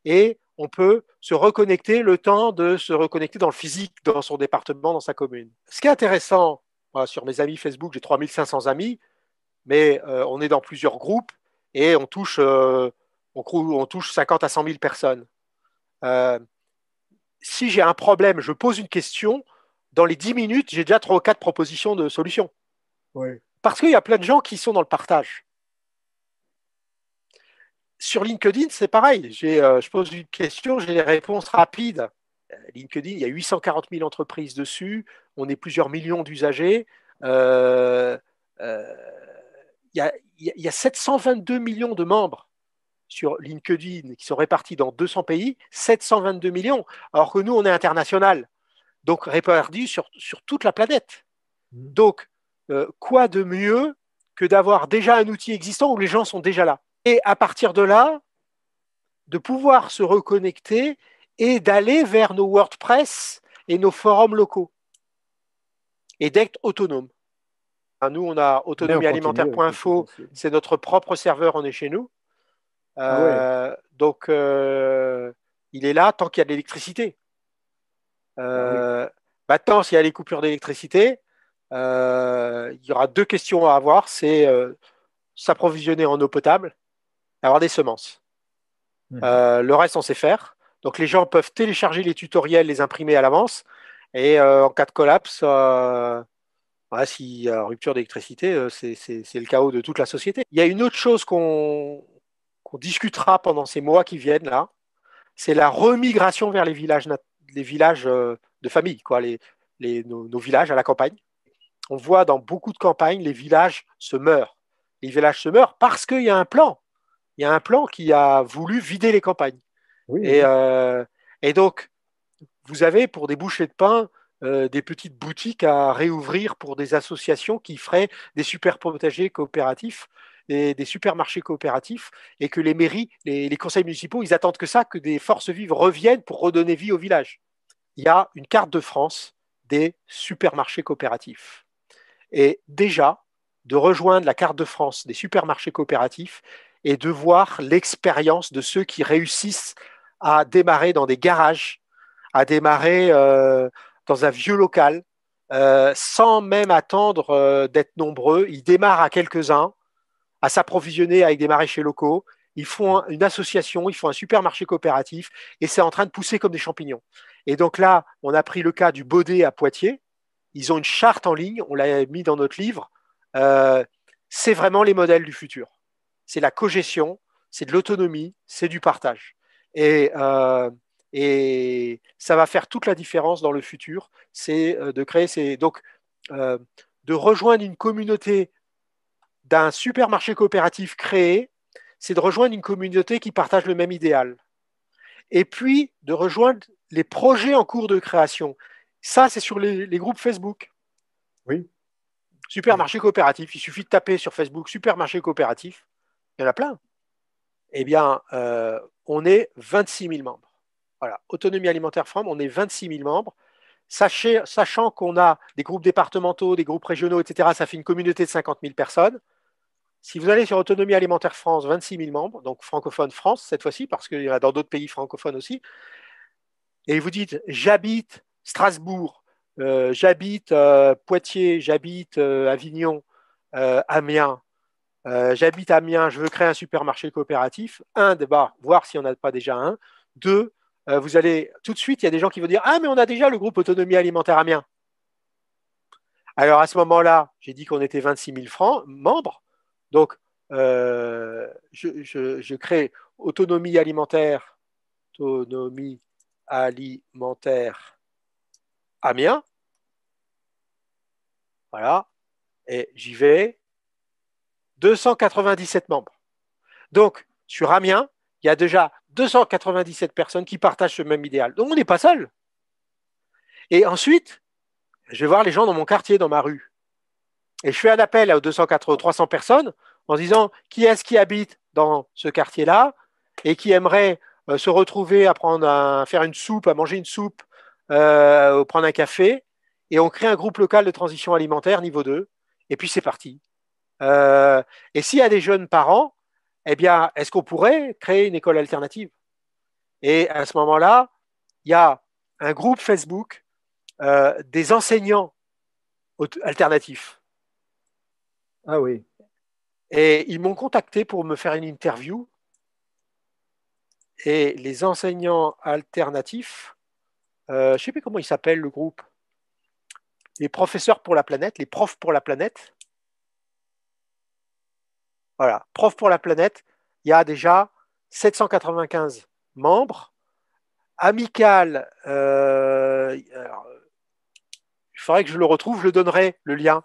et on peut se reconnecter le temps de se reconnecter dans le physique, dans son département, dans sa commune. Ce qui est intéressant, sur mes amis Facebook, j'ai 3500 amis, mais euh, on est dans plusieurs groupes et on touche, on, on, touche 50 à 100 000 personnes si j'ai un problème, je pose une question, dans les 10 minutes, j'ai déjà trois ou quatre propositions de solutions. Parce qu'il y a plein de gens qui sont dans le partage. Sur LinkedIn, c'est pareil. Euh, je pose une question, j'ai des réponses rapides. Euh, LinkedIn, il y a 840 000 entreprises dessus, on est plusieurs millions d'usagers. Euh, il, il y a 722 millions de membres sur LinkedIn qui sont répartis dans 200 pays, 722 millions, alors que nous, on est international, donc répartis sur, sur toute la planète. Mmh. Donc, euh, quoi de mieux que d'avoir déjà un outil existant où les gens sont déjà là? Et à partir de là, de pouvoir se reconnecter et d'aller vers nos WordPress et nos forums locaux et d'être autonome. Nous, on a autonomiealimentaire.info, c'est notre propre serveur, on est chez nous. Ah euh, donc, euh, il est là tant qu'il y a de l'électricité. Euh, maintenant, s'il y a les coupures d'électricité, il y aura deux questions à avoir. C'est s'approvisionner en eau potable, avoir des semences. Mmh. le reste, on sait faire. Donc, les gens peuvent télécharger les tutoriels, les imprimer à l'avance. Et en cas de collapse, s'il y a rupture d'électricité, c'est le chaos de toute la société. Il y a une autre chose qu'on on discutera pendant ces mois qui viennent là, c'est la remigration vers les villages, les villages euh, de famille, quoi, les, nos, villages à la campagne. On voit dans beaucoup de campagnes, les villages se meurent. Les villages se meurent parce qu'il y a un plan. Il y a un plan qui a voulu vider les campagnes. Euh, et, donc, vous avez pour des bouchées de pain euh, des petites boutiques à réouvrir pour des associations qui feraient des super potagers coopératifs des, supermarchés coopératifs et que les mairies, les, conseils municipaux, ils attendent que ça, que des forces vives reviennent pour redonner vie au village. Il y a une carte de France des supermarchés coopératifs. Et déjà, de rejoindre la carte de France des supermarchés coopératifs et de voir l'expérience de ceux qui réussissent à démarrer dans des garages, à démarrer euh, dans un vieux local, euh, sans même attendre euh, d'être nombreux. Ils démarrent à quelques-uns, à s'approvisionner avec des maraîchers locaux. Ils font une association, ils font un supermarché coopératif et c'est en train de pousser comme des champignons. Et donc là, on a pris le cas du Baudet à Poitiers. Ils ont une charte en ligne, on l'a mis dans notre livre. Euh, c'est vraiment les modèles du futur. C'est la cogestion, c'est de l'autonomie, c'est du partage. Et, euh, ça va faire toute la différence dans le futur. C'est euh, de créer ces. Donc, de rejoindre une communauté d'un supermarché coopératif créé, c'est de rejoindre une communauté qui partage le même idéal. Et puis, de rejoindre les projets en cours de création. Ça, c'est sur les, groupes Facebook. Oui. Supermarché coopératif. Il suffit de taper sur Facebook supermarché coopératif. Il y en a plein. Eh bien, euh, on est 26 000 membres. Voilà. Autonomie alimentaire From, on est 26 000 membres. sachant qu'on a des groupes départementaux, des groupes régionaux, etc., ça fait une communauté de 50 000 personnes. Si vous allez sur Autonomie alimentaire France, 26 000 membres, donc francophone France cette fois-ci, parce qu'il y en a dans d'autres pays francophones aussi, et vous dites j'habite Strasbourg, euh, j'habite euh, Poitiers, j'habite euh, Avignon, Amiens, j'habite Amiens, je veux créer un supermarché coopératif. Un, d'abord, voir s'il n'y en a pas déjà un. Deux, vous allez tout de suite, il y a des gens qui vont dire Ah, mais on a déjà le groupe Autonomie alimentaire Amiens. Alors à ce moment-là, j'ai dit qu'on était 26 000 francs, membres. Donc, euh, je, crée autonomie alimentaire, autonomie alimentaire Amiens. Voilà. Et j'y vais. 297 membres. Donc, sur Amiens, il y a déjà 297 personnes qui partagent ce même idéal. Donc, on n'est pas seul. Et ensuite, je vais voir les gens dans mon quartier, dans ma rue. Et je fais un appel aux 280, 300 personnes en disant qui est-ce qui habite dans ce quartier-là et qui aimerait euh, se retrouver à, à faire une soupe, à manger une soupe, euh, ou prendre un café. Et on crée un groupe local de transition alimentaire niveau 2. Et puis c'est parti. Euh, et s'il y a des jeunes parents, eh bien, est-ce qu'on pourrait créer une école alternative? Et à ce moment-là, il y a un groupe Facebook des enseignants alternatifs. Ah oui. Et ils m'ont contacté pour me faire une interview. Et les enseignants alternatifs, euh, je ne sais plus comment ils s'appellent le groupe, les professeurs pour la planète, les profs pour la planète. Voilà, profs pour la planète, il y a déjà 795 membres. Amical, euh, il faudrait que je le retrouve, je le donnerai, le lien.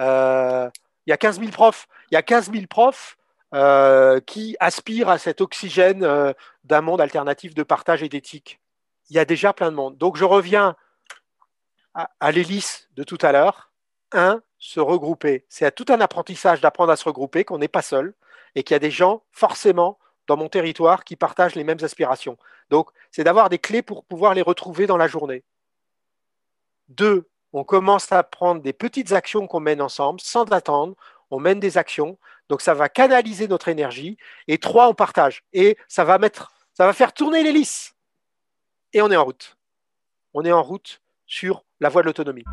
Euh, il y a 15 000 profs. Il y a 15 000 profs euh, qui aspirent à cet oxygène euh, d'un monde alternatif de partage et d'éthique. Il y a déjà plein de monde. Donc je reviens à, l'hélice de tout à l'heure. Un, se regrouper. C'est tout un apprentissage d'apprendre à se regrouper, qu'on n'est pas seul et qu'il y a des gens forcément dans mon territoire qui partagent les mêmes aspirations. Donc c'est d'avoir des clés pour pouvoir les retrouver dans la journée. Deux, on commence à prendre des petites actions qu'on mène ensemble sans attendre. On mène des actions. Donc ça va canaliser notre énergie. Et trois, on partage. Et ça va mettre, ça va faire tourner l'hélice. Et on est en route. On est en route sur la voie de l'autonomie.